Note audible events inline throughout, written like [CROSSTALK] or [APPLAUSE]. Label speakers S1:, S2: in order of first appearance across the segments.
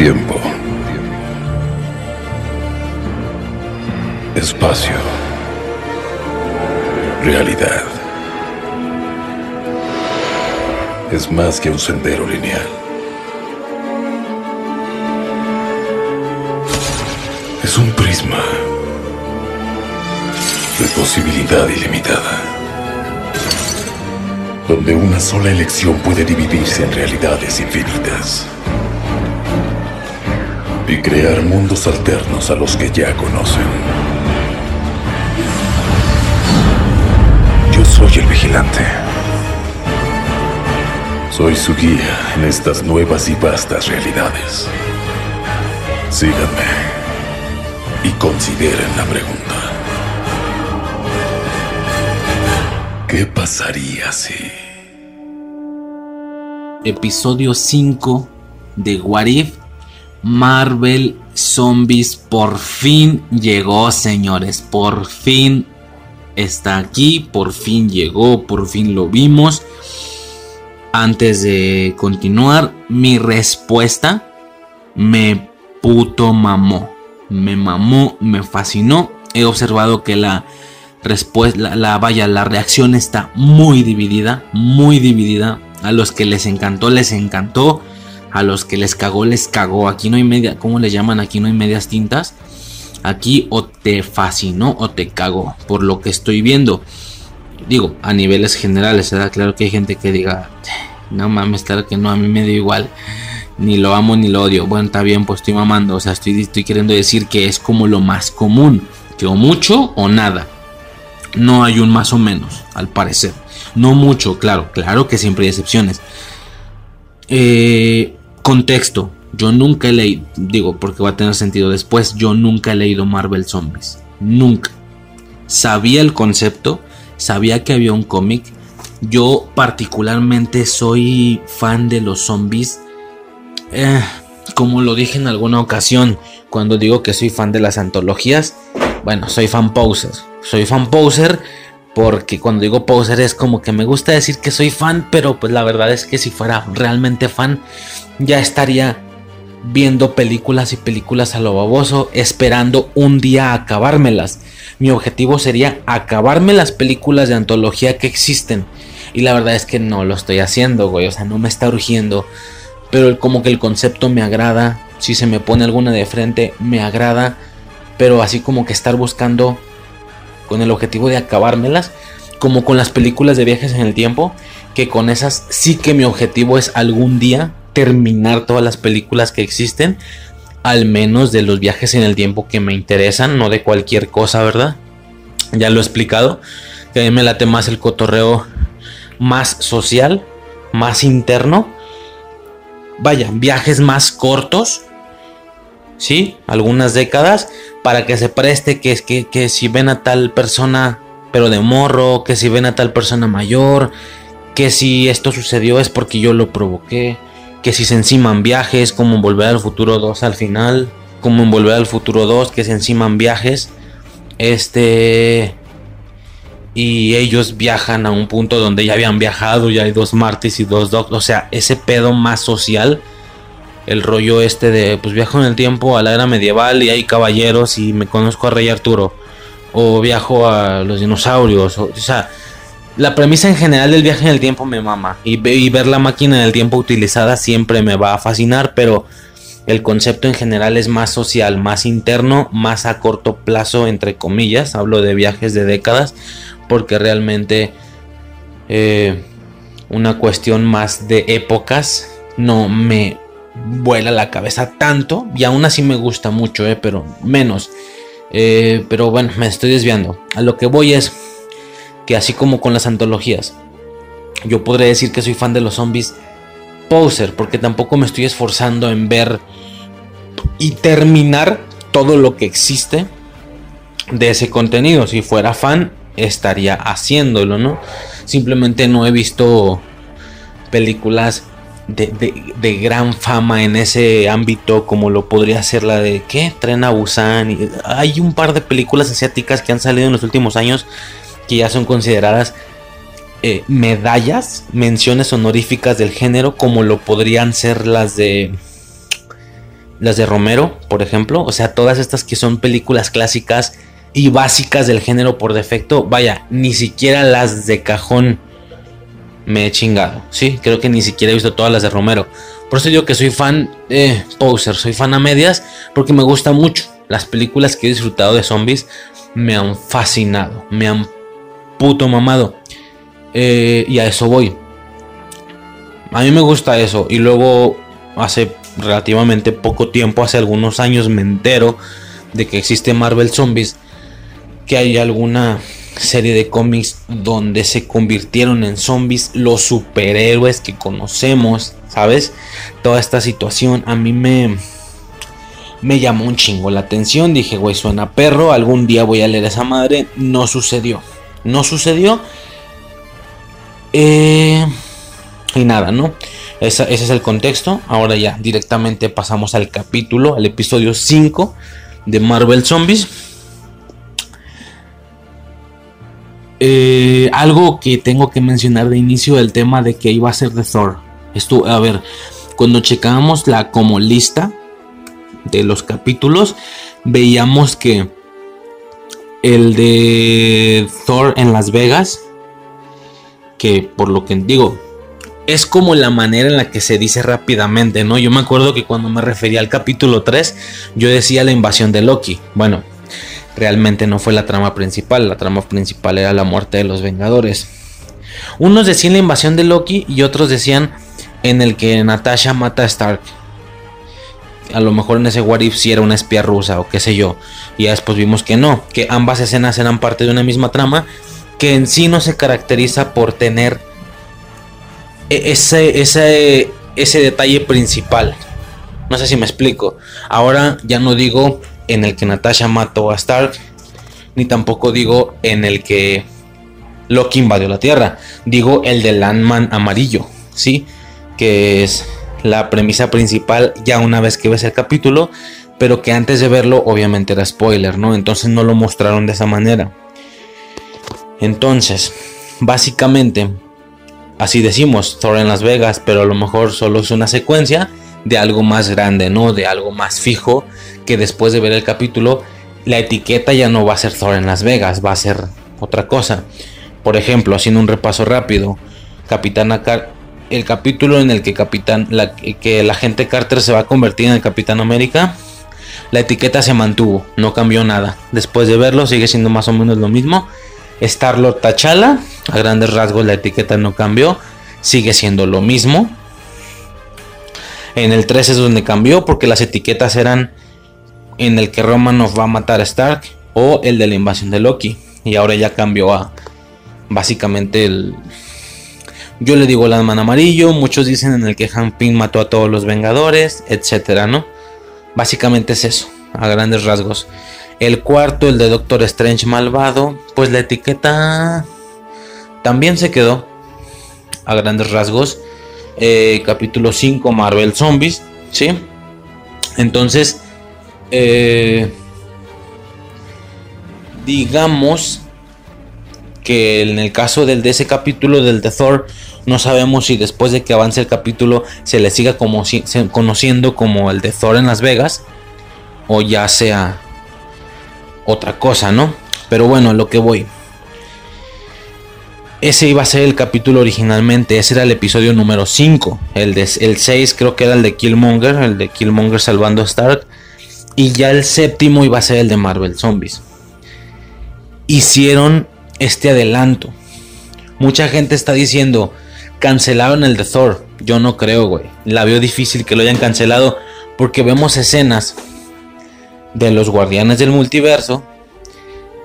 S1: Tiempo. Espacio. Realidad. Es más que un sendero lineal. Es un prisma de posibilidad ilimitada, donde una sola elección puede dividirse en realidades infinitas y crear mundos alternos a los que ya conocen. Yo soy el vigilante. Soy su guía en estas nuevas y vastas realidades. Síganme y consideren la pregunta. ¿Qué pasaría si...
S2: Episodio 5 de What If Marvel Zombies por fin llegó, señores. Por fin está aquí, por fin llegó, por fin lo vimos. Antes de continuar, mi respuesta me puto mamó. Me mamó, me fascinó. He observado que la respuesta, la, vaya, la reacción está muy dividida, muy dividida. A los que les encantó, les encantó. A los que les cagó, les cagó. Aquí no hay media, ¿cómo le llaman? Aquí no hay medias tintas. Aquí o te fascinó o te cagó. Por lo que estoy viendo. Digo, a niveles generales, ¿verdad? Claro que hay gente que diga, no mames, claro que no, a mí me da igual. Ni lo amo ni lo odio. Bueno, está bien, pues estoy mamando. O sea, estoy, estoy queriendo decir que es como lo más común. Que o mucho o nada. No hay un más o menos, al parecer. No mucho, claro, claro que siempre hay excepciones. Eh, contexto. Yo nunca he leído, digo, porque va a tener sentido después, yo nunca he leído Marvel Zombies. Nunca. Sabía el concepto, sabía que había un cómic. Yo particularmente soy fan de los zombies. Eh, como lo dije en alguna ocasión, cuando digo que soy fan de las antologías, bueno, soy fan poser. Soy fan poser porque cuando digo poser es como que me gusta decir que soy fan, pero pues la verdad es que si fuera realmente fan, ya estaría viendo películas y películas a lo baboso, esperando un día acabármelas. Mi objetivo sería acabarme las películas de antología que existen. Y la verdad es que no lo estoy haciendo, güey. O sea, no me está urgiendo. Pero como que el concepto me agrada. Si se me pone alguna de frente, me agrada. Pero así como que estar buscando con el objetivo de acabármelas. Como con las películas de viajes en el tiempo. Que con esas sí que mi objetivo es algún día terminar todas las películas que existen. Al menos de los viajes en el tiempo que me interesan. No de cualquier cosa, ¿verdad? Ya lo he explicado. Que a mí me late más el cotorreo más social, más interno. Vaya, viajes más cortos. Sí, algunas décadas. Para que se preste que, que, que si ven a tal persona, pero de morro. Que si ven a tal persona mayor. Que si esto sucedió es porque yo lo provoqué. Que si se enciman viajes, como Volver al Futuro 2 al final. Como en Volver al Futuro 2, que se enciman viajes. Este y ellos viajan a un punto donde ya habían viajado, ya hay dos Martis y dos Docs, o sea, ese pedo más social, el rollo este de, pues viajo en el tiempo a la era medieval y hay caballeros y me conozco a Rey Arturo, o viajo a los dinosaurios, o, sea, la premisa en general del viaje en el tiempo me mama, y, y ver la máquina del tiempo utilizada siempre me va a fascinar, pero el concepto en general es más social, más interno, más a corto plazo, entre comillas, hablo de viajes de décadas, porque realmente eh, una cuestión más de épocas no me vuela la cabeza tanto y aún así me gusta mucho, eh, pero menos. Eh, pero bueno, me estoy desviando. A lo que voy es que así como con las antologías, yo podré decir que soy fan de los zombies poser, porque tampoco me estoy esforzando en ver y terminar todo lo que existe de ese contenido. Si fuera fan, estaría haciéndolo, ¿no? Simplemente no he visto películas de, de, gran fama en ese ámbito como lo podría ser la de ¿qué? Tren a Busan. Y hay un par de películas asiáticas que han salido en los últimos años que ya son consideradas eh, medallas, menciones honoríficas del género como lo podrían ser las de las de Romero, por ejemplo, o sea, todas estas que son películas clásicas y básicas del género por defecto, vaya, ni siquiera las de cajón me he chingado, sí, creo que ni siquiera he visto todas las de Romero. Por eso digo que soy fan, eh, poser, soy fan a medias, porque me gusta mucho. Las películas que he disfrutado de zombies me han fascinado, me han puto mamado. Eh, y a eso voy. A mí me gusta eso. Y luego, hace relativamente poco tiempo, hace algunos años, me entero de que existe Marvel Zombies. Que hay alguna serie de cómics donde se convirtieron en zombies los superhéroes que conocemos, ¿sabes? Toda esta situación a mí me me llamó un chingo la atención, dije, güey, suena perro, algún día voy a leer esa madre, no sucedió. No sucedió. Eh, y nada, ¿no? ese es el contexto. Ahora ya directamente pasamos al capítulo, al episodio 5 de Marvel Zombies. Eh, algo que tengo que mencionar de inicio, el tema de que iba a ser de Thor. Esto, a ver, cuando checábamos la como lista de los capítulos, veíamos que el de Thor en Las Vegas, que por lo que digo, es como la manera en la que se dice rápidamente, ¿no? Yo me acuerdo que cuando me refería al capítulo 3, yo decía la invasión de Loki. Bueno, realmente no fue la trama principal, la trama principal era la muerte de los Vengadores. Unos decían la invasión de Loki y otros decían en el que Natasha mata a Stark. A lo mejor en ese What If si era una espía rusa o qué sé yo. Y ya después vimos que no, que ambas escenas eran parte de una misma trama que en sí no se caracteriza por tener e-, ese, ese, ese detalle principal. No sé si me explico. Ahora ya no digo en el que Natasha mató a Stark, ni tampoco digo en el que Loki invadió la Tierra. Digo el del Landman amarillo, ¿sí? Que es la premisa principal ya una vez que ves el capítulo, pero que antes de verlo obviamente era spoiler, ¿no? Entonces no lo mostraron de esa manera. Entonces, básicamente, así decimos, Thor en Las Vegas, pero a lo mejor solo es una secuencia de algo más grande, ¿no? De algo más fijo que después de ver el capítulo, la etiqueta ya no va a ser Thor en Las Vegas, va a ser otra cosa. Por ejemplo, haciendo un repaso rápido, Capitana Car el capítulo en el que Capitán, la, que la gente Carter se va a convertir en el Capitán América, la etiqueta se mantuvo, no cambió nada. Después de verlo, sigue siendo más o menos lo mismo. Star-Lord T'Challa, a grandes rasgos la etiqueta no cambió, sigue siendo lo mismo. En el 3 es donde cambió porque las etiquetas eran en el que Romanov va a matar a Stark o el de la invasión de Loki. Y ahora ya cambió a básicamente el... Yo le digo el Ant-Man amarillo, muchos dicen en el que Han Ping mató a todos los Vengadores, etcétera, ¿no? Básicamente es eso, a grandes rasgos. El cuarto, el de Doctor Strange malvado, pues la etiqueta también se quedó a grandes rasgos. Eh, capítulo 5, Marvel Zombies, ¿sí? Entonces, eh, digamos que en el caso del de ese capítulo del de Thor, no sabemos si después de que avance el capítulo se le siga como, conociendo como el de Thor en Las Vegas o ya sea otra cosa, ¿no? Pero bueno, lo que voy. Ese iba a ser el capítulo originalmente, ese era el episodio número 5. El, de, el 6 creo que era el de Killmonger, el de Killmonger salvando Stark. Y ya el séptimo iba a ser el de Marvel Zombies. Hicieron este adelanto. Mucha gente está diciendo, cancelaron el de Thor. Yo no creo, güey. La veo difícil que lo hayan cancelado porque vemos escenas de los Guardianes del Multiverso.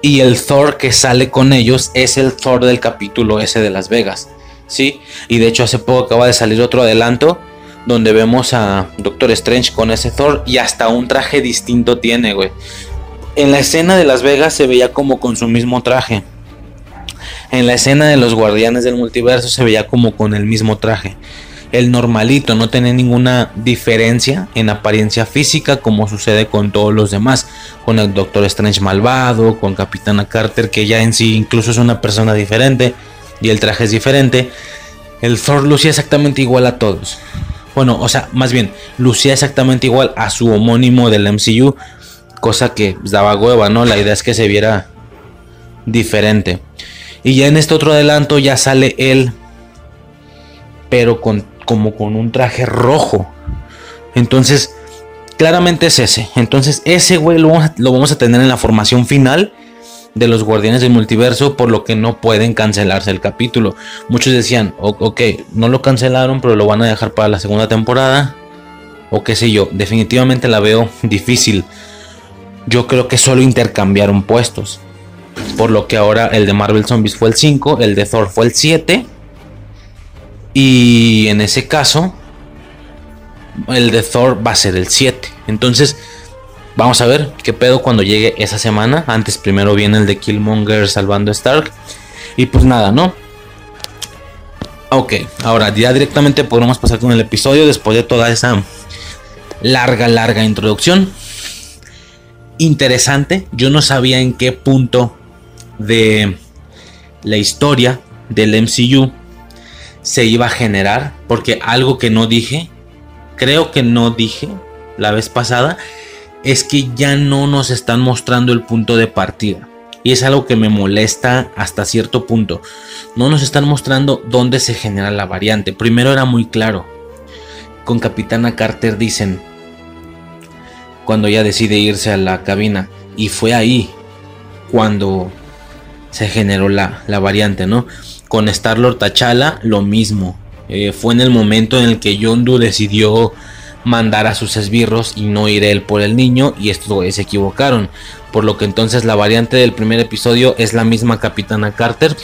S2: Y el Thor que sale con ellos es el Thor del capítulo ese de Las Vegas. ¿Sí? Y de hecho hace poco acaba de salir otro adelanto donde vemos a Doctor Strange con ese Thor y hasta un traje distinto tiene, güey. En la escena de Las Vegas se veía como con su mismo traje. En la escena de los Guardianes del Multiverso se veía como con el mismo traje el normalito, no tiene ninguna diferencia en apariencia física como sucede con todos los demás, con el Doctor Strange malvado, con Capitana Carter que ya en sí incluso es una persona diferente y el traje es diferente. El Thor lucía exactamente igual a todos. Bueno, o sea, más bien, lucía exactamente igual a su homónimo del MCU. Cosa que daba hueva, ¿no? La idea es que se viera diferente. Y ya en este otro adelanto ya sale él. Pero con, como con un traje rojo. Entonces, claramente es ese. Entonces, ese güey lo, lo vamos a tener en la formación final de los Guardianes del Multiverso, por lo que no pueden cancelarse el capítulo. Muchos decían, ok, no lo cancelaron, pero lo van a dejar para la segunda temporada. O qué sé yo, definitivamente la veo [LAUGHS] difícil. Yo creo que solo intercambiaron puestos. Por lo que ahora el de Marvel Zombies fue el 5, el de Thor fue el 7. Y en ese caso, el de Thor va a ser el 7. Entonces, Vamos a ver qué pedo cuando llegue esa semana. Antes primero viene el de Killmonger salvando a Stark. Y pues nada, ¿no? Ok, ahora ya directamente podemos pasar con el episodio después de toda esa larga, larga introducción. Interesante, yo no sabía en qué punto de la historia del MCU se iba a generar, porque algo que no dije, creo que no dije la vez pasada, es que ya no nos están mostrando el punto de partida. Y es algo que me molesta hasta cierto punto. No nos están mostrando dónde se genera la variante. Primero era muy claro. Con Capitana Carter dicen, cuando ella decide irse a la cabina. Y fue ahí cuando se generó la, variante, ¿no? Con Star-Lord T'Challa lo mismo. Eh, fue en el momento en el que Yondu decidió mandar a sus esbirros y no ir él por el niño y estos se equivocaron. Por lo que entonces la variante del primer episodio es la misma Capitana Carter.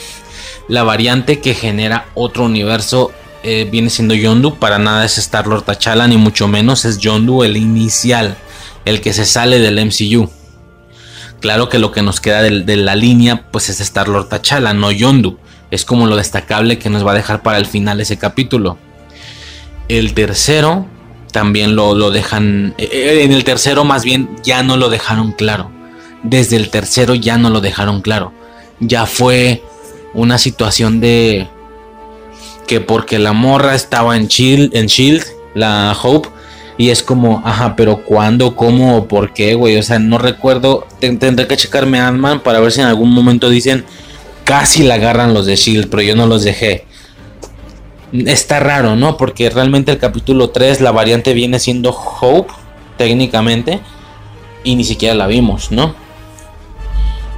S2: La variante que genera otro universo eh, viene siendo Yondu. Para nada es Star-Lord T'Challa ni mucho menos es Yondu el inicial, el que se sale del MCU. Claro que lo que nos queda de, de la línea pues es Star-Lord T'Challa, no Yondu. Es como lo destacable que nos va a dejar para el final ese capítulo. El tercero también lo, dejan, eh, eh, en el tercero más bien ya no lo dejaron claro. Desde el tercero ya no lo dejaron claro. Ya fue una situación de que porque la morra estaba en Shield, en Shield, la Hope, y es como, ajá, pero ¿cuándo, cómo o por qué, güey? O sea, no recuerdo, tendré que checarme Ant-Man para ver si en algún momento dicen, casi la agarran los de Shield, pero yo no los dejé está raro, ¿no? Porque realmente el capítulo 3 la variante viene siendo Hope, técnicamente, y ni siquiera la vimos, ¿no?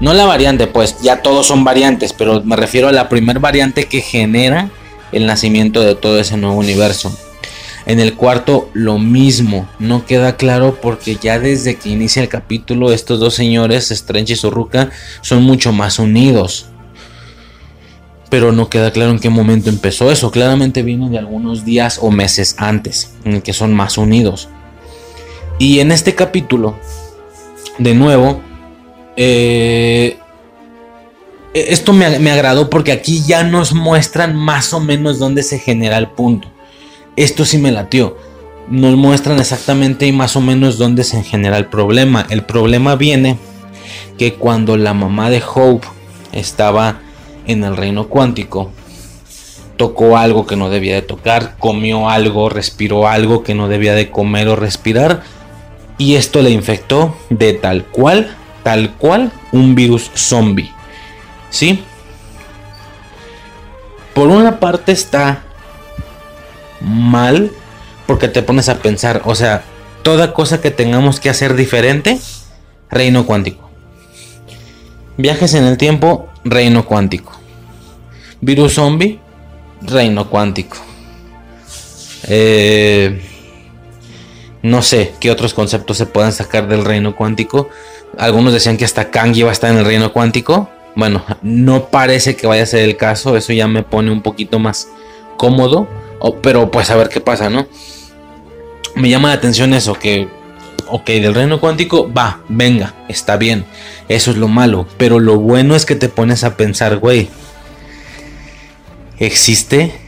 S2: No la variante, pues ya todos son variantes, pero me refiero a la primer variante que genera el nacimiento de todo ese nuevo universo. En el cuarto lo mismo, no queda claro porque ya desde que inicia el capítulo estos dos señores, Strange y Sorruka, son mucho más unidos pero no queda claro en qué momento empezó eso. Claramente vino de algunos días o meses antes, en el que son más unidos. Y en este capítulo, de nuevo, eh, esto me, me, agradó porque aquí ya nos muestran más o menos dónde se genera el punto. Esto sí me latió. Nos muestran exactamente y más o menos dónde se genera el problema. El problema viene que cuando la mamá de Hope estaba en el reino cuántico. Tocó algo que no debía de tocar, comió algo, respiró algo que no debía de comer o respirar. Y esto le infectó de tal cual, tal cual, un virus zombie. ¿Sí? Por una parte está mal porque te pones a pensar, o sea, toda cosa que tengamos que hacer diferente, reino cuántico. Viajes en el tiempo, reino cuántico. Virus zombie, reino cuántico. Eh, no sé qué otros conceptos se puedan sacar del reino cuántico. Algunos decían que hasta Kang iba a estar en el reino cuántico. Bueno, no parece que vaya a ser el caso. Eso ya me pone un poquito más cómodo. pero pues a ver qué pasa, ¿no? Me llama la atención eso, que ok, del reino cuántico, va, venga, está bien. Eso es lo malo. Pero lo bueno es que te pones a pensar, güey, existe.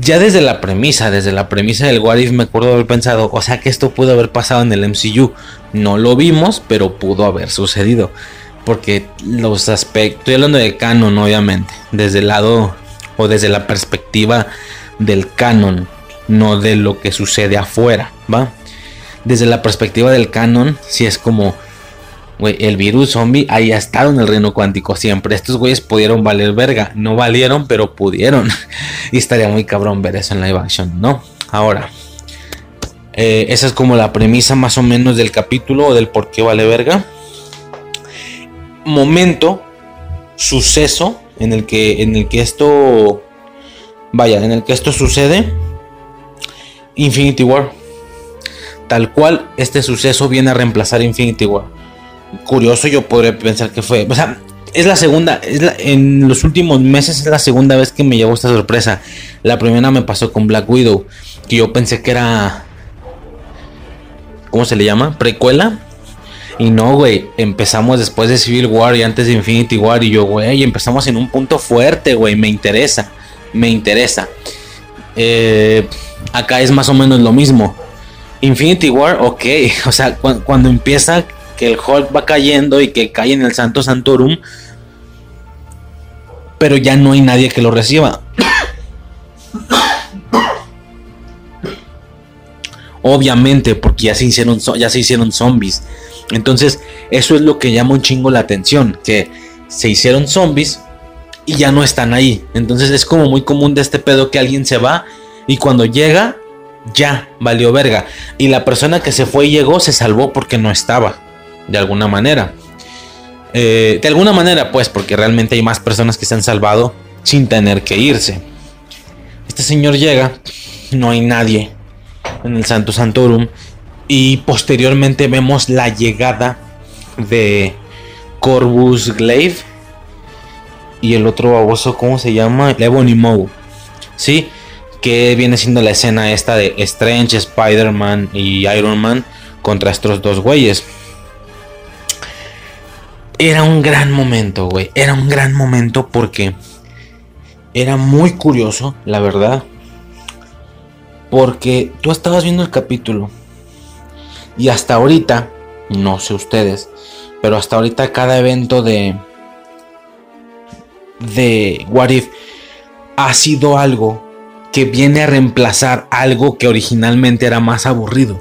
S2: Ya desde la premisa, desde la premisa del What If me acuerdo haber pensado, o sea que esto pudo haber pasado en el MCU. No lo vimos, pero pudo haber sucedido. Porque los aspectos, estoy hablando de canon obviamente, desde el lado o desde la perspectiva del canon. no de lo que sucede afuera, ¿va? Desde la perspectiva del canon, si es como, el virus zombie haya estado en el reino cuántico siempre. Estos güeyes pudieron valer verga, no valieron, pero pudieron. [LAUGHS] y estaría muy cabrón ver eso en live action, ¿no? Ahora, eh, esa es como la premisa más o menos del capítulo o del por qué vale verga. Momento, suceso en el que, en el que esto, vaya, en el que esto sucede. Infinity War. Tal cual este suceso viene a reemplazar Infinity War. Curioso, yo podría pensar que fue. O sea, es la segunda. Es en los últimos meses es la segunda vez que me llevó esta sorpresa. La primera me pasó con Black Widow. Que yo pensé que era ¿Cómo se le llama? Precuela. Y no, güey, empezamos después de Civil War y antes de Infinity War. Y yo, güey, empezamos en un punto fuerte, güey. Me interesa, me interesa. Eh, acá es más o menos lo mismo. Infinity War, ok. [LAUGHS] O sea, cuando empieza que el Hulk va cayendo y que cae en el Santo Santorum. Pero ya no hay nadie que lo reciba. Obviamente, porque ya se hicieron, ya se hicieron zombies. Entonces, eso es lo que llama un chingo la atención. Que se hicieron zombies y ya no están ahí. Entonces es como muy común de este pedo que alguien se va y cuando llega, ya valió verga. Y la persona que se fue y llegó se salvó porque no estaba. De alguna manera. Eh, de alguna manera, pues, porque realmente hay más personas que se han salvado sin tener que irse. Este señor llega, no hay nadie en el Santo Santorum. Y posteriormente vemos la llegada de Corvus Glaive y el otro baboso, ¿cómo se llama? Ebony Moe. Sí, que viene siendo la escena esta de Strange, Spider-Man y Iron Man contra estos dos güeyes. Era un gran momento, güey. Era un gran momento porque era muy curioso, la verdad. Porque tú estabas viendo el capítulo y hasta ahorita, no sé ustedes, pero hasta ahorita cada evento de de What If ha sido algo que viene a reemplazar algo que originalmente era más aburrido.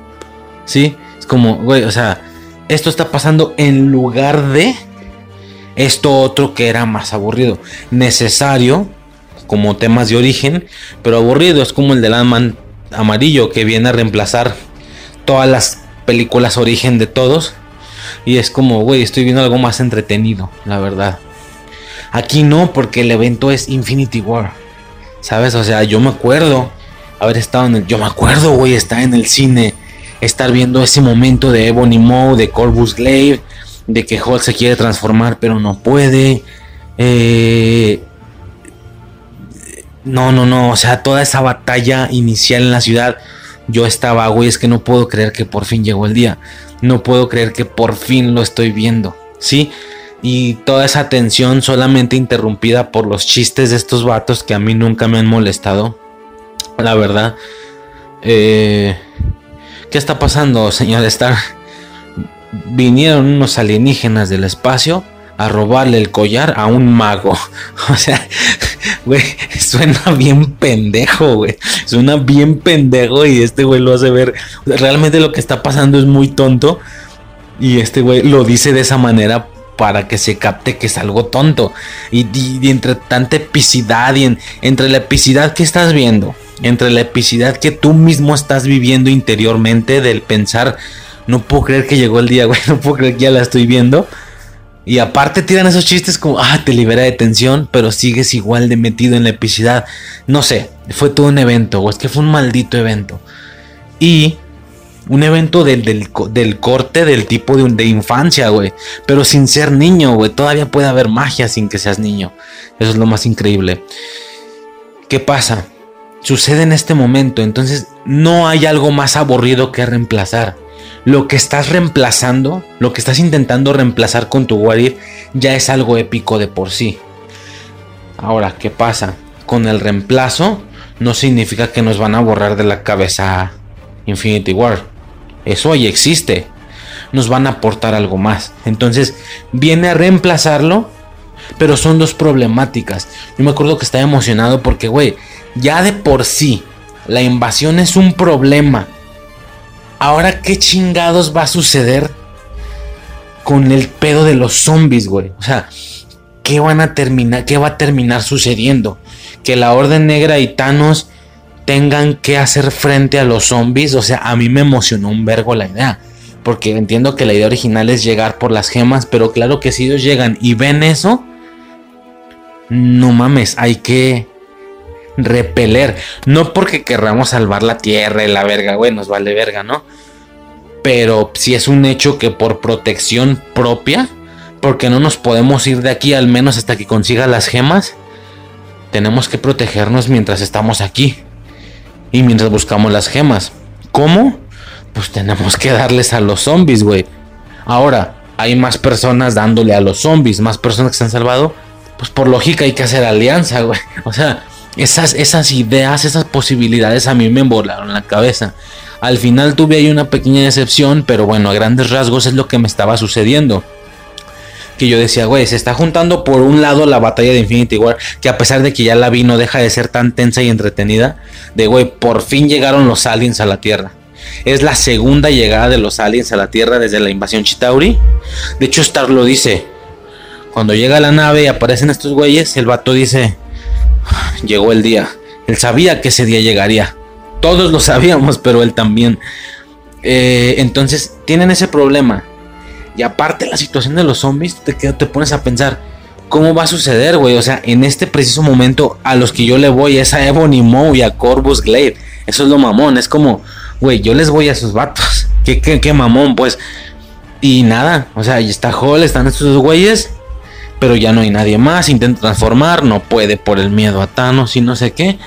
S2: ¿Sí? Es como, güey, o sea, esto está pasando en lugar de esto otro que era más aburrido. Necesario como temas de origen, pero aburrido es como el de Landman amarillo que viene a reemplazar todas las películas origen de todos. Y es como, güey, estoy viendo algo más entretenido, la verdad. Aquí no, porque el evento es Infinity War. ¿Sabes? O sea, yo me acuerdo haber estado en el. Yo me acuerdo, güey, estar en el cine. Estar viendo ese momento de Ebony Moe, de Corvus Glaive, de que Hulk se quiere transformar pero no puede. Eh, no, no, no. O sea, toda esa batalla inicial en la ciudad. Yo estaba, güey, es que no puedo creer que por fin llegó el día. No puedo creer que por fin lo estoy viendo. ¿Sí? Y toda esa tensión solamente interrumpida por los chistes de estos vatos que a mí nunca me han molestado. La verdad. Eh, ¿Qué está pasando, señor Star? Vinieron unos alienígenas del espacio a robarle el collar a un mago. [LAUGHS] O sea, güey, suena bien pendejo, güey. Suena bien pendejo y este güey lo hace ver. Realmente lo que está pasando es muy tonto. Y este güey lo dice de esa manera para que se capte que es algo tonto. Y, entre tanta epicidad y entre la epicidad que estás viendo, entre la epicidad que tú mismo estás viviendo interiormente del pensar, no puedo creer que llegó el día, [LAUGHS] güey, no puedo creer que ya la estoy viendo y aparte tiran esos chistes como, ah, te libera de tensión, pero sigues igual de metido en la epicidad. No sé, fue todo un evento, o es que fue un maldito evento. Y un evento del, del, corte del tipo de, infancia, güey. Pero sin ser niño, güey. Todavía puede haber magia sin que seas niño. Eso es lo más increíble. ¿Qué pasa? Sucede en este momento, entonces no hay algo más aburrido que reemplazar lo que estás reemplazando, lo que estás intentando reemplazar con tu What ya es algo épico de por sí. Ahora, ¿qué pasa? Con el reemplazo no significa que nos van a borrar de la cabeza Infinity War. Eso ahí existe. Nos van a aportar algo más. Entonces, viene a reemplazarlo, pero son dos problemáticas. Yo me acuerdo que estaba emocionado porque, güey, ya de por sí La invasión es un problema. Ahora, ¿qué chingados va a suceder con el pedo de los zombies, güey? O sea, ¿qué van a terminar? ¿Qué va a terminar sucediendo? Que la Orden Negra y Thanos tengan que hacer frente a los zombies. O sea, a mí me emocionó un vergo la idea. Porque entiendo que la idea original es llegar por las gemas. Pero claro que si ellos llegan y ven eso. No mames, hay que repeler. No porque querramos salvar la tierra y la verga, güey, nos vale verga, ¿no? Pero si es un hecho que por protección propia, porque no nos podemos ir de aquí al menos hasta que consiga las gemas, tenemos que protegernos mientras estamos aquí y mientras buscamos las gemas. ¿Cómo? Pues tenemos que darles a los zombies, güey. Ahora, hay más personas dándole a los zombies, más personas que se han salvado. Pues por lógica hay que hacer alianza, güey. [LAUGHS] O sea, esas, esas ideas, esas posibilidades a mí me volaron la cabeza. Al final tuve ahí una pequeña decepción, pero bueno, a grandes rasgos es lo que me estaba sucediendo. Que yo decía, güey, se está juntando por un lado la batalla de Infinity War, que a pesar de que ya la vi no deja de ser tan tensa y entretenida, de güey, por fin llegaron los aliens a la Tierra. Es la segunda llegada de los aliens a la Tierra desde la invasión Chitauri. De hecho, Star lo dice. Cuando llega la nave y aparecen estos güeyes, el vato dice, llegó el día. Él sabía que ese día llegaría. Todos lo sabíamos, pero él también. Eh, entonces, tienen ese problema. Y aparte la situación de los zombies, te, te pones a pensar, ¿cómo va a suceder, güey? O sea, en este preciso momento, a los que yo le voy es a Ebony Moe y a Corvus Glaive. Eso es lo mamón, es como, güey, yo les voy a esos vatos. [LAUGHS] ¿Qué, qué, qué mamón, pues. Y nada, o sea, ahí está Hall, están estos güeyes pero ya no hay nadie más. Intenta transformar, no puede por el miedo a Thanos y no sé qué.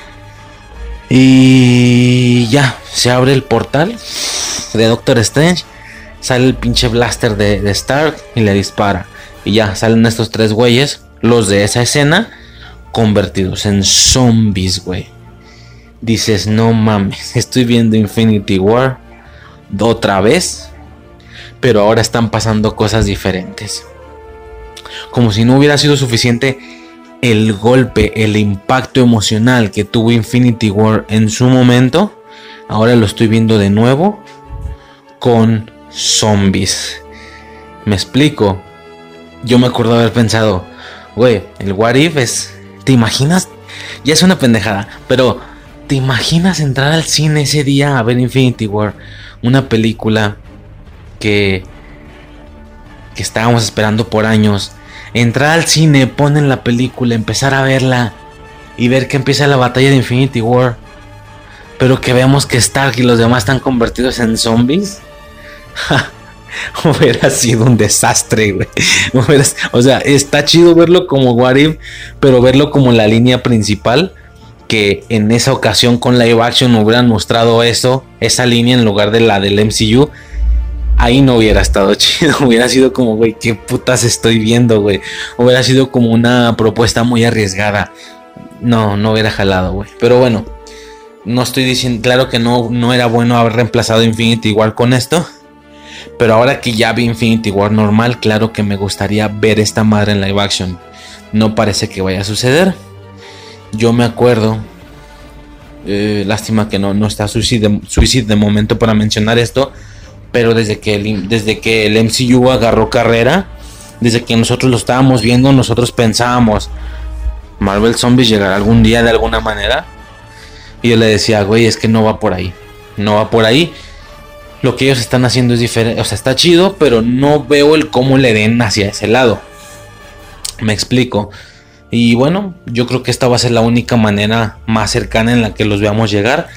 S2: Y ya, se abre el portal de Doctor Strange. Sale el pinche blaster de, Stark y le dispara. Y ya salen estos tres güeyes, los de esa escena, convertidos en zombies, güey. Dices, no mames, [LAUGHS] estoy viendo Infinity War otra vez. Pero ahora están pasando cosas diferentes como si no hubiera sido suficiente el golpe, el impacto emocional que tuvo Infinity War en su momento, ahora lo estoy viendo de nuevo con zombies. Me explico. Yo me acuerdo haber pensado, güey, el What If es. ¿Te imaginas? Ya es una pendejada, pero ¿te imaginas entrar al cine ese día a ver Infinity War? Una película que. que estábamos esperando por años entrar al cine, poner la película, empezar a verla y ver que empieza la batalla de Infinity War, pero que veamos que Stark y los demás están convertidos en zombies. [LAUGHS] hubiera sido un desastre, güey. [LAUGHS] O sea, está chido verlo como What pero verlo como la línea principal. Que en esa ocasión con live action hubieran mostrado eso, esa línea en lugar de la del MCU ahí no hubiera estado [LAUGHS] chido. Hubiera sido como, güey, qué putas estoy viendo, güey. Hubiera sido como una propuesta muy arriesgada. No, no hubiera jalado, güey. Pero bueno, no estoy diciendo, claro que no, no era bueno haber reemplazado Infinity War con esto. Pero ahora que ya vi Infinity War normal, claro que me gustaría ver esta madre en live action. No parece que vaya a suceder. Yo me acuerdo. Eh, lástima que no, no está Suicide, Suicide de momento para mencionar esto pero desde que el, desde que el MCU agarró carrera, desde que nosotros lo estábamos viendo, nosotros pensábamos, Marvel Zombies llegará algún día de alguna manera. Y yo le decía, güey, es que no va por ahí. No va por ahí. Lo que ellos están haciendo es diferente. O sea, está chido, pero no veo el cómo le den hacia ese lado. Me explico. Y bueno, yo creo que esta va a ser la única manera más cercana en la que los veamos llegar.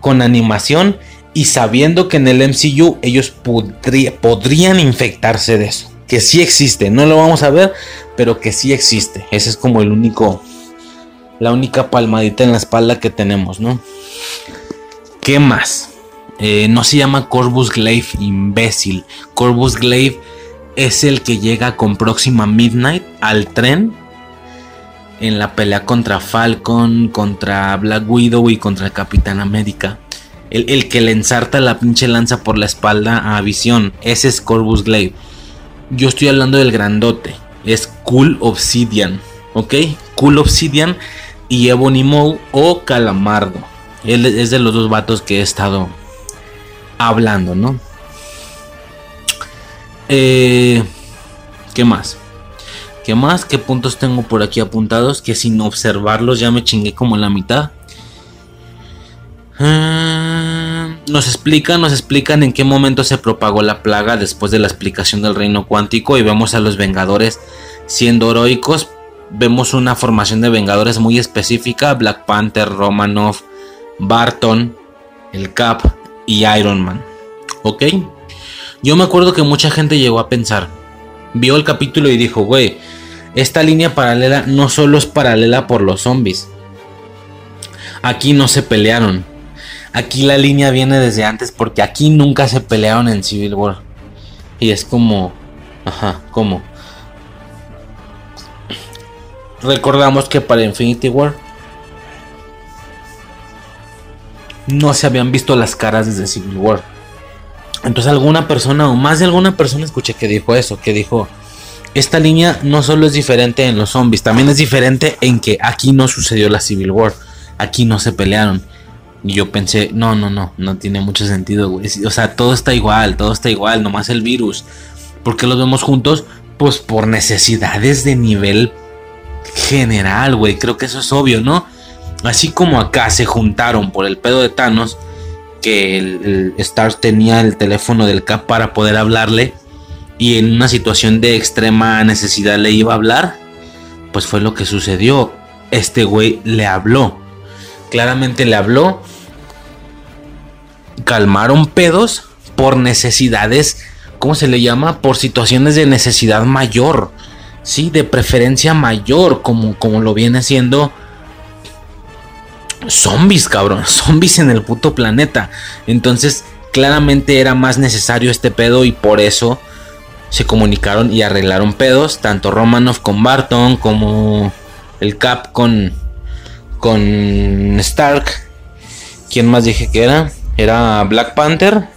S2: Con animación y sabiendo que en el MCU ellos podrían infectarse de eso. Que sí existe, no lo vamos a ver, pero que sí existe. Ese es como el único, la única palmadita en la espalda que tenemos, ¿no? ¿Qué más? Eh, no se llama Corvus Glaive imbécil. Corvus Glaive es el que llega con Próxima Midnight al tren en la pelea contra Falcon, contra Black Widow y contra el Capitán América el, que le ensarta la pinche lanza por la espalda a Visión. Ese es Corvus Glaive. Yo estoy hablando del grandote. Es Cool Obsidian. ¿Ok? Cool Obsidian y Ebony Moe o Calamardo. Él es de los dos vatos que he estado hablando, ¿no? Eh, ¿Qué más? ¿Qué más? ¿Qué puntos tengo por aquí apuntados? Que sin observarlos ya me chingué como la mitad. Ah, nos explican, nos explican en qué momento se propagó la plaga después de la explicación del reino cuántico y vemos a los Vengadores siendo heroicos. Vemos una formación de Vengadores muy específica: Black Panther, Romanoff, Barton, el Cap y Iron Man. ¿Ok? Yo me acuerdo que mucha gente llegó a pensar, vio el capítulo y dijo, güey, esta línea paralela no solo es paralela por los zombies. Aquí no se pelearon. Aquí la línea viene desde antes porque aquí nunca se pelearon en Civil War. Y es como... Ajá, ¿cómo? Recordamos que para Infinity War no se habían visto las caras desde Civil War. Entonces alguna persona o más de alguna persona escuché que dijo eso, que dijo, esta línea no solo es diferente en los zombies, también es diferente en que aquí no sucedió la Civil War, aquí no se pelearon. Y yo pensé, no, no, no, no tiene mucho sentido, güey. O sea, todo está igual, todo está igual, nomás el virus. ¿Por qué los vemos juntos? Pues por necesidades de nivel general, güey. Creo que eso es obvio, ¿no? Así como acá se juntaron por el pedo de Thanos, que el, Star tenía el teléfono del Cap para poder hablarle y en una situación de extrema necesidad le iba a hablar, pues fue lo que sucedió. Este güey le habló. Claramente le habló. Calmaron pedos por necesidades, ¿cómo se le llama? Por situaciones de necesidad mayor. Sí, de preferencia mayor, como, como lo viene siendo zombies, cabrón. [LAUGHS] Zombies en el puto planeta. Entonces, claramente era más necesario este pedo y por eso se comunicaron y arreglaron pedos. Tanto Romanoff con Barton como el Cap con, con Stark. ¿Quién más dije que era? Era Black Panther.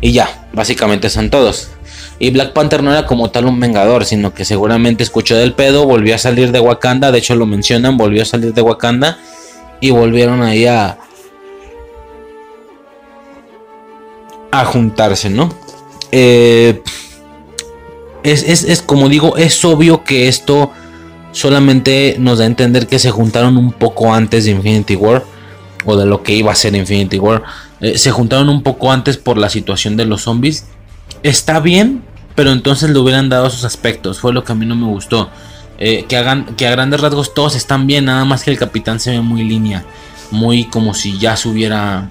S2: Y ya, básicamente son todos. Y Black Panther no era como tal un vengador, sino que seguramente escuchó del pedo, volvió a salir de Wakanda, de hecho lo mencionan, volvió a salir de Wakanda y volvieron ahí a, juntarse, ¿no? Eh, es, es, como digo, es obvio que esto solamente nos da a entender que se juntaron un poco antes de Infinity War o de lo que iba a ser Infinity War. Eh, se juntaron un poco antes por la situación de los zombies. Está bien, pero entonces le hubieran dado sus aspectos. Fue lo que a mí no me gustó. Eh, que, hagan, que a grandes rasgos todos están bien, nada más que el capitán se ve muy línea, muy como si ya se hubiera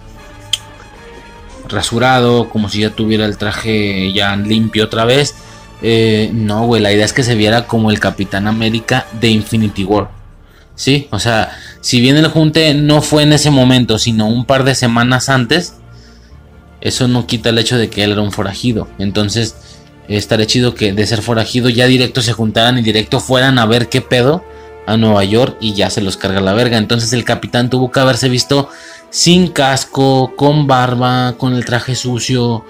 S2: rasurado, como si ya tuviera el traje ya limpio otra vez. Eh, no, güey, la idea es que se viera como el Capitán América de Infinity War. Sí, o sea, si bien el junte no fue en ese momento, sino un par de semanas antes, eso no quita el hecho de que él era un forajido. Entonces, estaría chido que de ser forajido ya directo se juntaran y directo fueran a ver qué pedo a Nueva York y ya se los carga la verga. Entonces el capitán tuvo que haberse visto sin casco, con barba, con el traje sucio,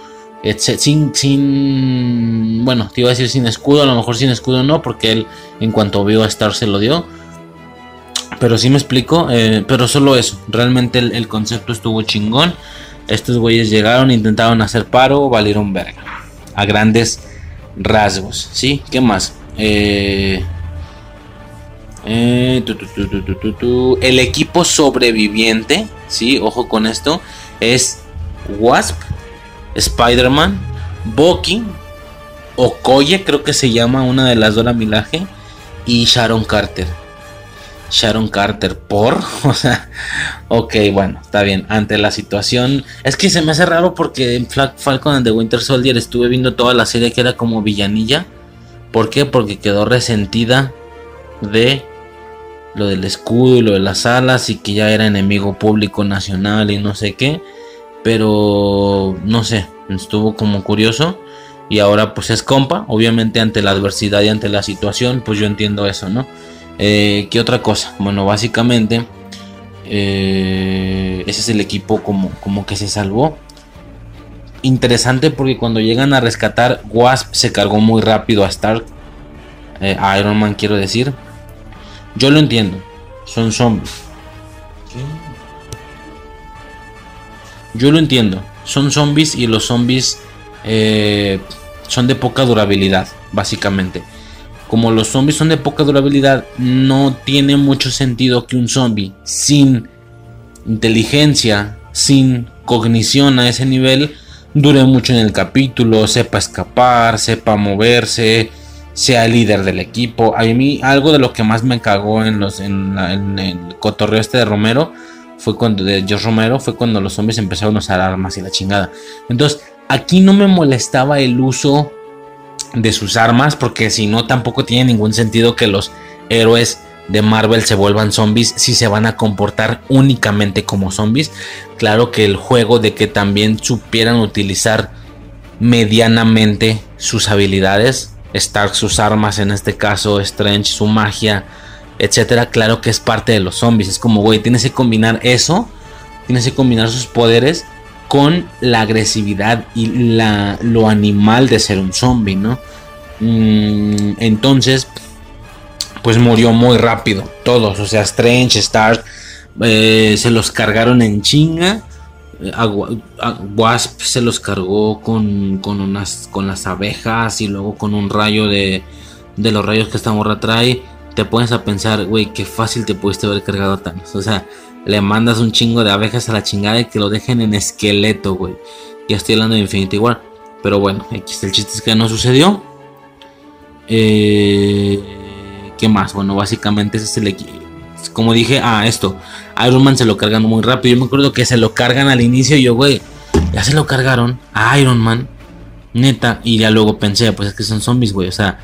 S2: etc. Sin, sin, bueno, te iba a decir sin escudo, a lo mejor sin escudo no, porque él en cuanto vio a Star se lo dio. Pero sí me explico, eh, pero solo eso, realmente el, el concepto estuvo chingón. Estos güeyes llegaron, intentaron hacer paro, valieron verga. A grandes rasgos. ¿Sí? ¿Qué más? Eh, eh, el equipo sobreviviente, ¿sí? Ojo con esto, es Wasp, Spider-Man, Bucky, Okoye, creo que se llama una de las Dora Milaje, y Sharon Carter. Sharon Carter por, [LAUGHS] o sea, ok, bueno, está bien, ante la situación, es que se me hace raro porque en Falcon and the Winter Soldier estuve viendo toda la serie que era como villanilla, ¿por qué? Porque quedó resentida de lo del escudo y lo de las alas y que ya era enemigo público nacional y no sé qué, pero no sé, estuvo como curioso y ahora pues es compa, obviamente ante la adversidad y ante la situación, pues yo entiendo eso, ¿no? Eh, ¿Qué otra cosa? Bueno, básicamente eh, ese es el equipo como, como que se salvó. Interesante porque cuando llegan a rescatar, Wasp se cargó muy rápido a Stark. Eh, a Iron Man quiero decir. Yo lo entiendo. Son zombies. Yo lo entiendo. Son zombies y los zombies son de poca durabilidad, básicamente. Como los zombies son de poca durabilidad, no tiene mucho sentido que un zombie sin inteligencia, sin cognición a ese nivel, dure mucho en el capítulo, sepa escapar, sepa moverse, sea líder del equipo. A mí algo de lo que más me cagó en los en, el cotorreo este de Romero fue cuando de George Romero fue cuando los zombies empezaron a usar armas y la chingada. Entonces, aquí no me molestaba el uso de sus armas porque si no tampoco tiene ningún sentido que los héroes de Marvel se vuelvan zombies si se van a comportar únicamente como zombies. Claro que el juego de que también supieran utilizar medianamente sus habilidades Stark sus armas, en este caso Strange su magia, etcétera, claro que es parte de los zombies. Es como, güey, tienes que combinar eso, tienes que combinar sus poderes con la agresividad y la, lo animal de ser un zombie, ¿no? Mm, entonces, pues murió muy rápido, todos, o sea, Strange, Stark, eh, se los cargaron en chinga Wasp se los cargó con, con, unas, con las abejas y luego con un rayo de, de los rayos que esta morra trae. Te pones a pensar, güey, qué fácil te pudiste haber cargado a Thanos. O sea, le mandas un chingo de abejas a la chingada y que lo dejen en esqueleto, güey. Ya estoy hablando de Infinity War. Pero bueno, aquí está el chiste es que no sucedió. Eh, ¿Qué más? Bueno, básicamente ese es el como dije, ah, esto, Iron Man se lo cargan muy rápido. Yo me acuerdo que se lo cargan al inicio y yo, güey, ya se lo cargaron a Iron Man, neta. Y ya luego pensé, pues es que son zombies, güey. O sea,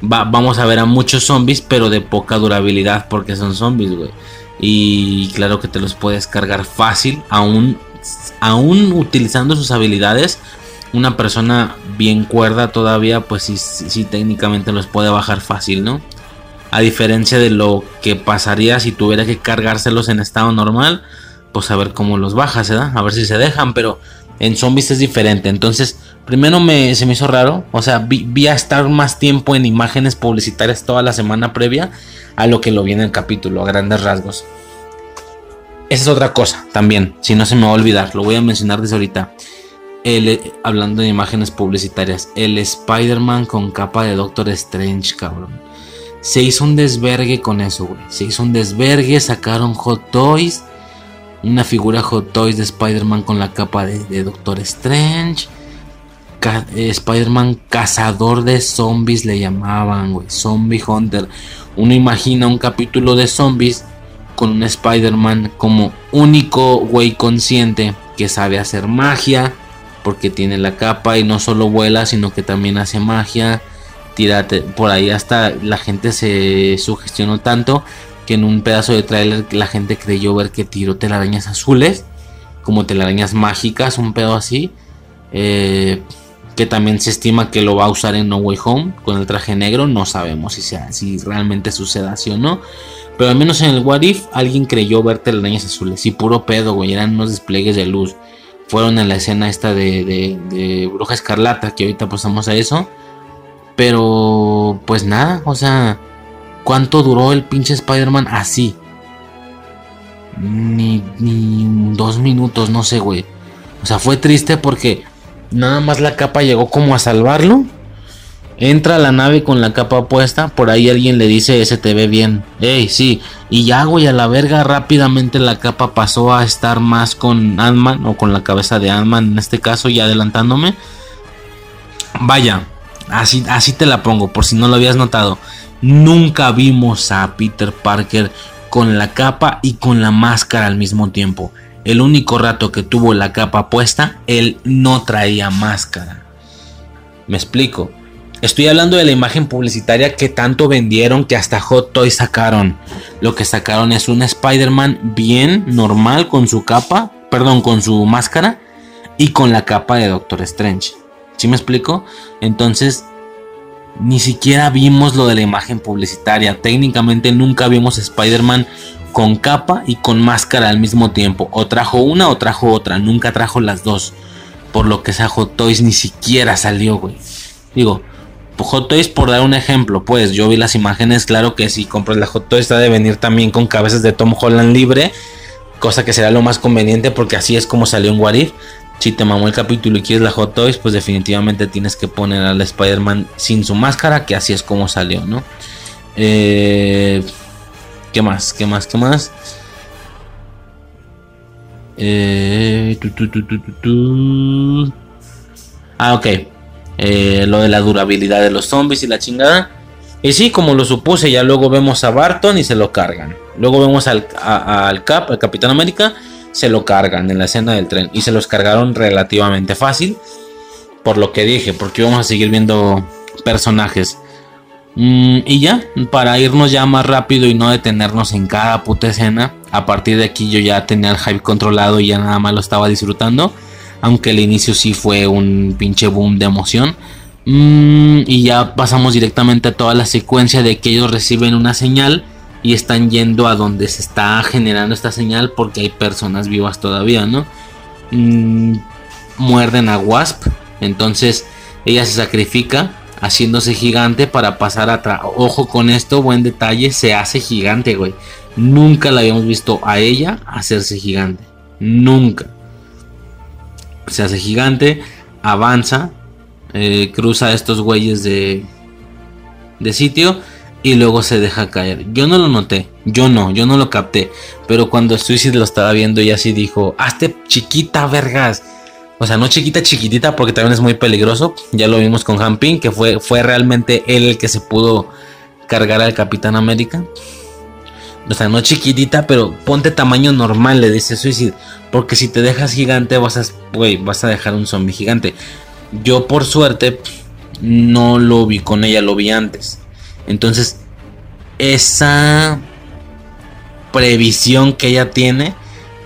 S2: vamos a ver a muchos zombies, pero de poca durabilidad porque son zombies, güey. Y claro que te los puedes cargar fácil, aún, aún utilizando sus habilidades. Una persona bien cuerda todavía, pues sí, sí técnicamente los puede bajar fácil, ¿no? A diferencia de lo que pasaría si tuviera que cargárselos en estado normal, pues a ver cómo los bajas, ¿verdad? A ver si se dejan, pero en zombies es diferente. Entonces, primero me, se me hizo raro, o sea, vi, a estar más tiempo en imágenes publicitarias toda la semana previa a lo que lo vi en el capítulo, a grandes rasgos. Esa es otra cosa también, si no se me va a olvidar, lo voy a mencionar desde ahorita. El, hablando de imágenes publicitarias, el Spider-Man con capa de Doctor Strange, cabrón se hizo un desvergue con eso, güey. Se hizo un desvergue, sacaron Hot Toys. Una figura Hot Toys de Spider-Man con la capa de, Doctor Strange. Eh, Spider-Man cazador de zombies le llamaban. Zombie Hunter. Uno imagina un capítulo de zombies con un Spider-Man como único güey consciente que sabe hacer magia. Porque tiene la capa y no solo vuela, sino que también hace magia tírate. Por ahí hasta la gente se sugestionó tanto que en un pedazo de tráiler la gente creyó ver que tiró telarañas azules, como telarañas mágicas, un pedo así. Eh, que también se estima que lo va a usar en No Way Home con el traje negro. No sabemos si, sea, si realmente suceda así o no. Pero al menos en el What If alguien creyó ver telarañas azules. Y puro pedo, güey. Eran unos despliegues de luz. Fueron en la escena esta de, de, de Bruja Escarlata, que ahorita pasamos a eso. Pero, pues nada, o sea, ¿cuánto duró el pinche Spider-Man así? Ni, dos minutos, no sé, güey. O sea, fue triste porque nada más la capa llegó como a salvarlo. Entra a la nave con la capa puesta. Por ahí alguien le dice, ese te ve bien. Ey, sí. Y ya, güey, a la verga rápidamente la capa pasó a estar más con Ant-Man o con la cabeza de Ant-Man en este caso, y adelantándome. Vaya, Así, así te la pongo, por si no lo habías notado. Nunca vimos a Peter Parker con la capa y con la máscara al mismo tiempo. El único rato que tuvo la capa puesta, él no traía máscara. Me explico. Estoy hablando de la imagen publicitaria que tanto vendieron que hasta Hot Toys sacaron. Lo que sacaron es un Spider-Man bien normal con su capa, perdón, con su máscara y con la capa de Doctor Strange. ¿Sí me explico? Entonces, ni siquiera vimos lo de la imagen publicitaria. Técnicamente nunca vimos Spider-Man con capa y con máscara al mismo tiempo. O trajo una o trajo otra. Nunca trajo las dos. Por lo que esa Hot Toys ni siquiera salió, güey. Digo, Hot Toys por dar un ejemplo, pues yo vi las imágenes, claro que si compras la Hot Toys está de venir también con cabezas de Tom Holland libre Cosa que será lo más conveniente porque así es como salió en Warif. Si te mamó el capítulo y quieres la Hot Toys, pues definitivamente tienes que poner al Spider-Man sin su máscara, que así es como salió, ¿no? Eh, ¿Qué más? ¿Qué más? ¿Qué más? Eh, ah, ok. Eh, lo de la durabilidad de los zombies y la chingada. Y sí, como lo supuse, ya luego vemos a Barton y se lo cargan. Luego vemos al Cap, al Capitán América, se lo cargan en la escena del tren. Y se los cargaron relativamente fácil. Por lo que dije, porque vamos a seguir viendo personajes. Mm, y ya, para irnos ya más rápido y no detenernos en cada puta escena. A partir de aquí yo ya tenía el hype controlado y ya nada más lo estaba disfrutando. Aunque el inicio sí fue un pinche boom de emoción. Mm, y ya pasamos directamente a toda la secuencia de que ellos reciben una señal y están yendo a donde se está generando esta señal porque hay personas vivas todavía, ¿no? Mm, muerden a Wasp, entonces ella se sacrifica haciéndose gigante para pasar atrás. Ojo con esto, buen detalle, se hace gigante, güey. Nunca la habíamos visto a ella hacerse gigante. Nunca. Se hace gigante, avanza, eh, cruza estos güeyes de, de sitio y luego se deja caer. Yo no lo noté, yo no, yo no lo capté. Pero cuando Suicide lo estaba viendo y así dijo, hazte chiquita, vergas. O sea, no chiquita, chiquitita, porque también es muy peligroso. Ya lo vimos con Hampin, que fue, fue realmente él el que se pudo cargar al Capitán América. O sea, no chiquitita, pero ponte tamaño normal, le dice Suicide. Porque si te dejas gigante, vas a, vas a dejar un zombie gigante. Yo, por suerte, no lo vi con ella, lo vi antes. Entonces, esa previsión que ella tiene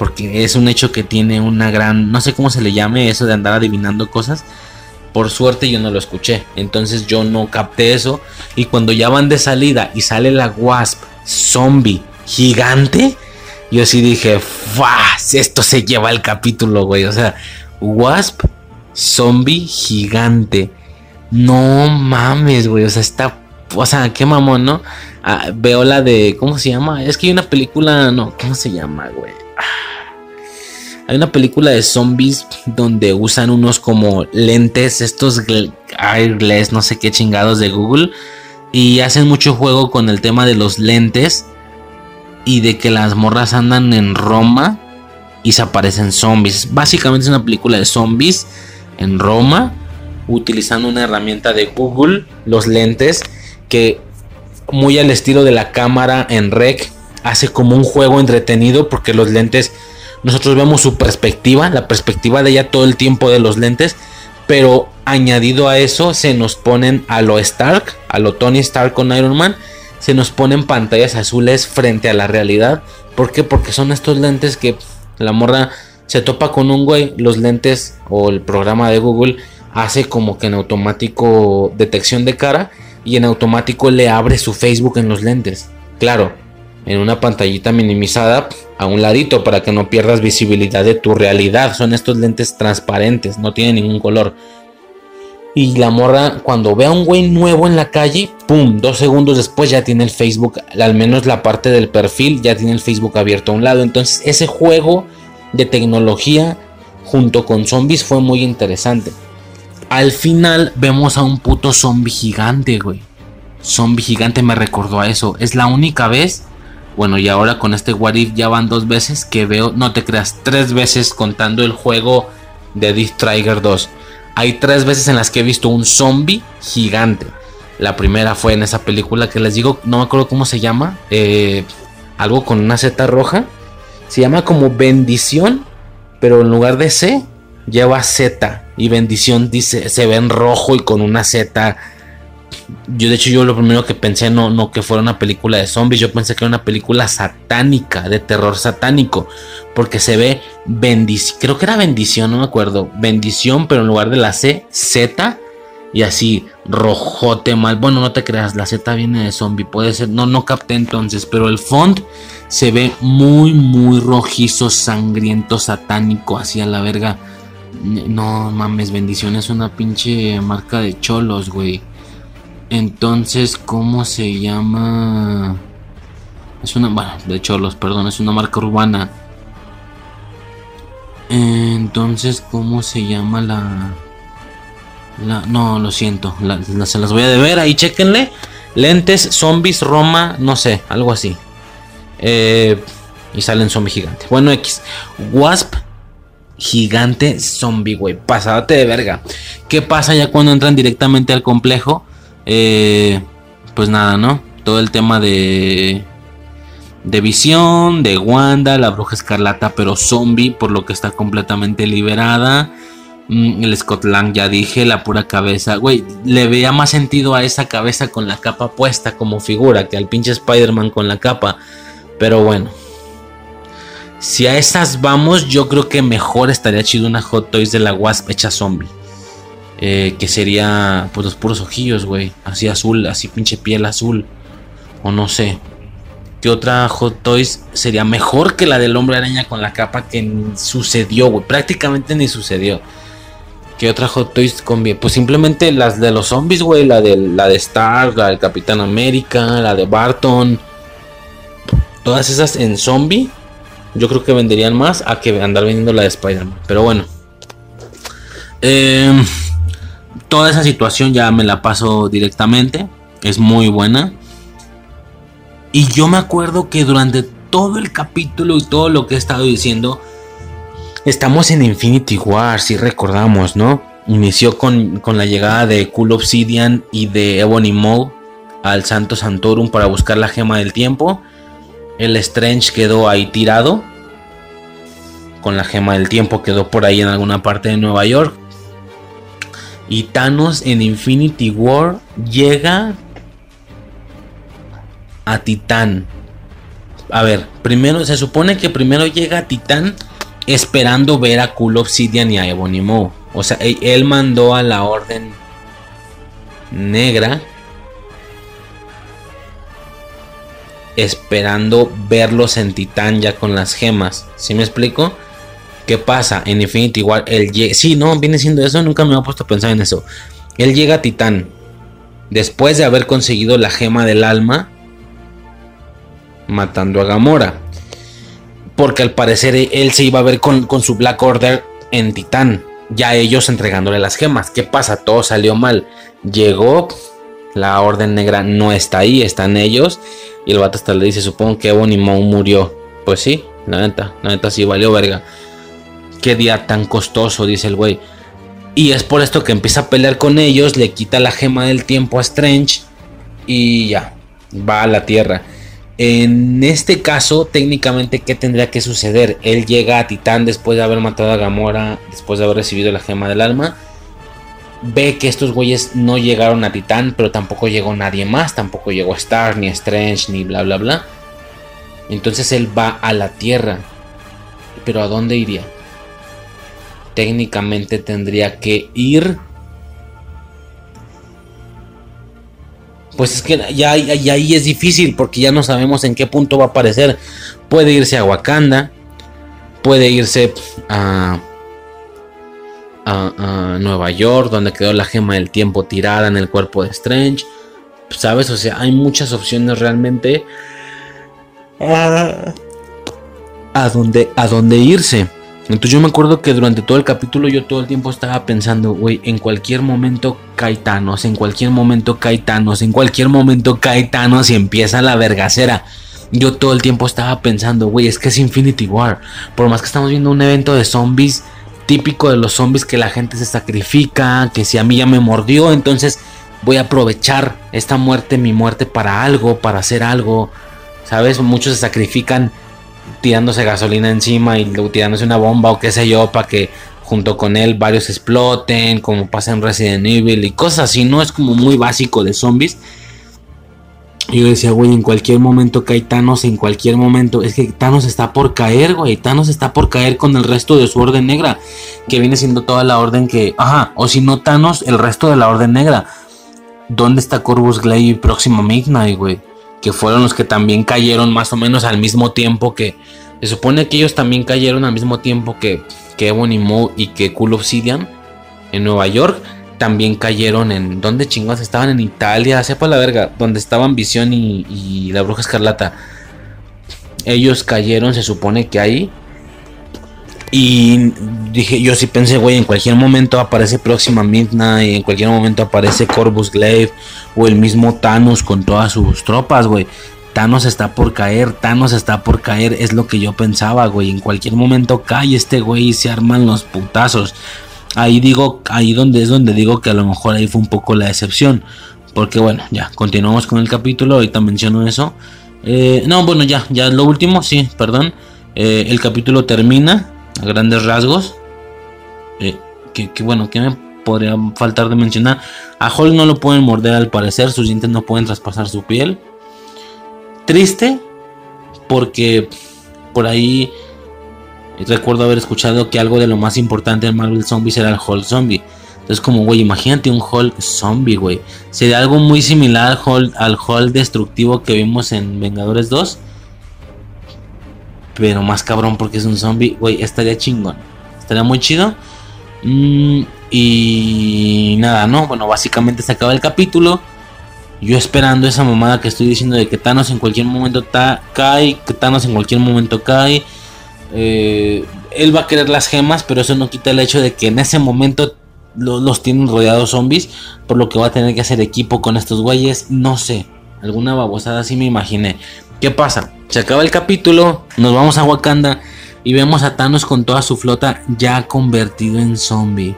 S2: porque es un hecho que tiene una gran, no sé cómo se le llame eso de andar adivinando cosas. Por suerte yo no lo escuché, entonces yo no capté eso. Y cuando ya van de salida y sale la Wasp zombie gigante, yo sí dije, ¡Fas! Esto se lleva el capítulo, güey. O sea, Wasp zombie gigante. No mames, güey. O sea, está. O sea, qué mamón, ¿no? Ah, veo la de. ¿Cómo se llama? Es que hay una película. No, ¿cómo se llama, güey? Hay una película de zombies donde usan unos como lentes, estos Airless, no sé qué chingados de Google. Y hacen mucho juego con el tema de los lentes. Y de que las morras andan en Roma y se aparecen zombies. Básicamente es una película de zombies en Roma. Utilizando una herramienta de Google, los lentes. Que muy al estilo de la cámara en rec. Hace como un juego entretenido porque los lentes nosotros vemos su perspectiva, la perspectiva de ella todo el tiempo de los lentes, pero añadido a eso se nos ponen a lo Stark, a lo Tony Stark con Iron Man, se nos ponen pantallas azules frente a la realidad. ¿Por qué? Porque son estos lentes que la morra se topa con un güey, los lentes o el programa de Google hace como que en automático detección de cara y en automático le abre su Facebook en los lentes. Claro, en una pantallita minimizada a un ladito para que no pierdas visibilidad de tu realidad. Son estos lentes transparentes, no tienen ningún color. Y la morra, cuando ve a un güey nuevo en la calle, pum, dos segundos después ya tiene el Facebook, al menos la parte del perfil, ya tiene el Facebook abierto a un lado. Entonces, ese juego de tecnología junto con zombies fue muy interesante. Al final vemos a un puto zombie gigante, güey. Zombie gigante me recordó a eso. Es la única vez bueno, y ahora con este What ya van dos veces que veo, no te creas, tres veces contando el juego de Death Trigger 2. Hay tres veces en las que he visto un zombie gigante. La primera fue en esa película que les digo, no me acuerdo cómo se llama, eh, algo con una Z roja. Se llama como bendición, pero en lugar de C lleva Z. Y bendición dice, se ve en rojo y con una Z yo de hecho yo lo primero que pensé no, no que fuera una película de zombies, yo pensé que era una película satánica, de terror satánico, porque se ve bendición, creo que era bendición, no me acuerdo, bendición, pero en lugar de la C, Z, y así rojote mal, bueno, no te creas, la Z viene de zombie, puede ser, no, no capté entonces, pero el font se ve muy, muy rojizo, sangriento, satánico, así a la verga. No mames, bendición es una pinche marca de cholos, güey. Entonces, ¿cómo se llama? Es una, bueno, de hecho, los perdón, es una marca urbana. Entonces, ¿cómo se llama la... la no, lo siento. se las voy a deber. Ahí chequenle. Lentes, zombies, Roma, no sé, algo así. Eh, y salen zombie gigante. Bueno, X. Wasp gigante zombie, güey. Pasádate de verga. ¿Qué pasa ya cuando entran directamente al complejo? Eh, pues nada, ¿no? Todo el tema de. De visión, de Wanda, la bruja escarlata, pero zombie, por lo que está completamente liberada. Mm, el Scott Lang, ya dije, la pura cabeza. Güey, le veía más sentido a esa cabeza con la capa puesta como figura que al pinche Spider-Man con la capa. Pero bueno, si a esas vamos, yo creo que mejor estaría chido una Hot Toys de la Wasp hecha zombie. Eh, que sería pues los puros ojillos, güey. Así azul, así pinche piel azul. O no sé. ¿Qué otra Hot Toys sería mejor que la del hombre araña con la capa que sucedió, güey? Prácticamente ni sucedió. ¿Qué otra Hot Toys conviene? Pues simplemente las de los zombies, güey. La de, la de Stark, la del Capitán América, la de Barton. Todas esas en zombie yo creo que venderían más a que andar vendiendo la de Spider-Man. Pero bueno. Em, toda esa situación ya me la paso directamente. Es muy buena. Y yo me acuerdo que durante todo el capítulo y todo lo que he estado diciendo, estamos en Infinity War, si recordamos, ¿no? Inició con, con, la llegada de Cool Obsidian y de Ebony Maw al Santo Santorum para buscar la gema del tiempo. El Strange quedó ahí tirado. Con la gema del tiempo quedó por ahí en alguna parte de Nueva York. Y Thanos en Infinity War llega a Titán. A ver, primero se supone que primero llega a Titán esperando ver a Cool Obsidian y a Ebony O sea, él mandó a la Orden Negra esperando verlos en Titán ya con las gemas. ¿Sí me explico? ¿Qué pasa? En Infinity War, él llega. Sí, no, viene siendo eso. Nunca me había puesto a pensar en eso. Él llega a Titán. Después de haber conseguido la gema del alma. Matando a Gamora. Porque al parecer él se iba a ver con, con su Black Order en Titán. Ya ellos entregándole las gemas. ¿Qué pasa? Todo salió mal. Llegó. La Orden Negra no está ahí, están ellos. Y el vato hasta le dice, supongo que Ebony Maw murió. Pues sí, la neta, la neta sí valió verga. Qué día tan costoso, dice el güey. Y es por esto que empieza a pelear con ellos, le quita la gema del tiempo a Strange y ya, va a la Tierra. En este caso, técnicamente, ¿qué tendría que suceder? Él llega a Titán después de haber matado a Gamora, después de haber recibido la gema del alma ve que estos güeyes no llegaron a Titán, pero tampoco llegó nadie más, tampoco llegó Star, ni Strange, ni bla, bla, bla. Entonces él va a la Tierra. Pero ¿a dónde iría? Técnicamente tendría que ir... Pues es que ya, ahí es difícil porque ya no sabemos en qué punto va a aparecer. Puede irse a Wakanda, puede irse a a, Nueva York, donde quedó la gema del tiempo tirada en el cuerpo de Strange. ¿Sabes? O sea, hay muchas opciones realmente a, a, dónde, a dónde irse. Entonces yo me acuerdo que durante todo el capítulo yo todo el tiempo estaba pensando, güey, en cualquier momento Caetanos, en cualquier momento Caetanos, en cualquier momento Caetanos y empieza la vergacera. Yo todo el tiempo estaba pensando, güey, es que es Infinity War. Por más que estamos viendo un evento de zombies, típico de los zombies que la gente se sacrifica, que si a mí ya me mordió, entonces voy a aprovechar esta muerte, mi muerte para algo, para hacer algo. ¿Sabes? Muchos se sacrifican tirándose gasolina encima y tirándose una bomba o qué sé yo para que junto con él varios exploten, como pasa en Resident Evil y cosas así, no es como muy básico de zombies. Yo decía, güey, en cualquier momento cae Thanos, en cualquier momento. Es que Thanos está por caer, güey. Thanos está por caer con el resto de su orden negra. Que viene siendo toda la orden que. Ajá, o si no Thanos, el resto de la orden negra. ¿Dónde está Corvus Glaive y Próximo Midnight, güey? Que fueron los que también cayeron más o menos al mismo tiempo que. Se supone que ellos también cayeron al mismo tiempo que, que Ebony Maw y que Cool Obsidian en Nueva York también cayeron en. ¿Dónde chingados estaban? En Italia, sepa la verga. Donde estaban Visión y, la Bruja Escarlata. Ellos cayeron, se supone que ahí. Y dije, yo sí pensé, güey, en cualquier momento aparece Próxima Midnight, en cualquier momento aparece Corvus Glaive o el mismo Thanos con todas sus tropas, güey. Thanos está por caer, Thanos está por caer, es lo que yo pensaba, güey. En cualquier momento cae este güey y se arman los putazos. Ahí digo, ahí donde es donde digo que a lo mejor ahí fue un poco la excepción. Porque bueno, ya, continuamos con el capítulo, ahorita menciono eso. Eh, no, bueno, ya, ya lo último, sí, perdón. Eh, el capítulo termina a grandes rasgos. Eh, que, bueno, que me podría faltar de mencionar. A Hulk no lo pueden morder al parecer, sus dientes no pueden traspasar su piel. Triste, porque por ahí recuerdo haber escuchado que algo de lo más importante en Marvel Zombies era el Hulk Zombie. Entonces, como, güey, imagínate un Hulk zombie, güey. Sería algo muy similar al Hulk, al Hulk destructivo que vimos en Vengadores 2 pero más cabrón porque es un zombie, güey, estaría chingón. Estaría muy chido. Mm, y nada, ¿no? Bueno, básicamente se acaba el capítulo. Yo esperando esa mamada que estoy diciendo de que Thanos en cualquier momento cae, que Thanos en cualquier momento cae. Eh, él va a querer las gemas, pero eso no quita el hecho de que en ese momento los tienen rodeados zombies, por lo que va a tener que hacer equipo con estos güeyes. No sé, alguna babosada así me imaginé. ¿Qué pasa? Se acaba el capítulo, nos vamos a Wakanda y vemos a Thanos con toda su flota ya convertido en zombie.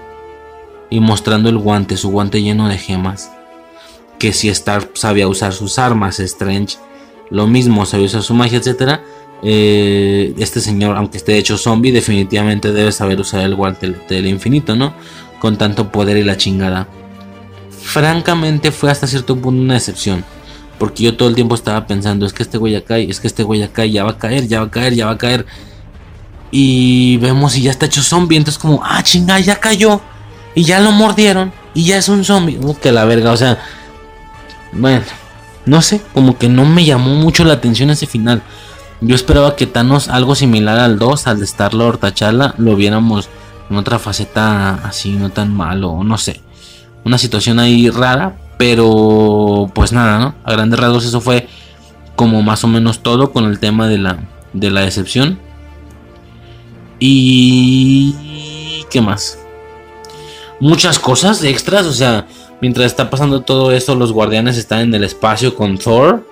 S2: Y mostrando el guante, su guante lleno de gemas. Que si Stark sabía usar sus armas, Strange lo mismo, sabía usar su magia, etc. Eh, este señor, aunque esté hecho zombie, definitivamente debe saber usar el guante del infinito, ¿no? Con tanto poder y la chingada. Francamente fue hasta cierto punto una excepción. Porque yo todo el tiempo estaba pensando, es que este güey ya cae, es que este güey ya cae, ya va a caer, ya va a caer, ya va a caer. Y vemos y ya está hecho zombie. Entonces como, ah, chinga, ya cayó. Y ya lo mordieron. Y ya es un zombie. Uh, que la verga, o sea. Bueno, no sé, como que no me llamó mucho la atención ese final. Yo esperaba que Thanos, algo similar al 2, al de Star-Lord T'Challa, lo viéramos en otra faceta así, no tan malo, no sé. Una situación ahí rara, pero pues nada, ¿no? A grandes rasgos eso fue como más o menos todo con el tema de la, de la decepción. Y... ¿Qué más? Muchas cosas extras, o sea, mientras está pasando todo esto, los guardianes están en el espacio con Thor.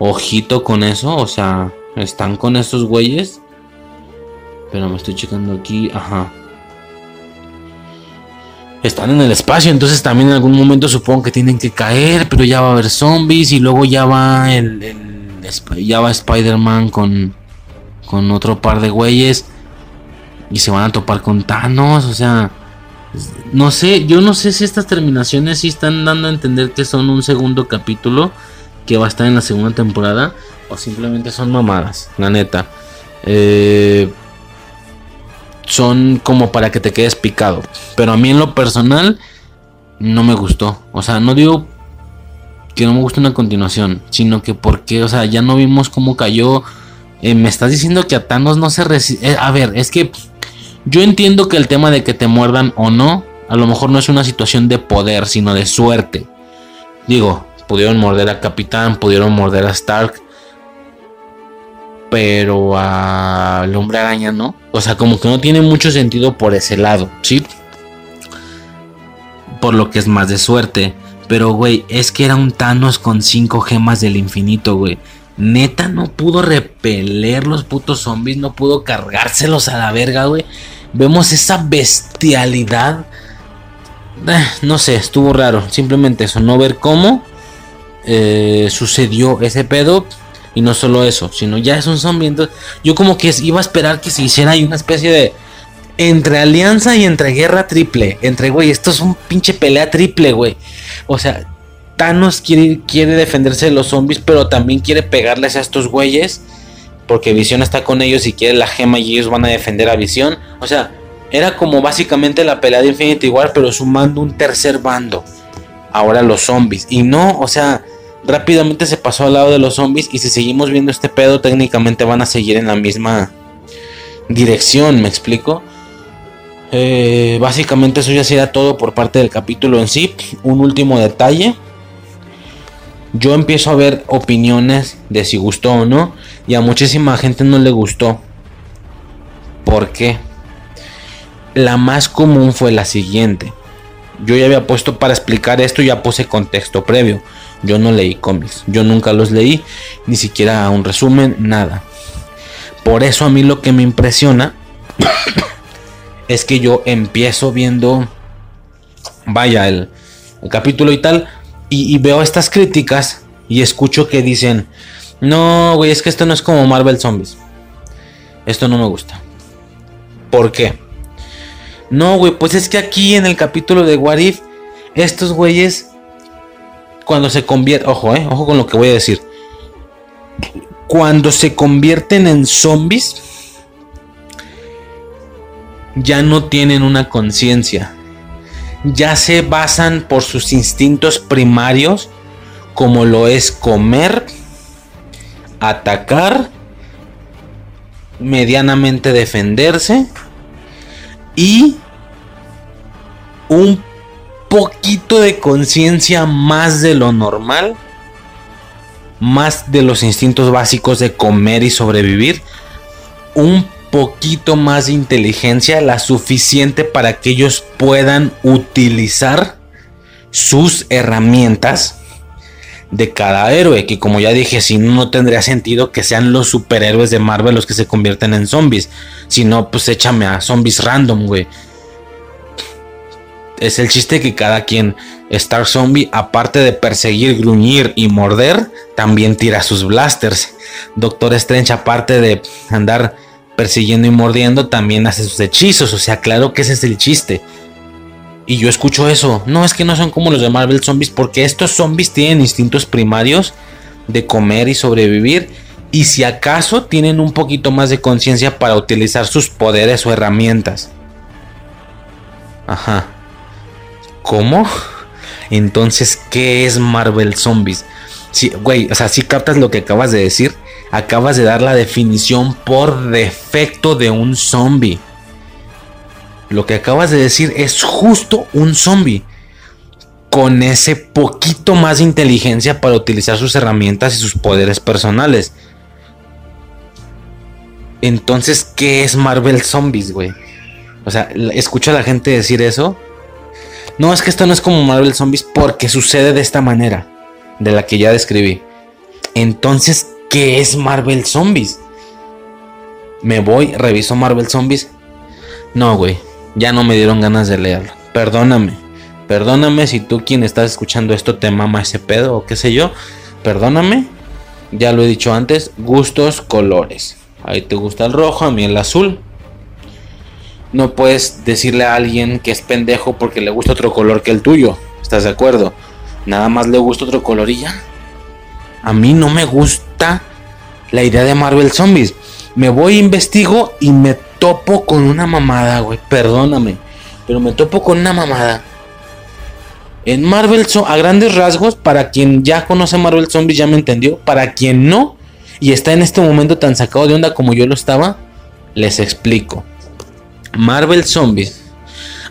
S2: Ojito con eso, o sea, están con estos güeyes. Pero me estoy checando aquí, ajá están en el espacio, entonces también en algún momento supongo que tienen que caer, pero ya va a haber zombies y luego ya va el, ya va Spider-Man con con otro par de güeyes y se van a topar con Thanos, o sea, no sé, yo no sé si estas terminaciones sí están dando a entender que son un segundo capítulo que va a estar en la segunda temporada simplemente son mamadas, la neta. Eh, son como para que te quedes picado. Pero a mí en lo personal no me gustó. O sea, no digo que no me guste una continuación, sino que porque, o sea, ya no vimos cómo cayó. Eh, me estás diciendo que a Thanos no se resiste. Eh, a ver, es que yo entiendo que el tema de que te muerdan o no, a lo mejor no es una situación de poder, sino de suerte. Digo, pudieron morder a Capitán, pudieron morder a Stark, pero al hombre araña no. O sea, como que no tiene mucho sentido por ese lado, ¿sí? Por lo que es más de suerte. Pero, güey, es que era un Thanos con cinco gemas del infinito, güey. Neta, no pudo repeler los putos zombies, no pudo cargárselos a la verga, güey. Vemos esa bestialidad. Eh, no sé, estuvo raro. Simplemente eso, no ver cómo eh, sucedió ese pedo y no solo eso, sino ya es un zombie. Entonces, yo como que iba a esperar que se hiciera ahí una especie de. Entre alianza y entre guerra triple. Entre, güey, esto es un pinche pelea triple, güey. O sea, Thanos quiere, quiere defenderse de los zombies, pero también quiere pegarles a estos güeyes. Porque Visión está con ellos y quiere la gema y ellos van a defender a Visión. O sea, era como básicamente la pelea de Infinity War, pero sumando un tercer bando. Ahora los zombies. Y no, o sea, rápidamente se pasó al lado de los zombies y si seguimos viendo este pedo técnicamente van a seguir en la misma dirección, me explico. Eh, básicamente eso ya sería todo por parte del capítulo en sí. Un último detalle. Yo empiezo a ver opiniones de si gustó o no. Y a muchísima gente no le gustó. ¿Por qué? La más común fue la siguiente. Yo ya había puesto para explicar esto, ya puse contexto previo. Yo no leí cómics, yo nunca los leí, ni siquiera un resumen, nada. Por eso a mí lo que me impresiona [COUGHS] es que yo empiezo viendo, vaya, el, capítulo y tal, y, y, veo estas críticas y escucho que dicen, no, güey, es que esto no es como Marvel Zombies. Esto no me gusta. ¿Por qué? No, güey, pues es que aquí en el capítulo de Warif, estos güeyes, cuando se convierten, ojo, eh, ojo con lo que voy a decir. Cuando se convierten en zombies, ya no tienen una conciencia. Ya se basan por sus instintos primarios, como lo es comer, atacar, medianamente defenderse y un poquito de conciencia más de lo normal, más de los instintos básicos de comer y sobrevivir, un poquito más de inteligencia, la suficiente para que ellos puedan utilizar sus herramientas de cada héroe, que como ya dije, si no, tendría sentido que sean los superhéroes de Marvel los que se convierten en zombies, si no, pues échame a zombies random, güey. Es el chiste que cada quien, Star Zombie, aparte de perseguir, gruñir y morder, también tira sus blasters. Doctor Strange, aparte de andar persiguiendo y mordiendo, también hace sus hechizos. O sea, claro que ese es el chiste. Y yo escucho eso. No, es que no son como los de Marvel Zombies, porque estos zombies tienen instintos primarios de comer y sobrevivir. Y si acaso tienen un poquito más de conciencia para utilizar sus poderes o herramientas. Ajá. ¿Cómo? Entonces, ¿qué es Marvel Zombies? Sí, güey, o sea, si captas lo que acabas de decir acabas de dar la definición por defecto de un zombie. Lo que acabas de decir es justo un zombie. Con ese poquito más de inteligencia para utilizar sus herramientas y sus poderes personales. Entonces, ¿qué es Marvel Zombies, güey? O sea, escucho a la gente decir eso. No, es que esto no es como Marvel Zombies porque sucede de esta manera, de la que ya describí. Entonces, ¿Qué es Marvel Zombies? Me voy, reviso Marvel Zombies. No, güey, ya no me dieron ganas de leerlo. Perdóname. Perdóname si tú quien estás escuchando esto te mama ese pedo o qué sé yo. Perdóname. Ya lo he dicho antes, gustos, colores. Ahí te gusta el rojo, a mí el azul. No puedes decirle a alguien que es pendejo porque le gusta otro color que el tuyo. ¿Estás de acuerdo? Nada más le gusta otro color y ya. A mí no me gusta la idea de Marvel Zombies. Me voy, investigo y me topo con una mamada, güey. Perdóname. Pero me topo con una mamada. En Marvel, a grandes rasgos, para quien ya conoce Marvel Zombies ya me entendió. Para quien no y está en este momento tan sacado de onda como yo lo estaba, les explico. Marvel Zombies,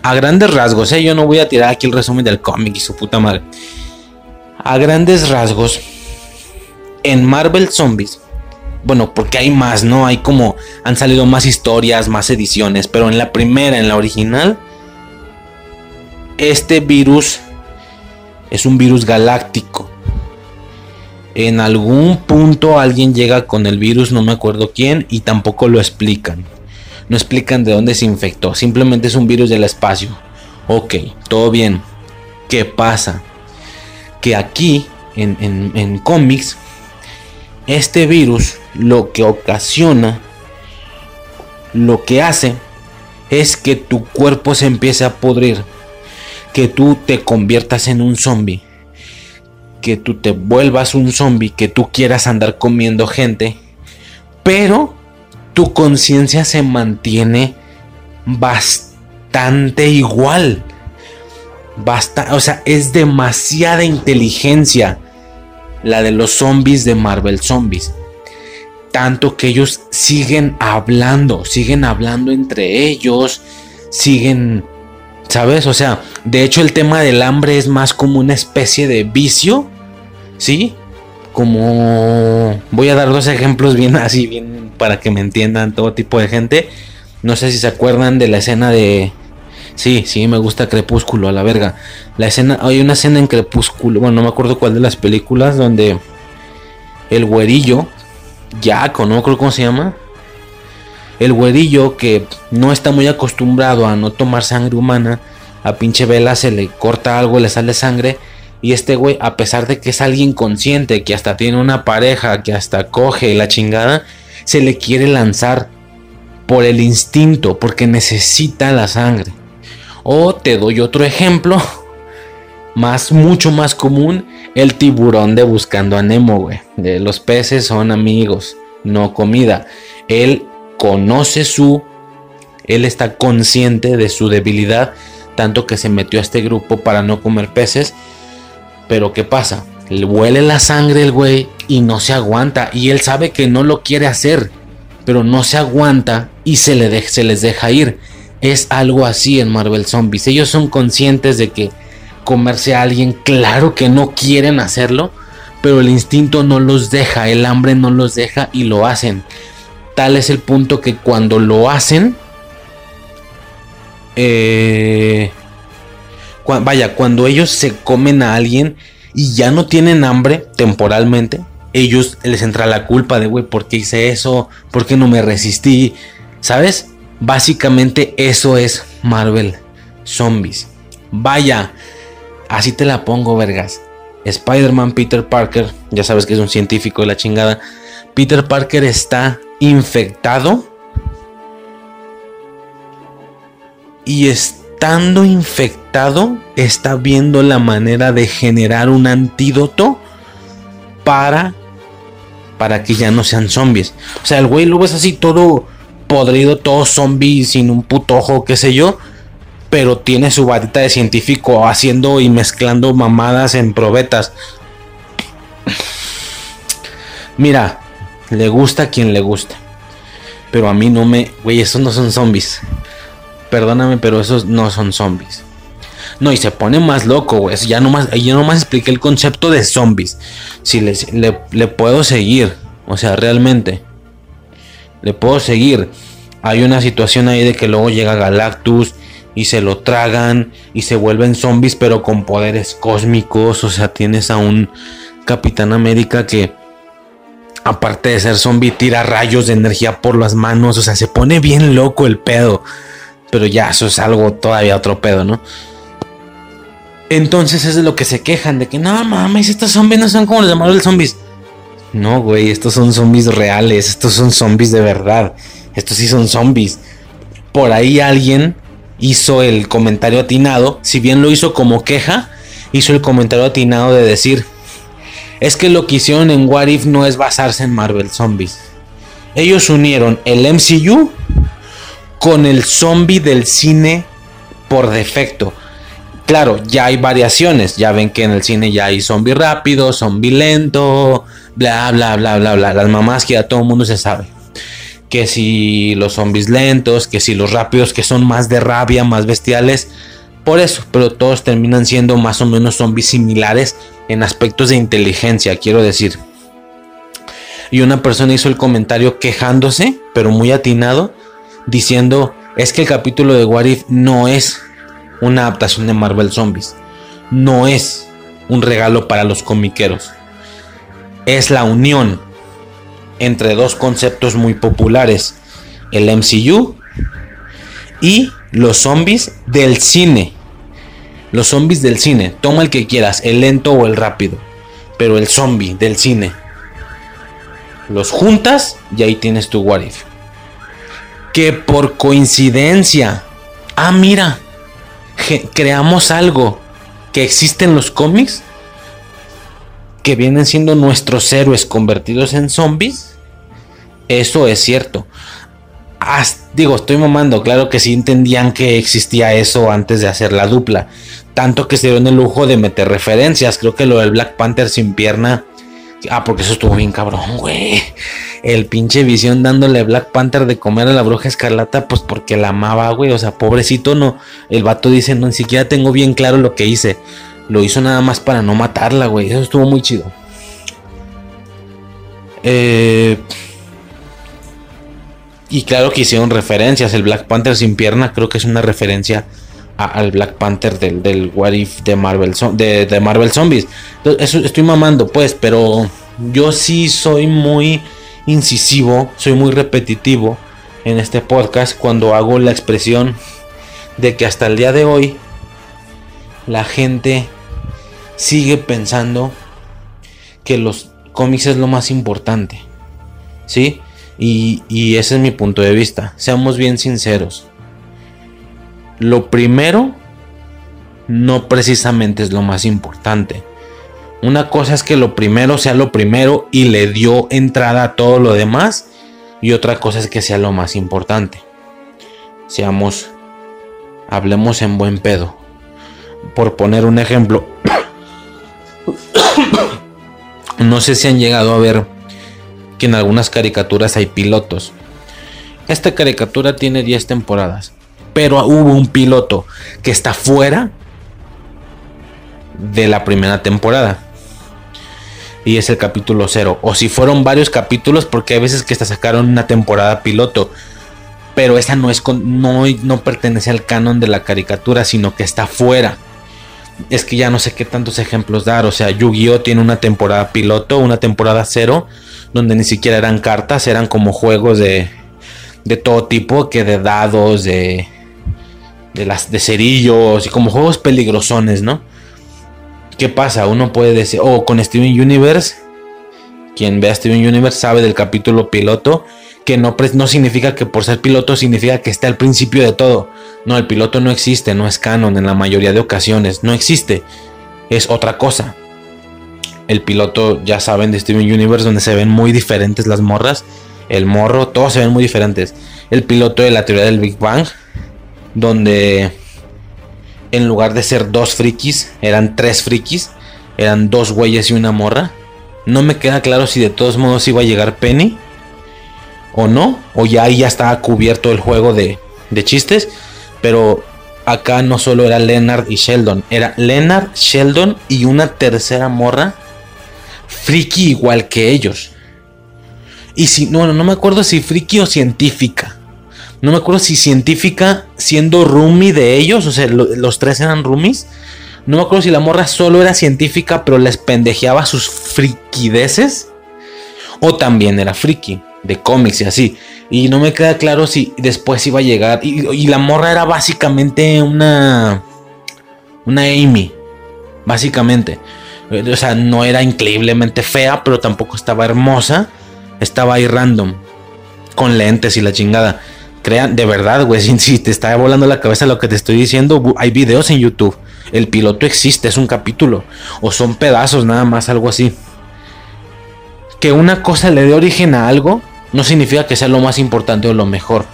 S2: a grandes rasgos, ¿eh? yo no voy a tirar aquí el resumen del cómic y su puta madre. A grandes rasgos, en Marvel Zombies, bueno, porque hay más, ¿no? Hay como, han salido más historias, más ediciones, pero en la primera, en la original, este virus es un virus galáctico. En algún punto alguien llega con el virus, no me acuerdo quién, y tampoco lo explican. No explican de dónde se infectó, simplemente es un virus del espacio. Ok, todo bien. ¿Qué pasa? Que aquí, en, en, en cómics, este virus lo que ocasiona, lo que hace, es que tu cuerpo se empiece a podrir, que tú te conviertas en un zombie, que tú te vuelvas un zombie, que tú quieras andar comiendo gente, pero tu conciencia se mantiene bastante igual. Basta, o sea, es demasiada inteligencia la de los zombies de Marvel Zombies. Tanto que ellos siguen hablando, siguen hablando entre ellos, siguen, ¿sabes? O sea, de hecho el tema del hambre es más como una especie de vicio, ¿sí? Como voy a dar dos ejemplos bien así, bien para que me entiendan todo tipo de gente. No sé si se acuerdan de la escena de. Sí, sí, me gusta Crepúsculo, a la verga. La escena. Hay una escena en Crepúsculo. Bueno, no me acuerdo cuál de las películas. Donde. El güerillo. Jaco, no me acuerdo cómo se llama. El güerillo que no está muy acostumbrado a no tomar sangre humana. A pinche vela se le corta algo le sale sangre. Y este güey, a pesar de que es alguien consciente, que hasta tiene una pareja, que hasta coge la chingada, se le quiere lanzar por el instinto, porque necesita la sangre. O te doy otro ejemplo, [LAUGHS] más, mucho más común, el tiburón de Buscando a Nemo, güey. Los peces son amigos, no comida. Él conoce su, él está consciente de su debilidad, tanto que se metió a este grupo para no comer peces. Pero ¿qué pasa? Le huele la sangre el güey y no se aguanta. Y él sabe que no lo quiere hacer pero no se aguanta y se, le se les deja ir. Es algo así en Marvel Zombies. Ellos son conscientes de que comerse a alguien, claro que no quieren hacerlo, pero el instinto no los deja, el hambre no los deja y lo hacen. Tal es el punto que cuando lo hacen, eh, vaya, cuando ellos se comen a alguien y ya no tienen hambre temporalmente, ellos les entra la culpa de, güey, ¿por qué hice eso? ¿Por qué no me resistí? ¿Sabes? Básicamente eso es Marvel Zombies. Vaya, así te la pongo, vergas. Spider-Man Peter Parker, ya sabes que es un científico de la chingada. Peter Parker está infectado. Y estando infectado, está viendo la manera de generar un antídoto para para que ya no sean zombies. O sea, el güey lo ves así todo podrido, todo zombie, sin un puto ojo, qué sé yo. Pero tiene su varita de científico haciendo y mezclando mamadas en probetas. Mira, le gusta a quien le gusta. Pero a mí no me. Güey, esos no son zombies. Perdóname, pero esos no son zombies. No, y se pone más loco, güey. Ya nomás, ya nomás expliqué el concepto de zombies. Si le, le puedo seguir, o sea, realmente, le puedo seguir. Hay una situación ahí de que luego llega Galactus y se lo tragan y se vuelven zombies, pero con poderes cósmicos. O sea, tienes a un Capitán América que, aparte de ser zombie, tira rayos de energía por las manos. O sea, se pone bien loco el pedo. Pero ya, eso es algo todavía otro pedo, ¿no? Entonces es de lo que se quejan, de que no mames, estos zombies no son como los de Marvel Zombies. No, güey, estos son zombies reales, estos son zombies de verdad. Estos sí son zombies. Por ahí alguien hizo el comentario atinado, si bien lo hizo como queja, hizo el comentario atinado de decir, es que lo que hicieron en What If no es basarse en Marvel Zombies. Ellos unieron el MCU con el zombie del cine por defecto. Claro, ya hay variaciones. Ya ven que en el cine ya hay zombie rápido, zombie lento, bla, bla, bla, bla, bla. Las mamás que ya todo el mundo se sabe. Que si los zombies lentos, que si los rápidos, que son más de rabia, más bestiales. Por eso, pero todos terminan siendo más o menos zombies similares en aspectos de inteligencia, quiero decir. Y una persona hizo el comentario quejándose, pero muy atinado, diciendo, es que el capítulo de Warif no es una adaptación de Marvel Zombies. No es un regalo para los comiqueros. Es la unión entre dos conceptos muy populares. El MCU y los zombies del cine. Los zombies del cine. Toma el que quieras, el lento o el rápido. Pero el zombie del cine. Los juntas y ahí tienes tu What Que por coincidencia. Ah, mira creamos algo que existe en los cómics que vienen siendo nuestros héroes convertidos en zombies. Eso es cierto. digo, estoy mamando, claro que sí entendían que existía eso antes de hacer la dupla. Tanto que se dieron el lujo de meter referencias. Creo que lo del Black Panther sin pierna Ah, porque eso estuvo bien cabrón, güey. El pinche visión dándole Black Panther de comer a la bruja escarlata, pues porque la amaba, güey. O sea, pobrecito no. El vato dice, no, ni siquiera tengo bien claro lo que hice. Lo hizo nada más para no matarla, güey. Eso estuvo muy chido. Eh, Y claro que hicieron referencias. El Black Panther sin pierna creo que es una referencia al Black Panther del, del What If de Marvel, de, de Marvel Zombies. Eso estoy mamando, pues, pero yo sí soy muy incisivo, soy muy repetitivo en este podcast cuando hago la expresión de que hasta el día de hoy la gente sigue pensando que los cómics es lo más importante. ¿Sí? Y, y, ese es mi punto de vista. Seamos bien sinceros. Lo primero no precisamente es lo más importante. Una cosa es que lo primero sea lo primero y le dio entrada a todo lo demás. Y otra cosa es que sea lo más importante. Seamos, hablemos en buen pedo. Por poner un ejemplo, [COUGHS] no sé si han llegado a ver que en algunas caricaturas hay pilotos. Esta caricatura tiene 10 temporadas, pero hubo un piloto que está fuera de la primera temporada y es el capítulo 0. O si fueron varios capítulos, porque hay veces que hasta sacaron una temporada piloto. Pero esa no es con, no, no pertenece al canon de la caricatura, sino que está fuera. Es que ya no sé qué tantos ejemplos dar. O sea, Yu-Gi-Oh! tiene una temporada piloto, una temporada 0, donde ni siquiera eran cartas, eran como juegos de, de todo tipo, que de dados, de, de, las, de cerillos y como juegos peligrosones, ¿no? ¿Qué pasa? Uno puede decir, oh, con Steven Universe, quien ve a Steven Universe sabe del capítulo piloto, que no, no significa que por ser piloto significa que esté al principio de todo. No, el piloto no existe, no es canon en la mayoría de ocasiones, no existe, es otra cosa. El piloto, ya saben, de Steven Universe, donde se ven muy diferentes las morras, el morro, todos se ven muy diferentes. El piloto de la teoría del Big Bang, donde en lugar de ser dos frikis, eran tres frikis, eran dos güeyes y una morra. No me queda claro si de todos modos iba a llegar Penny o no, o ya ahí ya estaba cubierto el juego de, de chistes, pero acá no solo era Leonard y Sheldon, era Leonard, Sheldon y una tercera morra friki igual que ellos. Y si, no, no me acuerdo si friki o científica. No me acuerdo si científica siendo roomie de ellos, o sea, los tres eran roomies. No me acuerdo si la morra solo era científica, pero les pendejeaba sus friquideces. O también era friki, de cómics y así. Y no me queda claro si después iba a llegar. Y, la morra era básicamente una. Una Amy. Básicamente. O sea, no era increíblemente fea, pero tampoco estaba hermosa. Estaba ahí random. Con lentes y la chingada. Crean, de verdad, güey, [LAUGHS] si, te está volando la cabeza lo que te estoy diciendo, hay videos en YouTube. El piloto existe, es un capítulo. O son pedazos, nada más, algo así. Que una cosa le dé origen a algo no significa que sea lo más importante o lo mejor.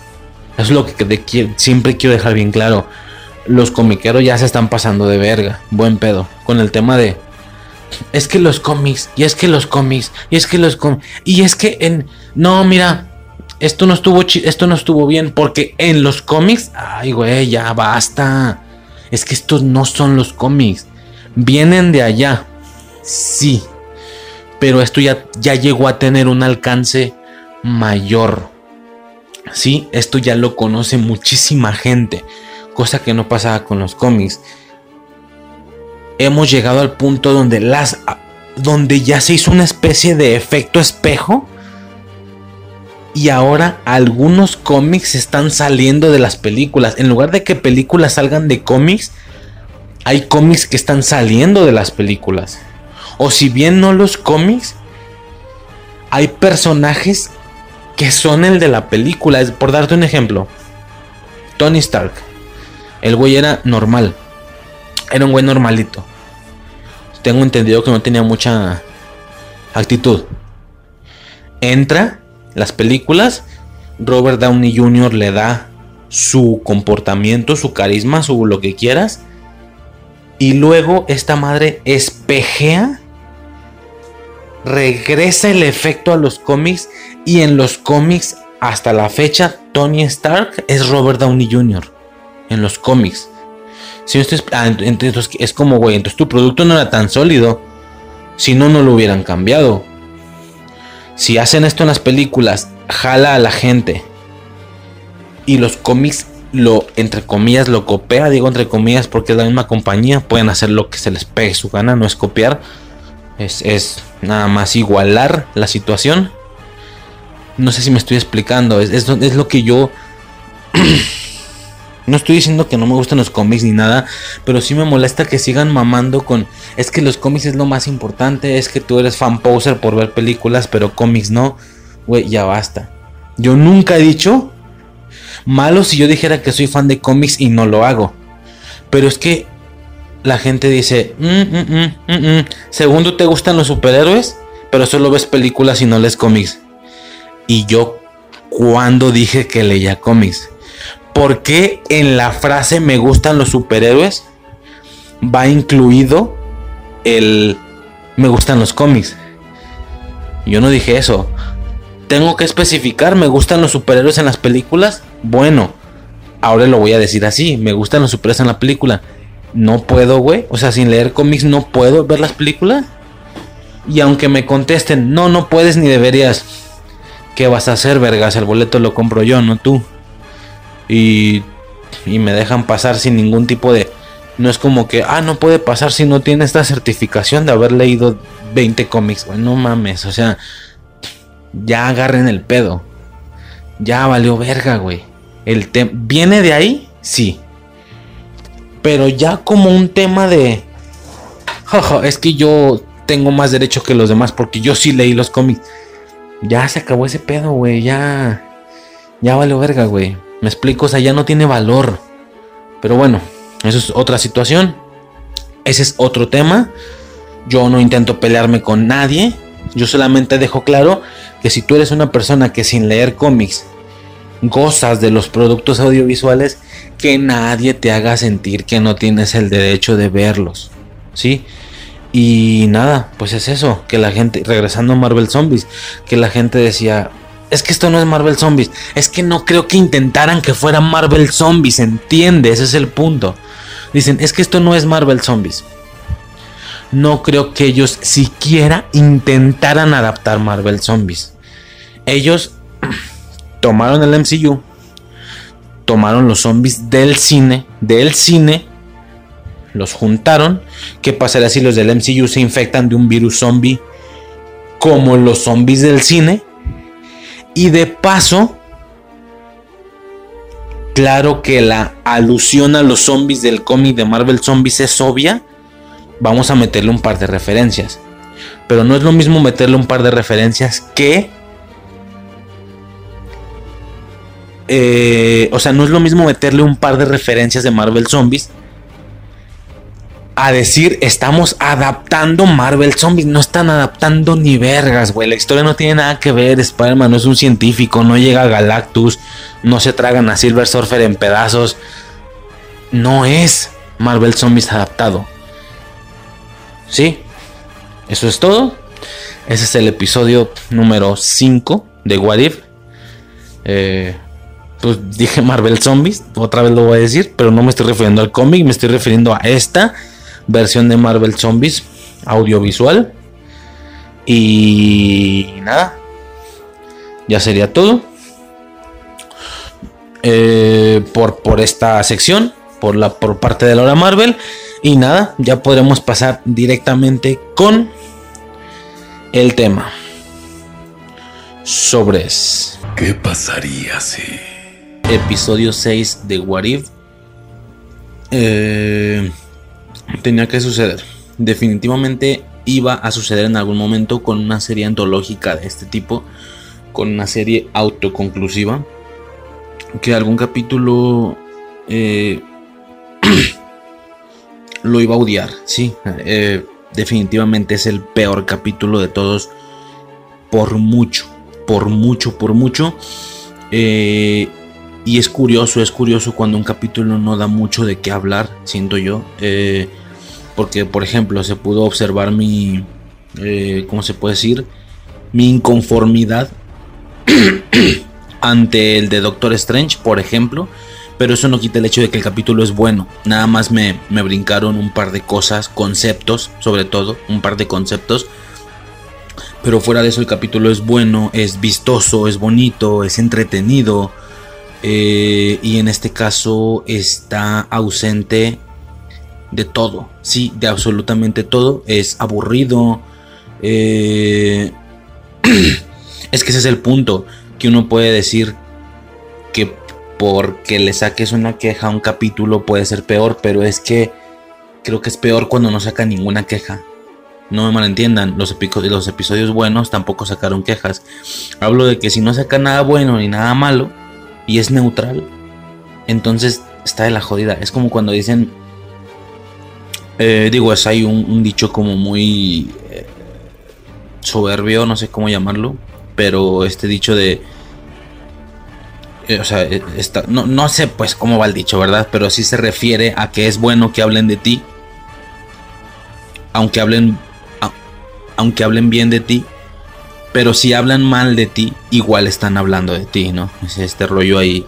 S2: Es lo que siempre quiero dejar bien claro. Los comiqueros ya se están pasando de verga. Buen pedo. Con el tema de. Es que los cómics. Y es que los cómics. Y es que los cómics. Y es que en. No, mira esto no estuvo esto no estuvo bien porque en los cómics, ay güey, ya basta. Es que estos no son los cómics. Vienen de allá. Sí. Pero esto ya, ya llegó a tener un alcance mayor. Sí, esto ya lo conoce muchísima gente. Cosa que no pasaba con los cómics. Hemos llegado al punto donde las donde ya se hizo una especie de efecto espejo y ahora algunos cómics están saliendo de las películas. En lugar de que películas salgan de cómics, hay cómics que están saliendo de las películas. O si bien no los cómics, hay personajes que son el de la película. Por darte un ejemplo, Tony Stark. El güey era normal. Era un güey normalito. Tengo entendido que no tenía mucha actitud. Entra las películas, Robert Downey Jr. le da su comportamiento, su carisma, su lo que quieras. Y luego esta madre espejea, regresa el efecto a los cómics y en los cómics hasta la fecha Tony Stark es Robert Downey Jr. En los cómics. Si ah, entonces es como, güey, entonces tu producto no era tan sólido. Si no, no lo hubieran cambiado si hacen esto en las películas, jala a la gente. y los cómics lo, entre comillas, lo copia, digo entre comillas porque es la misma compañía, pueden hacer lo que se les pegue su gana, no es copiar, es, es nada más igualar la situación. No sé si me estoy explicando, es, es, es lo que yo... [CLEARS THROAT] No estoy diciendo que no me gustan los cómics ni nada, pero sí me molesta que sigan mamando con es que los cómics es lo más importante, es que tú eres fan poser por ver películas, pero cómics no. Güey, ya basta. Yo nunca he dicho malo si yo dijera que soy fan de cómics y no lo hago. Pero es que la gente dice, mm, mm, mm, segundo te gustan los superhéroes, pero solo ves películas y no lees cómics. Y yo, cuando dije que leía cómics? ¿Por qué en la frase me gustan los superhéroes va incluido el me gustan los cómics? Yo no dije eso. Tengo que especificar, ¿me gustan los superhéroes en las películas? Bueno, ahora lo voy a decir así, me gustan los superhéroes en la película. No puedo, güey. O sea, sin leer cómics no puedo ver las películas. Y aunque me contesten, no, no puedes ni deberías. ¿Qué vas a hacer, vergas? El boleto lo compro yo, no tú y, me dejan pasar sin ningún tipo de... No es como que, ah, no puede pasar si no tiene esta certificación de haber leído 20 cómics. Güey, no mames, o sea, ya agarren el pedo. Ya valió verga, güey. El tema viene de ahí, sí. Pero ya como un tema de es que yo tengo más derecho que los demás porque yo sí leí los cómics. Ya se acabó ese pedo, güey. Ya ya valió verga, güey. Me explico, o sea, ya no tiene valor. Pero bueno, eso es otra situación. Ese es otro tema. Yo no intento pelearme con nadie. Yo solamente dejo claro que si tú eres una persona que sin leer cómics gozas de los productos audiovisuales, que nadie te haga sentir que no tienes el derecho de verlos. ¿Sí? Y nada, pues es eso, que la gente, regresando a Marvel Zombies, que la gente decía, es que esto no es Marvel Zombies. Es que no creo que intentaran que fuera Marvel Zombies, ¿entiende? Ese es el punto. Dicen, es que esto no es Marvel Zombies. No creo que ellos siquiera intentaran adaptar Marvel Zombies. Ellos [CLEARS THROAT] tomaron el MCU, tomaron los zombies del cine, del cine, los juntaron. ¿Qué pasaría si los del MCU se infectan de un virus zombie como los zombies del cine? Y de paso, claro que la alusión a los zombies del cómic de Marvel Zombies es obvia. Vamos a meterle un par de referencias. Pero no es lo mismo meterle un par de referencias que... Eh, o sea, no es lo mismo meterle un par de referencias de Marvel Zombies a decir estamos adaptando Marvel Zombies. No están adaptando ni vergas, güey. La historia no tiene nada que ver. Spider-Man no es un científico, no llega a Galactus, no se tragan a Silver Surfer en pedazos. No es Marvel Zombies adaptado. ¿Sí? Eso es todo. Ese es el episodio número 5 de What If. Eh, pues dije Marvel Zombies, otra vez lo voy a decir, pero no me estoy refiriendo al cómic, me estoy refiriendo a esta versión de Marvel Zombies audiovisual. Y nada, ya sería todo eh, por, por esta sección, por, la, por parte de la hora Marvel. Y nada, ya podremos pasar directamente con el tema. Sobre
S1: ¿Qué pasaría si?
S2: Episodio 6 de What If. Eh, tenía que suceder. Definitivamente iba a suceder en algún momento con una serie antológica de este tipo, con una serie autoconclusiva, que algún capítulo eh, [CLEARS THROAT] lo iba a odiar, sí, eh, definitivamente es el peor capítulo de todos, por mucho, por mucho, por mucho. Eh, y es curioso, es curioso cuando un capítulo no da mucho de qué hablar, siento yo. Eh, porque, por ejemplo, se pudo observar mi, eh, ¿cómo se puede decir? Mi inconformidad [CLEARS THROAT] ante el de Doctor Strange, por ejemplo. Pero eso no quita el hecho de que el capítulo es bueno. Nada más me, me brincaron un par de cosas, conceptos, sobre todo, un par de conceptos. Pero fuera de eso el capítulo es bueno, es vistoso, es bonito, es entretenido Eh, y en este caso está ausente de todo, sí, de absolutamente todo. Es aburrido. Eh, [CLEARS THROAT] es que ese es el punto que uno puede decir que porque le saques una queja a un capítulo puede ser peor, pero es que creo que es peor cuando no saca ninguna queja. No me malentiendan, los, los episodios buenos tampoco sacaron quejas. Hablo de que si no saca nada bueno ni nada malo y es neutral, entonces está de la jodida. Es como cuando dicen, eh, digo, es hay un, dicho como muy eh, soberbio, no sé cómo llamarlo, pero este dicho de... Eh, o sea, no, no sé pues cómo va el dicho, ¿verdad? Pero sí se refiere a que es bueno que hablen de ti aunque hablen aunque hablen bien de ti, pero si hablan mal de ti, igual están hablando de ti, ¿no? Es este rollo ahí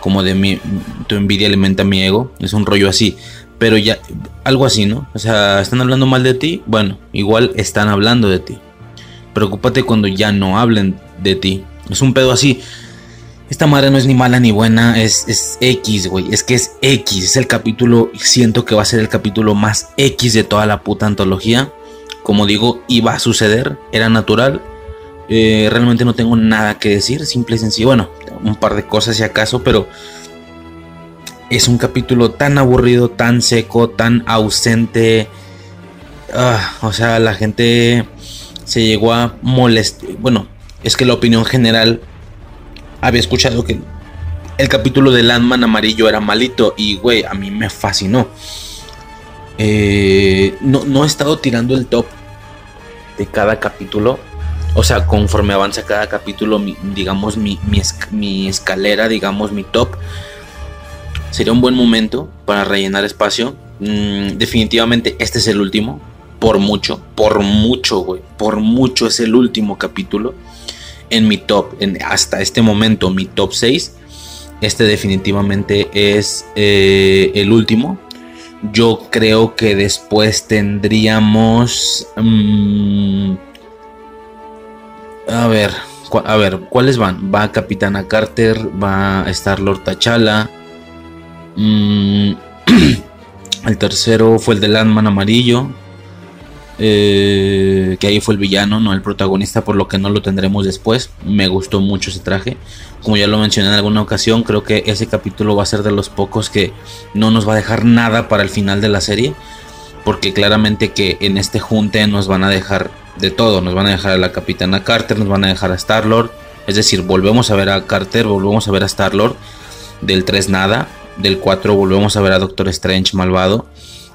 S2: como de mi, tu envidia alimenta mi ego, es un rollo así, pero ya, algo así, ¿no? O sea, están hablando mal de ti, bueno, igual están hablando de ti. Preocúpate cuando ya no hablen de ti. Es un pedo así. Esta madre no es ni mala ni buena, es, es X, güey. Es que es X. Es el capítulo, siento que va a ser el capítulo más X de toda la puta antología como digo, iba a suceder, era natural. Eh, realmente no tengo nada que decir, simple y sencillo. Bueno, un par de cosas si acaso, pero es un capítulo tan aburrido, tan seco, tan ausente. Ah, o sea, la gente se llegó a molestar. Bueno, es que la opinión general había escuchado que el capítulo de Landman amarillo era malito y, güey, a mí me fascinó. Eh, no, no he estado tirando el top de cada capítulo. O sea, conforme avanza cada capítulo, digamos, mi, escalera, digamos, mi top. Sería un buen momento para rellenar espacio. Mm, definitivamente este es el último. Por mucho, por mucho, güey. Por mucho es el último capítulo. En mi top, en, hasta este momento, mi top 6. Este definitivamente es eh, el último. Yo creo que después tendríamos... Mm, a ver, a ver, ¿cuáles van? Va Capitana Carter, va Star Lord T'Challa. Mm, [CLEARS THROAT] el tercero fue el de Landman amarillo. Eh, que ahí fue el villano, no el protagonista, por lo que no lo tendremos después. Me gustó mucho ese traje. Como ya lo mencioné en alguna ocasión, creo que ese capítulo va a ser de los pocos que no nos va a dejar nada para el final de la serie. Porque claramente que en este junte nos van a dejar de todo. Nos van a dejar a la capitana Carter, nos van a dejar a Star Lord. Es decir, volvemos a ver a Carter, volvemos a ver a Star Lord. Del 3 nada. Del 4 volvemos a ver a Doctor Strange malvado.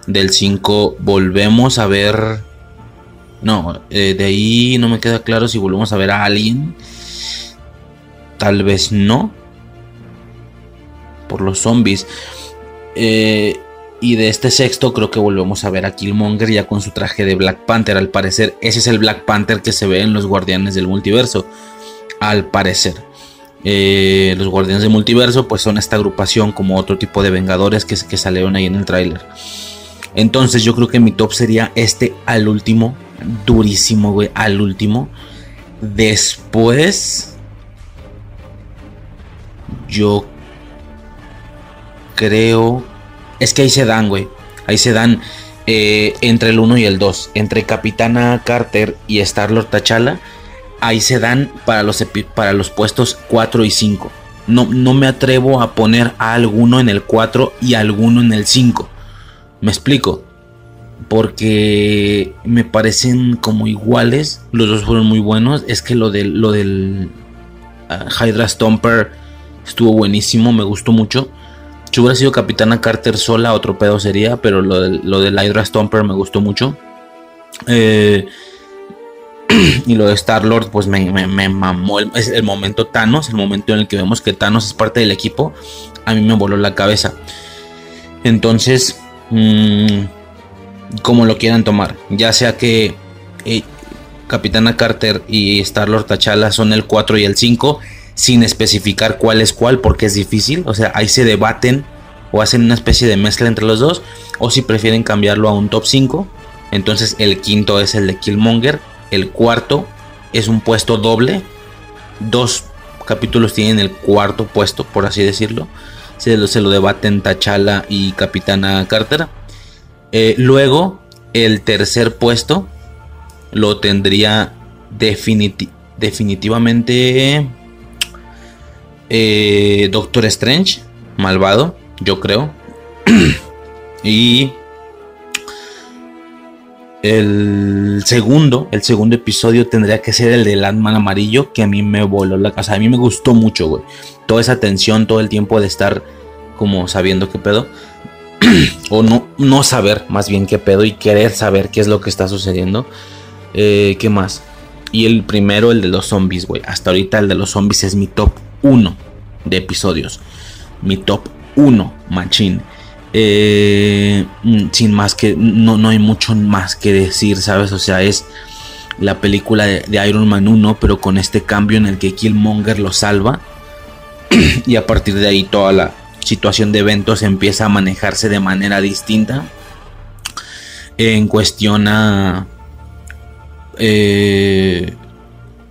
S2: Del 5 volvemos a ver no, eh, de ahí no me queda claro si volvemos a ver a alguien. Tal vez no. Por los zombies. Eh, y de este sexto creo que volvemos a ver a Killmonger ya con su traje de Black Panther. Al parecer ese es el Black Panther que se ve en los Guardianes del Multiverso. Al parecer. Eh, los Guardianes del Multiverso pues son esta agrupación como otro tipo de Vengadores que, que salieron ahí en el tráiler. Entonces yo creo que mi top sería este al último durísimo, güey, al último. Después, yo creo... Es que ahí se dan, güey. Ahí se dan eh, entre el 1 y el 2. Entre Capitana Carter y Star-Lord T'Challa. Ahí se dan para los, para los puestos 4 y 5. No, no me atrevo a poner a alguno en el 4 y alguno en el 5. Me explico porque me parecen como iguales. Los dos fueron muy buenos. Es que lo del, lo del ah, Hydra Stomper estuvo buenísimo, me gustó mucho. Si hubiera sido Capitana Carter sola, otro pedo sería, pero lo del, lo Hydra Stomper me gustó mucho. Eh, [CLEARS THROAT] y lo de Star Lord, pues me, mamó. El, es el momento Thanos, el momento en el que vemos que Thanos es parte del equipo. A mí me voló la cabeza. Entonces, mmm, como lo quieran tomar. Ya sea que eh, Capitana Carter y Star-Lord T'Challa son el 4 y el 5, sin especificar cuál es cuál, porque es difícil. O sea, ahí se debaten o hacen una especie de mezcla entre los dos. O si prefieren cambiarlo a un top 5, entonces el quinto es el de Killmonger. El cuarto es un puesto doble. Dos capítulos tienen el cuarto puesto, por así decirlo. Se lo, se lo debaten T'Challa y Capitana Carter. Eh, luego, el tercer puesto lo tendría definitivamente eh, Doctor Strange, malvado, yo creo. [CLEARS THROAT] y el segundo, el segundo episodio tendría que ser el del Ant-Man amarillo, que a mí me voló la casa. A mí me gustó mucho, güey. Toda esa tensión, todo el tiempo de estar como sabiendo qué pedo. [CLEARS THROAT] o no, no saber más bien qué pedo y querer saber qué es lo que está sucediendo. Eh, ¿Qué más? Y el primero, el de los zombies, güey. Hasta ahorita el de los zombies es mi top 1 de episodios. Mi top 1, machín. Eh, mm, sin más que, no, no hay mucho más que decir, ¿sabes? O sea, es la película de, Iron Man 1, pero con este cambio en el que Killmonger lo salva. [CLEARS THROAT] y a partir de ahí toda la situación de eventos empieza a manejarse de manera distinta. En cuestión a... Eh,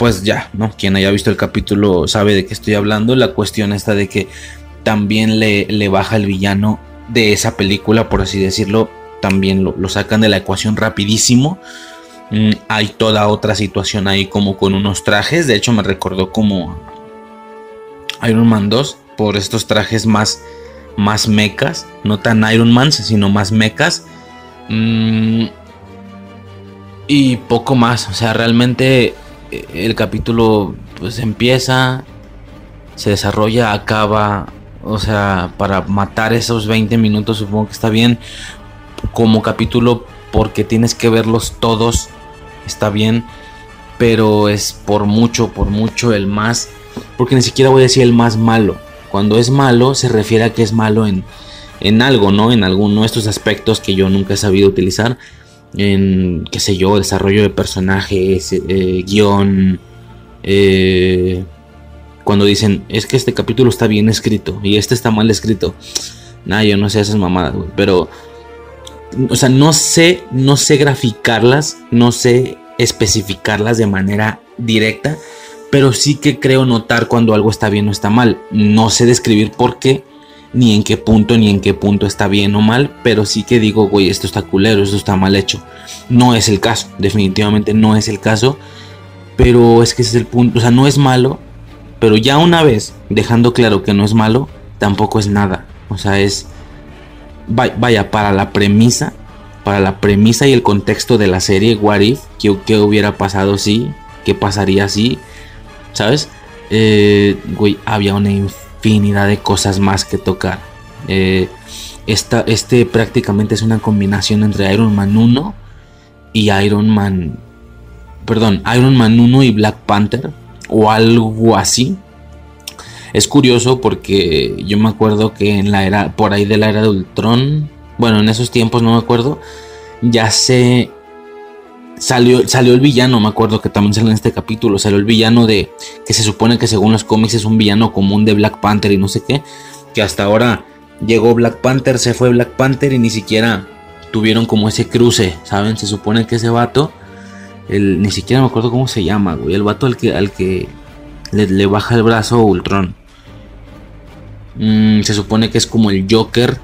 S2: pues ya, ¿no? Quien haya visto el capítulo sabe de qué estoy hablando. La cuestión está de que también le, baja el villano de esa película, por así decirlo, también lo, sacan de la ecuación rapidísimo. Mm, hay toda otra situación ahí como con unos trajes. De hecho me recordó como Iron Man 2 por estos trajes más, más mecas. No tan Iron Man, sino más mecas. Mm, y poco más. O sea, realmente el capítulo pues empieza, se desarrolla, acaba, o sea, para matar esos 20 minutos supongo que está bien. Como capítulo porque tienes que verlos todos. Está bien. Pero es por mucho, por mucho el más. Porque ni siquiera voy a decir el más malo. Cuando es malo se refiere a que es malo en, en algo, ¿no? En alguno de estos aspectos que yo nunca he sabido utilizar. En, qué sé yo, desarrollo de personajes, eh, guion, eh, cuando dicen, es que este capítulo está bien escrito y este está mal escrito. Nah, yo no sé esas mamadas. Pero, o sea, no sé, no sé graficarlas, no sé especificarlas de manera directa, pero sí que creo notar cuando algo está bien o está mal. No sé describir por qué, ni en qué punto, ni en qué punto está bien o mal, pero sí que digo, güey, esto está culero, esto está mal hecho. No es el caso, definitivamente no es el caso, pero es que ese es el punto, o sea, no es malo, pero ya una vez dejando claro que no es malo, tampoco es nada. O sea, es... Vaya, para la premisa, para la premisa y el contexto de la serie, What If, ¿qué, hubiera pasado si? ¿Qué pasaría si? ¿Sabes? Eh, güey, había una infinidad de cosas más que tocar. Eh, este prácticamente es una combinación entre Iron Man 1 y Iron Man... Perdón, Iron Man 1 y Black Panther o algo así. Es curioso porque yo me acuerdo que en la era, por ahí de la era de Ultron, bueno, en esos tiempos no me acuerdo, ya se salió, salió el villano, me acuerdo que también salió en este capítulo, salió el villano de, que se supone que según los cómics es un villano común de Black Panther y no sé qué, que hasta ahora llegó Black Panther, se fue Black Panther y ni siquiera tuvieron como ese cruce, ¿saben? Se supone que ese vato ni siquiera me acuerdo cómo se llama, güey. El vato al que, al que le, baja el brazo Ultron. Mm, se supone que es como el Joker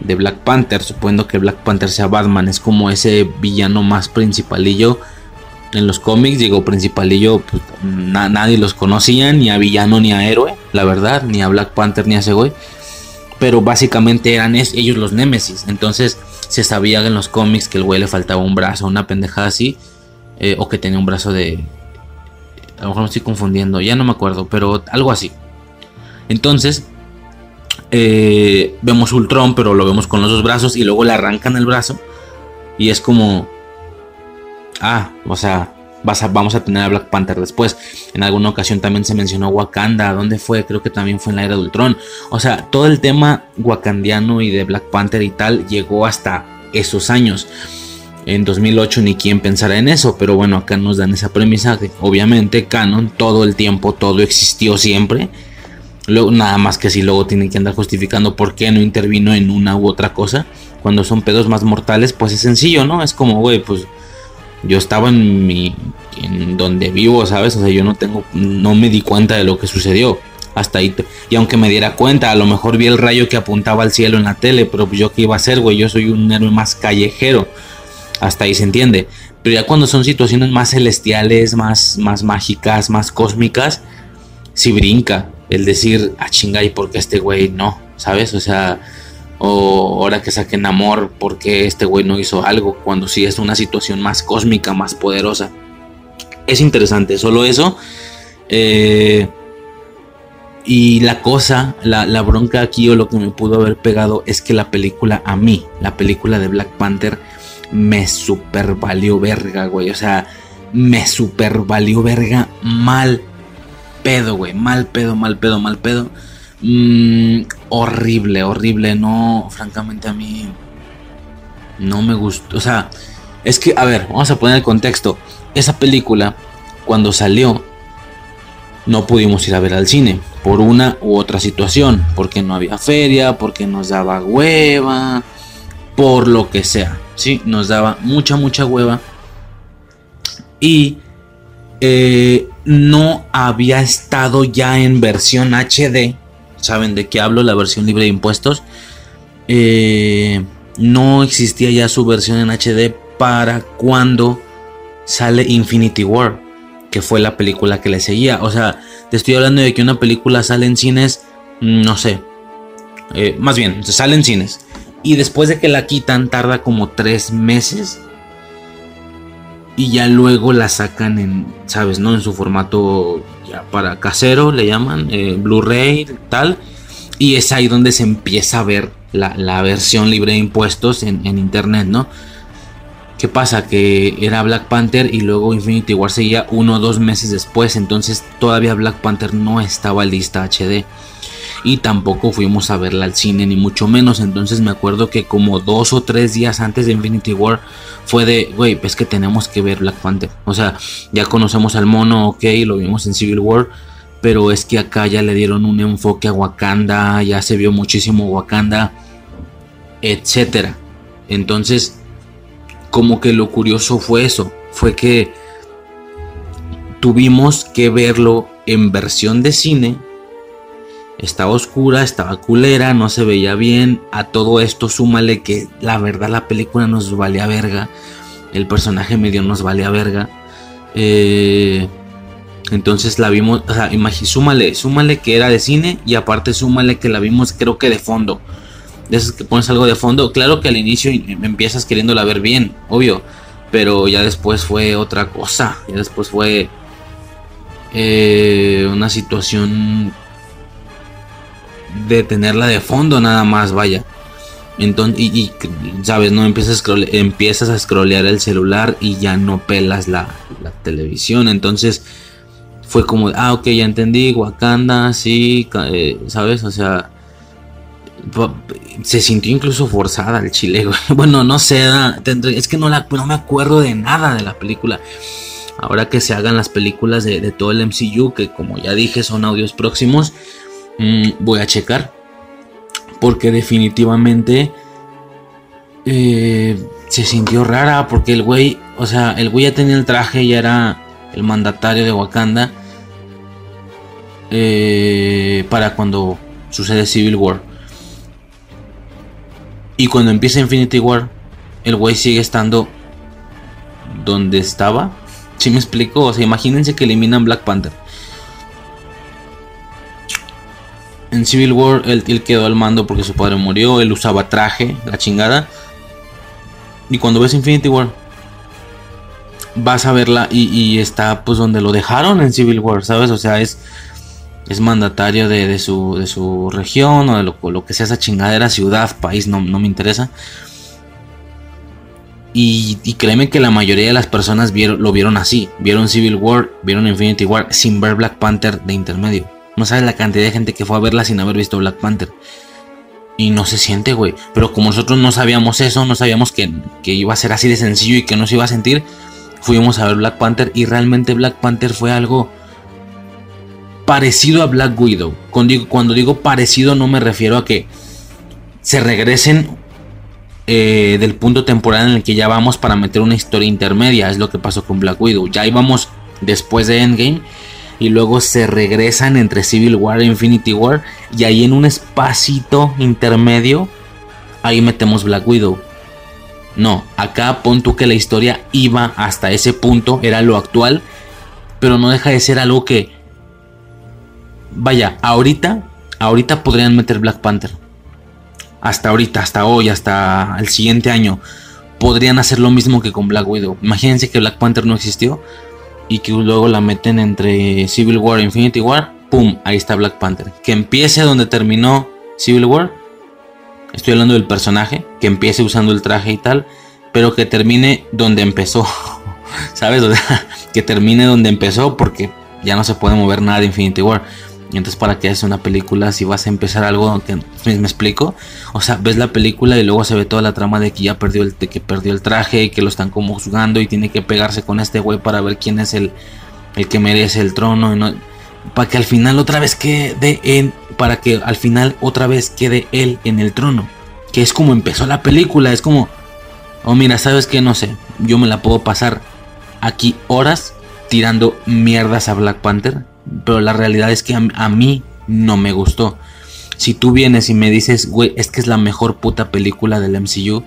S2: de Black Panther. Suponiendo que Black Panther sea Batman. Es como ese villano más principalillo. En los cómics, digo principalillo, pues, nadie los conocía, ni a villano ni a héroe, la verdad, ni a Black Panther ni a ese güey. Pero básicamente eran ellos los Némesis. Entonces se sabía en los cómics que el güey le faltaba un brazo, una pendejada así. Eh, o que tenía un brazo de... A lo mejor me estoy confundiendo, ya no me acuerdo, pero algo así. Entonces, eh, vemos Ultron, pero lo vemos con los dos brazos y luego le arrancan el brazo. Y es como... Ah, o sea, a, vamos a tener a Black Panther después. En alguna ocasión también se mencionó Wakanda. ¿Dónde fue? Creo que también fue en la era de Ultron. O sea, todo el tema wakandiano y de Black Panther y tal llegó hasta esos años. En 2008 ni quien pensara en eso, pero bueno, acá nos dan esa premisa que obviamente canon todo el tiempo, todo existió siempre. Luego, nada más que si luego tienen que andar justificando por qué no intervino en una u otra cosa. Cuando son pedos más mortales, pues es sencillo, ¿no? Es como, güey, pues yo estaba en mi, en donde vivo, ¿sabes? O sea, yo no tengo, no me di cuenta de lo que sucedió. Hasta ahí. Y aunque me diera cuenta, a lo mejor vi el rayo que apuntaba al cielo en la tele, pero pues yo qué iba a hacer, güey, yo soy un héroe más callejero. Hasta ahí se entiende. Pero ya cuando son situaciones más celestiales, más, más mágicas, más cósmicas, si brinca el decir, ah, chinga, ¿y por qué este güey no? ¿Sabes? O sea, o ahora que saquen amor, ¿por qué este güey no hizo algo? Cuando sí es una situación más cósmica, más poderosa. Es interesante, solo eso. Eh, y la cosa, la, la, bronca aquí o lo que me pudo haber pegado es que la película a mí, la película de Black Panther, me super valió verga, güey. O sea, me super valió verga mal pedo, güey. Mal pedo, mal pedo, mal pedo. Mm, horrible, horrible. No, francamente a mí no me gustó. O sea, es que, a ver, vamos a poner el contexto. Esa película, cuando salió, no pudimos ir a ver al cine por una u otra situación, porque no había feria, porque nos daba hueva, por lo que sea, ¿sí? Nos daba mucha, mucha hueva. Y eh, no había estado ya en versión HD. ¿Saben de qué hablo? La versión libre de impuestos. Eh, no existía ya su versión en HD para cuando sale Infinity War, que fue la película que le seguía. O sea, te estoy hablando de que una película sale en cines, no sé. Eh, más bien, sale en cines. Y después de que la quitan, tarda como tres meses y ya luego la sacan en, ¿sabes? ¿No? En su formato ya para casero, le llaman, eh, Blu-ray, tal. Y es ahí donde se empieza a ver la, versión libre de impuestos en, internet, ¿no? ¿Qué pasa? Que era Black Panther y luego Infinity War seguía uno o dos meses después, entonces todavía Black Panther no estaba lista HD y tampoco fuimos a verla al cine ni mucho menos. Entonces me acuerdo que como dos o tres días antes de Infinity War fue de, güey, pues que tenemos que ver Black Panther. O sea, ya conocemos al mono, ok, lo vimos en Civil War. Pero es que acá ya le dieron un enfoque a Wakanda, ya se vio muchísimo Wakanda, etcétera. Entonces, como que lo curioso fue eso, fue que tuvimos que verlo en versión de cine estaba oscura, estaba culera, no se veía bien. A todo esto súmale que la verdad la película nos valía verga. El personaje medio nos valía verga. Eh, entonces la vimos, o sea, súmale, súmale que era de cine y aparte súmale que la vimos creo que de fondo. De esas que pones algo de fondo. Claro que al inicio empiezas queriéndola ver bien, obvio. Pero ya después fue otra cosa. Ya después fue eh, una situación de tenerla de fondo nada más, vaya. Entonces, y, sabes, no empiezas a, empiezas a scrollear el celular y ya no pelas la, televisión. Entonces fue como, ah, ok, ya entendí, Wakanda, sí, eh, sabes, o sea, se sintió incluso forzada el chile, [LAUGHS] Bueno, no sé, es que no, la, no me acuerdo de nada de la película. Ahora que se hagan las películas de, de todo el MCU, que como ya dije son audios próximos, Mm, voy a checar. Porque definitivamente eh, se sintió rara. Porque el güey, o sea, el güey ya tenía el traje, ya era el mandatario de Wakanda. Eh, para cuando sucede Civil War. Y cuando empieza Infinity War, el güey sigue estando donde estaba. Si me explico? O sea, imagínense que eliminan Black Panther. En Civil War él, quedó al mando porque su padre murió, él usaba traje, la chingada. Y cuando ves Infinity War, vas a verla y, está pues donde lo dejaron en Civil War, ¿sabes? O sea, es, es mandatario de, su, de su región o de lo, que sea esa chingadera, ciudad, país, no, me interesa. Y, y, créeme que la mayoría de las personas vieron, lo vieron así. Vieron Civil War, vieron Infinity War sin ver Black Panther de intermedio. No sabes la cantidad de gente que fue a verla sin haber visto Black Panther. Y no se siente, güey. Pero como nosotros no sabíamos eso, no sabíamos que, iba a ser así de sencillo y que no se iba a sentir, fuimos a ver Black Panther y realmente Black Panther fue algo parecido a Black Widow. Cuando digo, cuando digo parecido no me refiero a que se regresen eh, del punto temporal en el que ya vamos para meter una historia intermedia. Es lo que pasó con Black Widow. Ya íbamos después de Endgame. Y luego se regresan entre Civil War e Infinity War. Y ahí en un espacito intermedio. Ahí metemos Black Widow. No, acá pon tú que la historia iba hasta ese punto. Era lo actual. Pero no deja de ser algo que. Vaya, ahorita. Ahorita podrían meter Black Panther hasta ahorita, hasta hoy, hasta el siguiente año, podrían hacer lo mismo que con Black Widow. Imagínense que Black Panther no existió y que luego la meten entre Civil War e Infinity War. ¡Pum! Ahí está Black Panther. Que empiece donde terminó Civil War. Estoy hablando del personaje. Que empiece usando el traje y tal. Pero que termine donde empezó. [LAUGHS] ¿Sabes? que termine donde empezó porque ya no se puede mover nada de Infinity War. Entonces, ¿para qué haces una película si vas a empezar algo que me, explico? O sea, ves la película y luego se ve toda la trama de que ya perdió el, que perdió el traje y que lo están como juzgando y tiene que pegarse con este güey para ver quién es el, el que merece el trono. Y no, para que al final otra vez quede en. Para que al final otra vez quede él en el trono. Que es como empezó la película. Es como. Oh, mira, ¿sabes qué? No sé. Yo me la puedo pasar aquí horas tirando mierdas a Black Panther pero la realidad es que a, mí no me gustó. Si tú vienes y me dices, güey, es que es la mejor puta película del MCU,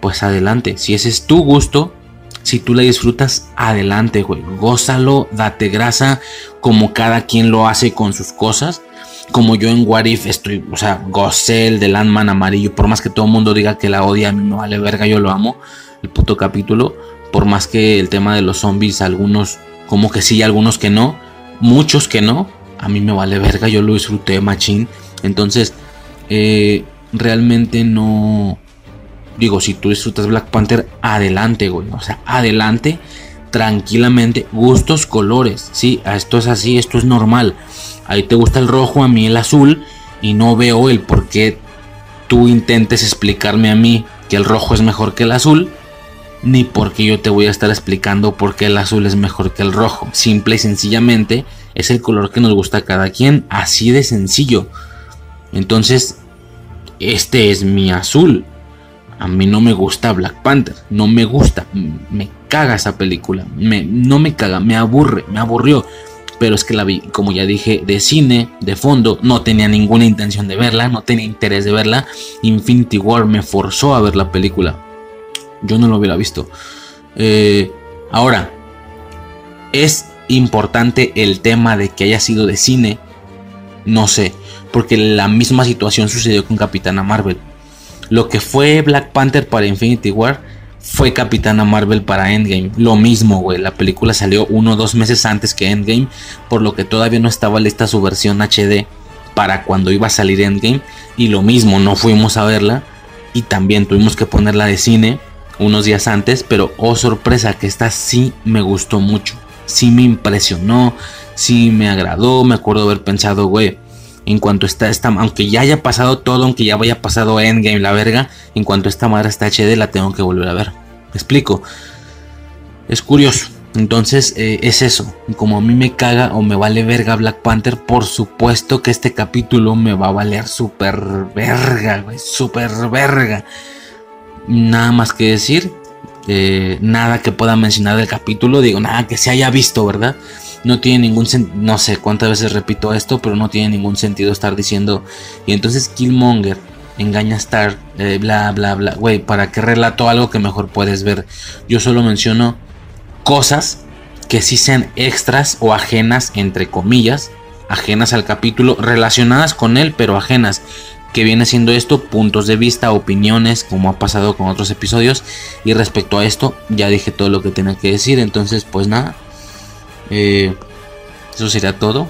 S2: pues adelante. Si ese es tu gusto, si tú la disfrutas, adelante, güey. Gózalo, date grasa, como cada quien lo hace con sus cosas. Como yo en What If estoy, o sea, gocé el de Landman amarillo. Por más que todo el mundo diga que la odia, a mí me vale verga, yo lo amo. El puto capítulo. Por más que el tema de los zombies, algunos como que sí, algunos que no muchos que no, a mí me vale verga, yo lo disfruté machín. Entonces, eh, realmente no... Digo, si tú disfrutas Black Panther, adelante, güey. O sea, adelante, tranquilamente. Gustos, colores. Sí, esto es así, esto es normal. Ahí te gusta el rojo, a mí el azul. Y no veo el por qué tú intentes explicarme a mí que el rojo es mejor que el azul ni porque yo te voy a estar explicando por qué el azul es mejor que el rojo. Simple y sencillamente es el color que nos gusta a cada quien, así de sencillo. Entonces, este es mi azul. A mí no me gusta Black Panther, no me gusta, me caga esa película, no me caga, me aburre, me aburrió. Pero es que la vi, como ya dije, de cine, de fondo, no tenía ninguna intención de verla, no tenía interés de verla. Infinity War me forzó a ver la película yo no lo hubiera visto. Eh, ahora, es importante el tema de que haya sido de cine. No sé, porque la misma situación sucedió con Capitana Marvel. Lo que fue Black Panther para Infinity War fue Capitana Marvel para Endgame. Lo mismo, güey. La película salió uno o dos meses antes que Endgame, por lo que todavía no estaba lista su versión HD para cuando iba a salir Endgame. Y lo mismo, no fuimos a verla. Y también tuvimos que ponerla de cine unos días antes, pero oh sorpresa que esta sí me gustó mucho, sí me impresionó, sí me agradó, me acuerdo haber pensado, güey, en cuanto está esta, aunque ya haya pasado todo, aunque ya vaya pasado Endgame la verga, en cuanto esta madre está HD la tengo que volver a ver. Me explico. Es curioso. Entonces eh, es eso. Como a mí me caga o me vale verga Black Panther, por supuesto que este capítulo me va a valer súper verga, güey. Súper verga nada más que decir. Eh, nada que pueda mencionar del capítulo. Digo, nada que se haya visto, ¿verdad? No tiene ningún sentido. No sé cuántas veces repito esto, pero no tiene ningún sentido estar diciendo. Y entonces Killmonger engaña a Star, eh, bla, bla, bla. Güey, ¿para qué relato algo que mejor puedes ver? Yo solo menciono cosas que sí sean extras o ajenas, entre comillas, ajenas al capítulo, relacionadas con él, pero ajenas que viene siendo esto, puntos de vista, opiniones, como ha pasado con otros episodios. Y respecto a esto, ya dije todo lo que tenía que decir. Entonces, pues nada. Eh, eso sería todo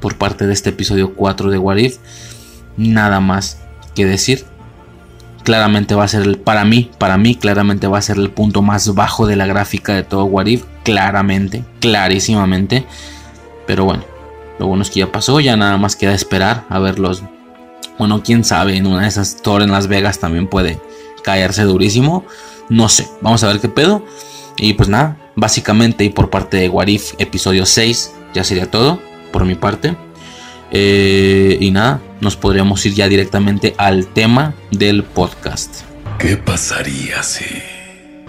S2: por parte de este episodio 4 de Warif. Nada más que decir. Claramente va a ser el, para mí, para mí, claramente va a ser el punto más bajo de la gráfica de todo Warif. Claramente, clarísimamente. Pero bueno, lo bueno es que ya pasó, ya nada más queda esperar a ver los bueno, quién sabe, en una de esas Thor en Las Vegas también puede caerse durísimo. No sé, vamos a ver qué pedo. Y pues nada, básicamente y por parte de Warif episodio 6 ya sería todo por mi parte. Eh, y nada, nos podríamos ir ya directamente al tema del podcast.
S1: ¿Qué pasaría si...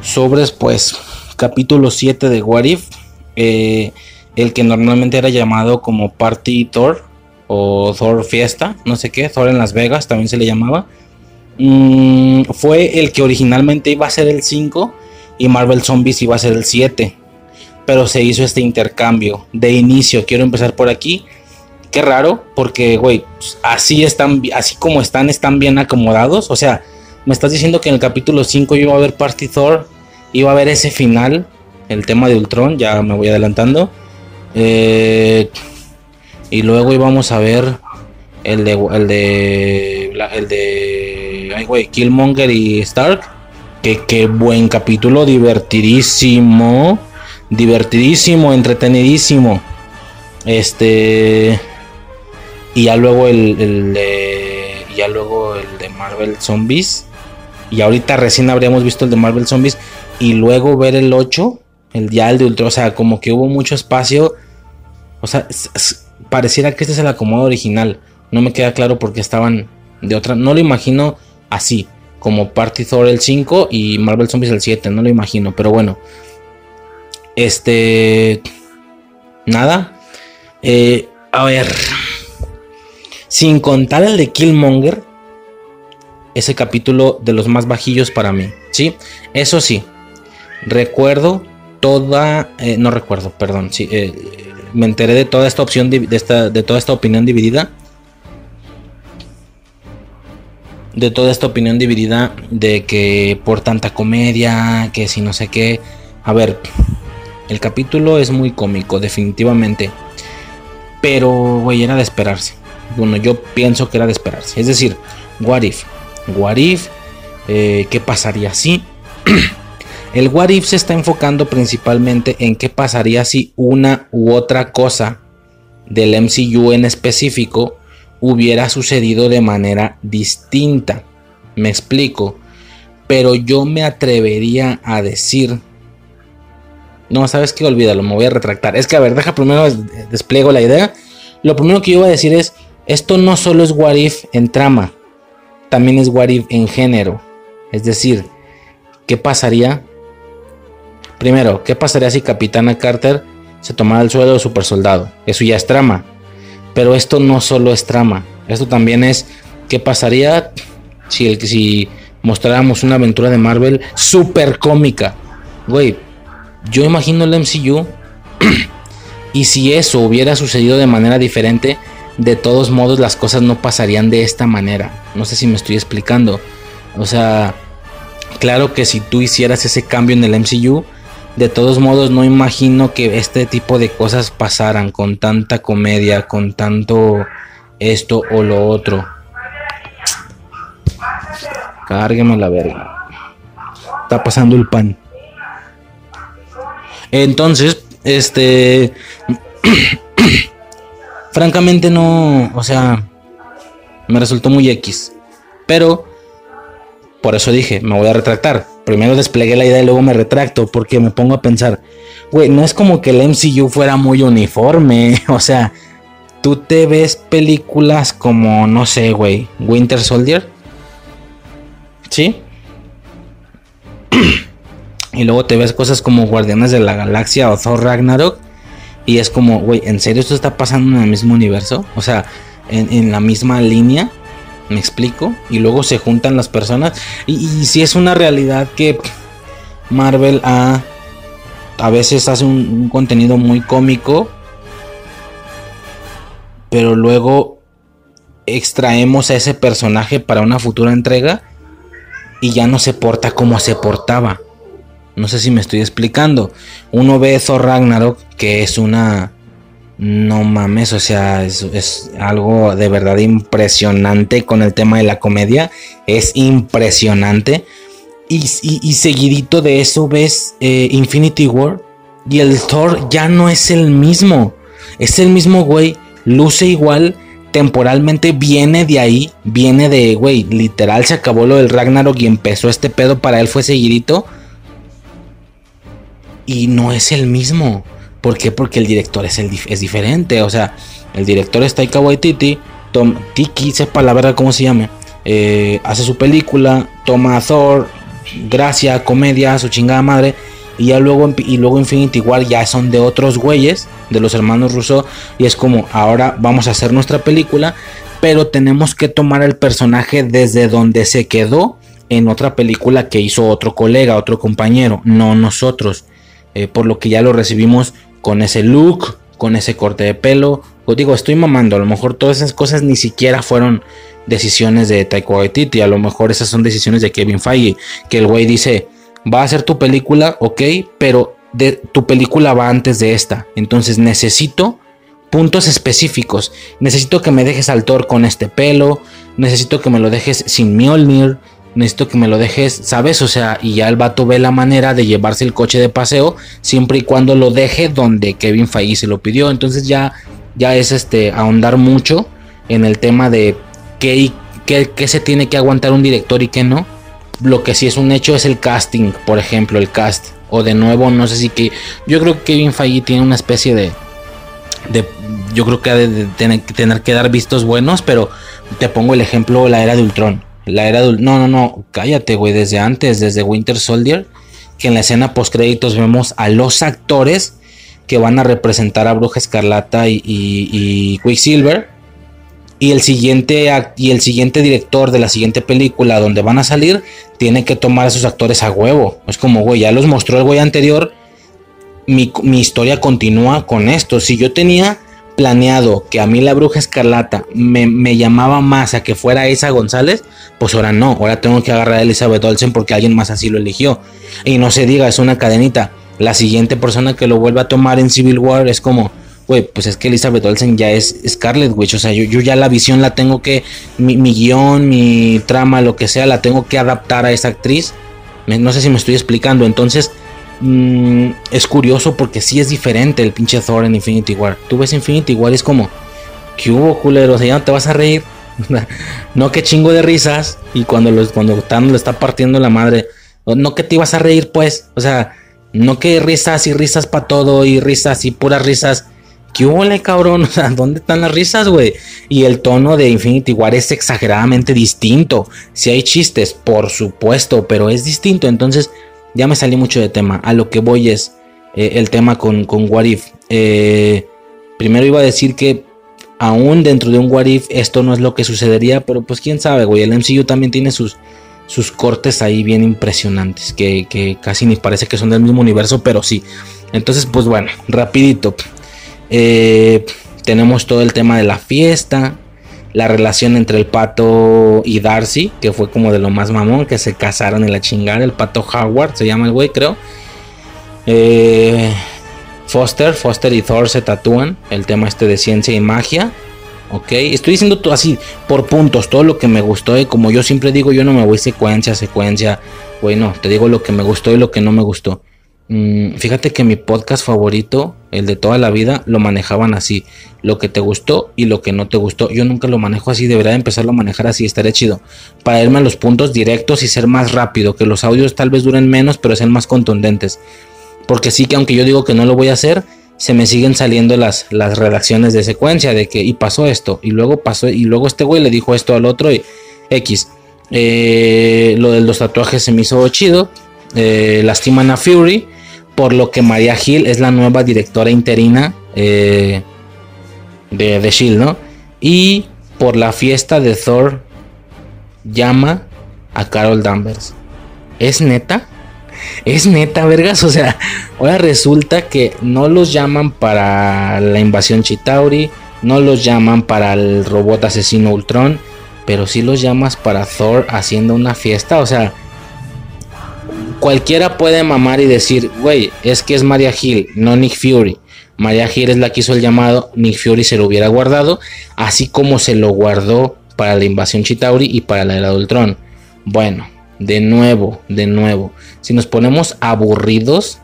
S2: Sobres, pues, capítulo 7 de What If. Eh, el que normalmente era llamado como Party Thor o Thor Fiesta, no sé qué, Thor en Las Vegas también se le llamaba. Mm, fue el que originalmente iba a ser el 5 y Marvel Zombies iba a ser el 7. Pero se hizo este intercambio de inicio. Quiero empezar por aquí. Qué raro, porque, güey, así están, así como están, están bien acomodados. O sea, me estás diciendo que en el capítulo 5 iba a haber Party Thor, iba a haber ese final, el tema de Ultron, ya me voy adelantando. Eh, y luego íbamos a ver el de el de el de ay güey, Killmonger y Stark. Que qué buen capítulo, divertidísimo, divertidísimo, entretenidísimo. Este y ya luego el, el de ya luego el de Marvel Zombies y ahorita recién habríamos visto el de Marvel Zombies y luego ver el 8, el el de Ultra, o sea, como que hubo mucho espacio. O sea, pareciera que este es el acomodo original. No me queda claro porque estaban de otra. No lo imagino así, como Party Thor el 5 y Marvel Zombies el 7. No lo imagino, pero bueno. Este. Nada. Eh, a ver. Sin contar el de Killmonger, ese capítulo de los más bajillos para mí, ¿sí? Eso sí, recuerdo toda, eh, no recuerdo, perdón, sí, eh, me enteré de toda esta opción, de, esta, de toda esta opinión dividida. De toda esta opinión dividida de que por tanta comedia, que si no sé qué. A ver, el capítulo es muy cómico, definitivamente. Pero, güey, era de esperarse. Bueno, yo pienso que era de esperarse. Es decir, What If What If, eh, qué pasaría si. [CLEARS THROAT] El What If se está enfocando principalmente en qué pasaría si una u otra cosa del MCU en específico hubiera sucedido de manera distinta. Me explico. Pero yo me atrevería a decir. No, sabes que olvídalo, me voy a retractar. Es que a ver, deja primero despliego la idea. Lo primero que yo voy a decir es: esto no solo es What If en trama, también es What If en género. Es decir, ¿qué pasaría? Primero, ¿qué pasaría si Capitana Carter se tomara el suelo de super soldado? Eso ya es trama. Pero esto no solo es trama. Esto también es ¿qué pasaría si, el, si mostráramos una aventura de Marvel súper cómica? Güey, yo imagino el MCU [CLEARS THROAT] y si eso hubiera sucedido de manera diferente, de todos modos las cosas no pasarían de esta manera. No sé si me estoy explicando. O sea, claro que si tú hicieras ese cambio en el MCU, de todos modos no imagino que este tipo de cosas pasaran con tanta comedia, con tanto esto o lo otro. Cárgueme la verga. Está pasando el pan. Entonces, este... [CLEARS THROAT] francamente no, o sea, me resultó muy X. Pero, por eso dije, me voy a retractar. Primero desplegué la idea y luego me retracto porque me pongo a pensar, güey, no es como que el MCU fuera muy uniforme. [LAUGHS] O sea, tú te ves películas como, no sé, güey, Winter Soldier. ¿Sí? [CLEARS THROAT] y luego te ves cosas como Guardianes de la Galaxia o Thor Ragnarok. Y es como, güey, ¿en serio esto está pasando en el mismo universo? O sea, en, la misma línea. ¿Me explico? Y luego se juntan las personas. Y, si es una realidad que Marvel a veces hace un, contenido muy cómico. Pero luego extraemos a ese personaje para una futura entrega. Y ya no se porta como se portaba. No sé si me estoy explicando. Uno ve Thor Ragnarok, que es una. No mames, o sea, es, algo de verdad impresionante con el tema de la comedia. Es impresionante. Y, seguidito de eso ves eh, Infinity War. Y el Thor ya no es el mismo. Es el mismo güey. Luce igual. Temporalmente viene de ahí. Viene de, güey, literal se acabó lo del Ragnarok y empezó este pedo para él fue seguidito y no es el mismo. ¿Por qué? Porque el director es, es diferente. O sea, el director es Taika Waititi, Tom Tiki, sepa la verdad cómo se llama. eh, hace su película, toma a Thor, gracia, comedia, su chingada madre. Y ya luego, y luego Infinity War ya son de otros güeyes, de los hermanos Russo. Y es como, ahora vamos a hacer nuestra película, pero tenemos que tomar el personaje desde donde se quedó en otra película que hizo otro colega, otro compañero, no nosotros. Eh, por lo que ya lo recibimos con ese look, con ese corte de pelo. Os digo, estoy mamando, a lo mejor todas esas cosas ni siquiera fueron decisiones de Taika Waititi, a lo mejor esas son decisiones de Kevin Feige, que el güey dice, va a ser tu película, ok, pero de, tu película va antes de esta, entonces necesito puntos específicos, necesito que me dejes al Thor con este pelo, necesito que me lo dejes sin Mjolnir, necesito que me lo dejes, ¿sabes? O sea, y ya el vato ve la manera de llevarse el coche de paseo, siempre y cuando lo deje donde Kevin Feige se lo pidió, entonces ya, ya es este, ahondar mucho en el tema de qué, qué, se tiene que aguantar un director y qué no. Lo que sí es un hecho es el casting, por ejemplo, el cast. O de nuevo, no sé si que. Yo creo que Kevin Feige tiene una especie de. de yo creo que ha de tener, tener, que dar vistos buenos, pero te pongo el ejemplo, la era de Ultron. La era de No, no, no, cállate, güey. Desde antes, desde Winter Soldier, que en la escena post créditos vemos a los actores que van a representar a Bruja Escarlata y, Quicksilver y el siguiente y el siguiente director de la siguiente película donde van a salir tiene que tomar a sus actores a huevo. Es como, güey, ya los mostró el güey anterior. Mi, historia continúa con esto. Si yo tenía planeado que a mí la bruja escarlata me, llamaba más a que fuera esa González, pues ahora no. Ahora tengo que agarrar a Elizabeth Olsen porque alguien más así lo eligió. Y no se diga, es una cadenita. La siguiente persona que lo vuelva a tomar en Civil War es como, güey, pues es que Elizabeth Olsen ya es Scarlet Witch, o sea, yo, ya la visión la tengo que, mi, guion, mi trama, lo que sea, la tengo que adaptar a esa actriz. no sé si me estoy explicando, entonces mm, es curioso porque sí es diferente el pinche Thor en Infinity War. Tú ves Infinity War y es como, ¿qué hubo, culero? O sea, ya no te vas a reír. [LAUGHS] no que chingo de risas y cuando, los, cuando Thanos le está partiendo la madre, no que te ibas a reír, pues, o sea, no que risas y risas para todo y risas y puras risas ¿qué huele, cabrón? [LAUGHS] O sea, ¿dónde están las risas, güey? Y el tono de Infinity War es exageradamente distinto. Si hay chistes, por supuesto, pero es distinto. Entonces, ya me salí mucho de tema. A lo que voy es eh, el tema con, con. Eh, primero iba a decir que aún dentro de un What If esto no es lo que sucedería, pero pues quién sabe, güey. El MCU también tiene sus, sus cortes ahí bien impresionantes, que, que casi ni parece que son del mismo universo, pero sí. Entonces, pues bueno, rapidito. Eh, tenemos todo el tema de la fiesta, la relación entre el pato y Darcy, que fue como de lo más mamón, que se casaron en la chingada. El pato Howard se llama el güey, creo. Eh, Foster, Foster y Thor se tatúan. El tema este de ciencia y magia. Ok, estoy diciendo todo así por puntos, todo lo que me gustó. Y como yo siempre digo, yo no me voy secuencia, secuencia. Bueno, te digo lo que me gustó y lo que no me gustó. Mm, fíjate que mi podcast favorito, el de toda la vida, lo manejaban así. Lo que te gustó y lo que no te gustó. Yo nunca lo manejo así, debería empezarlo a manejar así, estaría chido. Para irme a los puntos directos y ser más rápido. Que los audios tal vez duren menos, pero sean más contundentes. Porque sí que aunque yo digo que no lo voy a hacer, se me siguen saliendo las, las redacciones de secuencia de que y pasó esto, y luego pasó, y luego este güey le dijo esto al otro y X. Eh, lo de los tatuajes se me hizo chido. Eh, lastiman a Fury por lo que María Gil es la nueva directora interina eh, de The Shield, ¿no? Y por la fiesta de Thor llama a Carol Danvers. ¿Es neta? Es neta, vergas. O sea, ahora resulta que no los llaman para la invasión Chitauri, no los llaman para el robot asesino Ultron, pero sí los llamas para Thor haciendo una fiesta. O sea, cualquiera puede mamar y decir, güey, es que es Maria Hill, no Nick Fury. Maria Hill es la que hizo el llamado, Nick Fury se lo hubiera guardado, así como se lo guardó para la invasión Chitauri y para la era de Ultron. Bueno, de nuevo, de nuevo, si nos ponemos aburridos,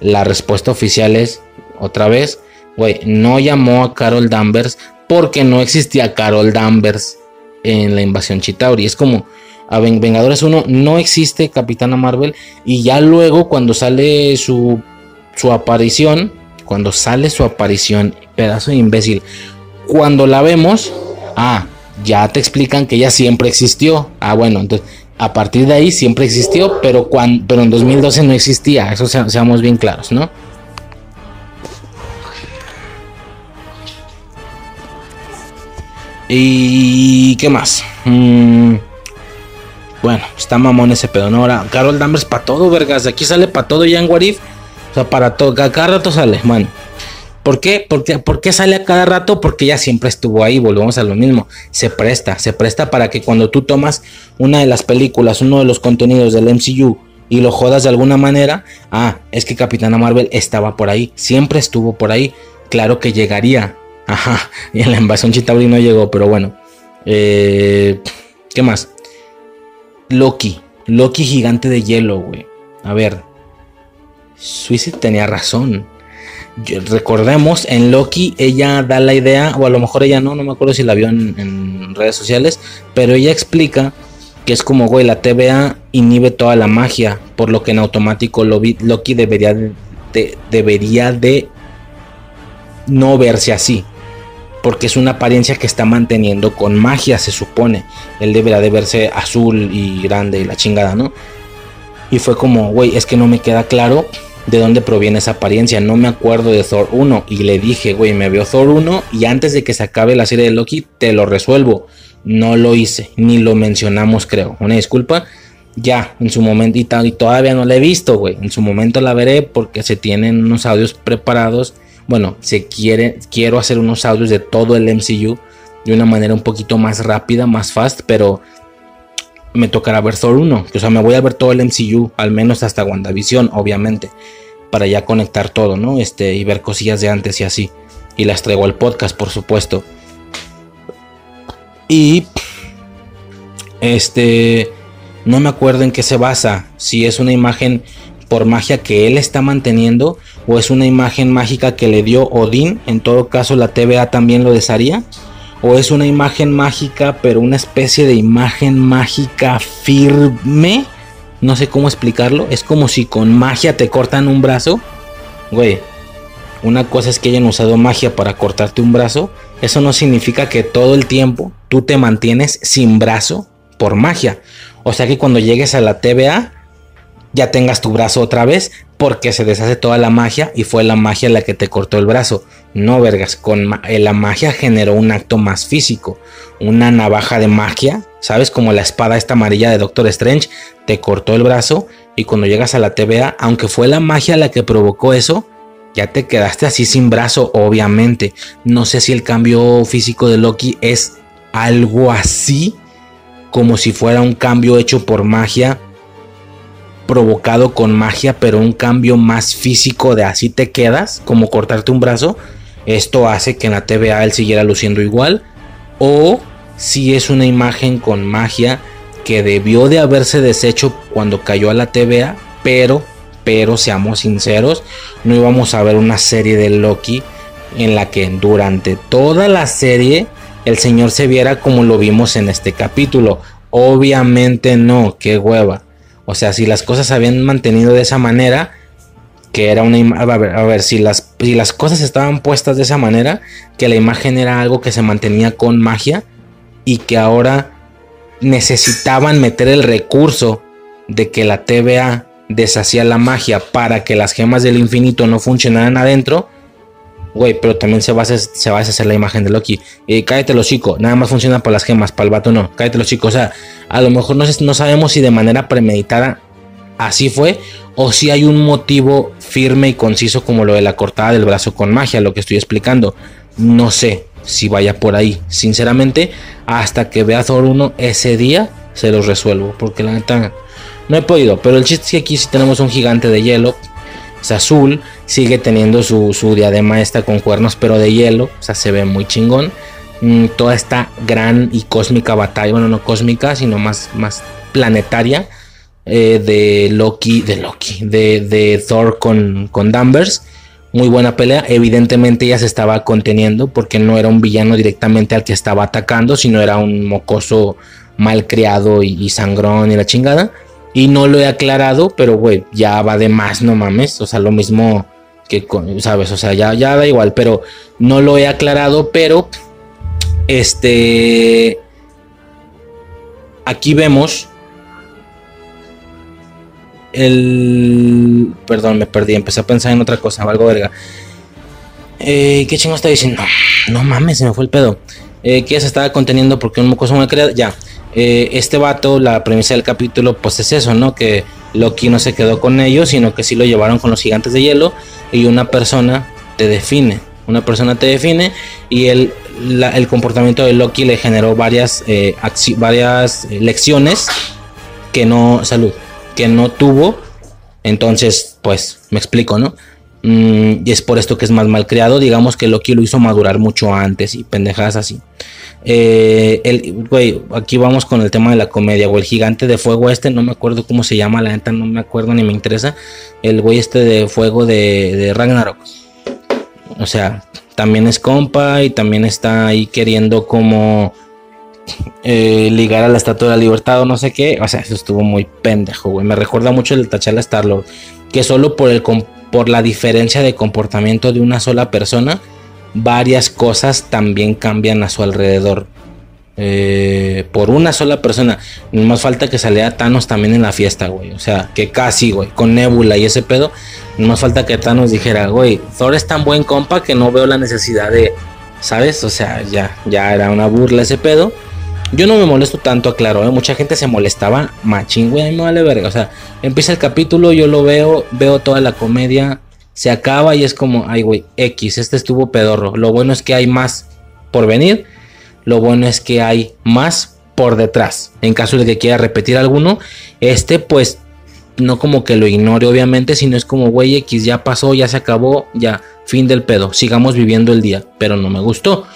S2: la respuesta oficial es, otra vez, güey, no llamó a Carol Danvers porque no existía Carol Danvers en la invasión Chitauri. Es como, a Vengadores 1 no existe Capitana Marvel y ya luego cuando sale su, su aparición, cuando sale su aparición, pedazo de imbécil, cuando la vemos, ah, ya te explican que ella siempre existió. Ah, bueno, entonces a partir de ahí siempre existió, pero, cuando, pero en 2012 no existía. Eso seamos bien claros, ¿no? ¿Y qué más? Mm, bueno, está mamón ese pedo, ¿no? Ahora, Carol Danvers para todo, vergas. De aquí sale para todo ya en Warif. O sea, para todo, cada rato sale, bueno. ¿Por qué? Porque, ¿Por qué sale a cada rato? Porque ella siempre estuvo ahí, volvemos a lo mismo. Se presta, se presta para que cuando tú tomas una de las películas, uno de los contenidos del MCU y lo jodas de alguna manera, ah, es que Capitana Marvel estaba por ahí, siempre estuvo por ahí. Claro que llegaría, Ajá, [LAUGHS] y en la invasión Chitauri no llegó, pero bueno. Eh, ¿Qué más? Loki. Loki gigante de hielo, güey. A ver. Suicide tenía razón. recordemos, en Loki ella da la idea, o a lo mejor ella no, no me acuerdo si la vio en, redes sociales, pero ella explica que es como, güey, la TVA inhibe toda la magia, por lo que en automático Loki debería debería de no verse así porque es una apariencia que está manteniendo con magia, se supone. Él deberá de verse azul y grande y la chingada, ¿no? Y fue como, güey, es que no me queda claro de dónde proviene esa apariencia. No me acuerdo de Thor 1. Y le dije, güey, me veo Thor 1 y antes de que se acabe la serie de Loki, te lo resuelvo. No lo hice, ni lo mencionamos, creo. Una disculpa. Ya, en su momento, y, y todavía no la he visto, güey. En su momento la veré porque se tienen unos audios preparados bueno, se quiere, quiero hacer unos audios de todo el MCU de una manera un poquito más rápida, más fast, pero me tocará ver Thor 1. O sea, me voy a ver todo el MCU, al menos hasta WandaVision, obviamente, para ya conectar todo, ¿no? Este, y ver cosillas de antes y así. Y las traigo al podcast, por supuesto. Y este no me acuerdo en qué se basa, si es una imagen por magia que él está manteniendo o es una imagen mágica que le dio Odín, en todo caso la TVA también lo desearía, o es una imagen mágica pero una especie de imagen mágica firme, no sé cómo explicarlo, es como si con magia te cortan un brazo, güey, una cosa es que hayan usado magia para cortarte un brazo, eso no significa que todo el tiempo tú te mantienes sin brazo por magia, o sea que cuando llegues a la TVA, ya tengas tu brazo otra vez porque se deshace toda la magia y fue la magia la que te cortó el brazo. No, vergas, con eh, la magia generó un acto más físico, una navaja de magia, ¿sabes? Como la espada esta amarilla de Doctor Strange, te cortó el brazo y cuando llegas a la TVA, aunque fue la magia la que provocó eso, ya te quedaste así sin brazo, obviamente. No sé si el cambio físico de Loki es algo así, como si fuera un cambio hecho por magia provocado con magia, pero un cambio más físico de así te quedas, como cortarte un brazo, esto hace que en la TVA él siguiera luciendo igual. O si es una imagen con magia que debió de haberse deshecho cuando cayó a la TVA, pero, pero seamos sinceros, no íbamos a ver una serie de Loki en la que durante toda la serie el señor se viera como lo vimos en este capítulo. Obviamente no, qué hueva. O sea, si las cosas se habían mantenido de esa manera, que era una a ver, a ver si las, si las cosas estaban puestas de esa manera, que la imagen era algo que se mantenía con magia y que ahora necesitaban meter el recurso de que la TVA deshacía la magia para que las gemas del infinito no funcionaran adentro, Güey, pero también se va, a hacer, se va a hacer la imagen de Loki. Y cállate los chicos, nada más funciona para las gemas, para el vato no. Cállate los chicos, o sea, a lo mejor no, no sabemos si de manera premeditada así fue o si hay un motivo firme y conciso como lo de la cortada del brazo con magia, lo que estoy explicando. No sé si vaya por ahí. Sinceramente, hasta que vea Thor 1 ese día, se los resuelvo. Porque la neta no he podido. Pero el chiste es que aquí sí tenemos un gigante de hielo es azul, sigue teniendo su, diadema esta con cuernos pero de hielo, o sea, se ve muy chingón. Mm, toda esta gran y cósmica batalla, bueno, no cósmica, sino más, más planetaria eh, de Loki, de Loki, de, de Thor con, con Danvers. Muy buena pelea. Evidentemente ella se estaba conteniendo porque no era un villano directamente al que estaba atacando, sino era un mocoso mal criado y sangrón y la chingada. Y no lo he aclarado, pero güey, ya va de más, no mames. O sea, lo mismo que, ¿sabes? O sea, ya, ya da igual, pero no lo he aclarado, pero este... aquí vemos el... Perdón, me perdí, empecé a pensar en otra cosa, algo verga. Eh, ¿Qué chingo está diciendo? No mames, se me fue el pedo. Eh, que se estaba conteniendo porque un mocoso me creado. Ya, eh, este vato, la premisa del capítulo, pues es eso, ¿no? Que Loki no se quedó con ellos, sino que sí lo llevaron con los gigantes de hielo y una persona te define. Una persona te define y el, el comportamiento de Loki le generó varias, eh, varias lecciones que no, salud, que no tuvo. Entonces, pues, me explico, ¿no? Mm, y es por esto que es más mal creado. Digamos que Loki lo hizo madurar mucho antes y pendejadas así. Eh, el, aquí vamos con el tema de la comedia, o El gigante de fuego este, no me acuerdo cómo se llama, la neta no me acuerdo ni me interesa. El güey este de fuego de, Ragnarok. O sea, también es compa y también está ahí queriendo como eh, ligar a la Estatua de la Libertad o no sé qué. O sea, eso estuvo muy pendejo, güey. Me recuerda mucho el Tachala Starlord. Que solo por el, por la diferencia de comportamiento de una sola persona, varias cosas también cambian a su alrededor. Eh, por una sola persona. No más falta que saliera Thanos también en la fiesta, güey. O sea, que casi, güey, con Nebula y ese pedo. No más falta que Thanos dijera, güey, Thor es tan buen compa que no veo la necesidad de, ¿sabes? O sea, ya, ya era una burla ese pedo. Yo no me molesto tanto, claro, ¿eh? mucha gente se molestaba, machín, güey, me vale verga. O sea, empieza el capítulo, yo lo veo, veo toda la comedia, se acaba y es como, ay, güey, X, este estuvo pedorro. Lo bueno es que hay más por venir, lo bueno es que hay más por detrás. En caso de que quiera repetir alguno, este pues no como que lo ignore obviamente, sino es como, güey, X ya pasó, ya se acabó, ya, fin del pedo, sigamos viviendo el día, pero no me gustó.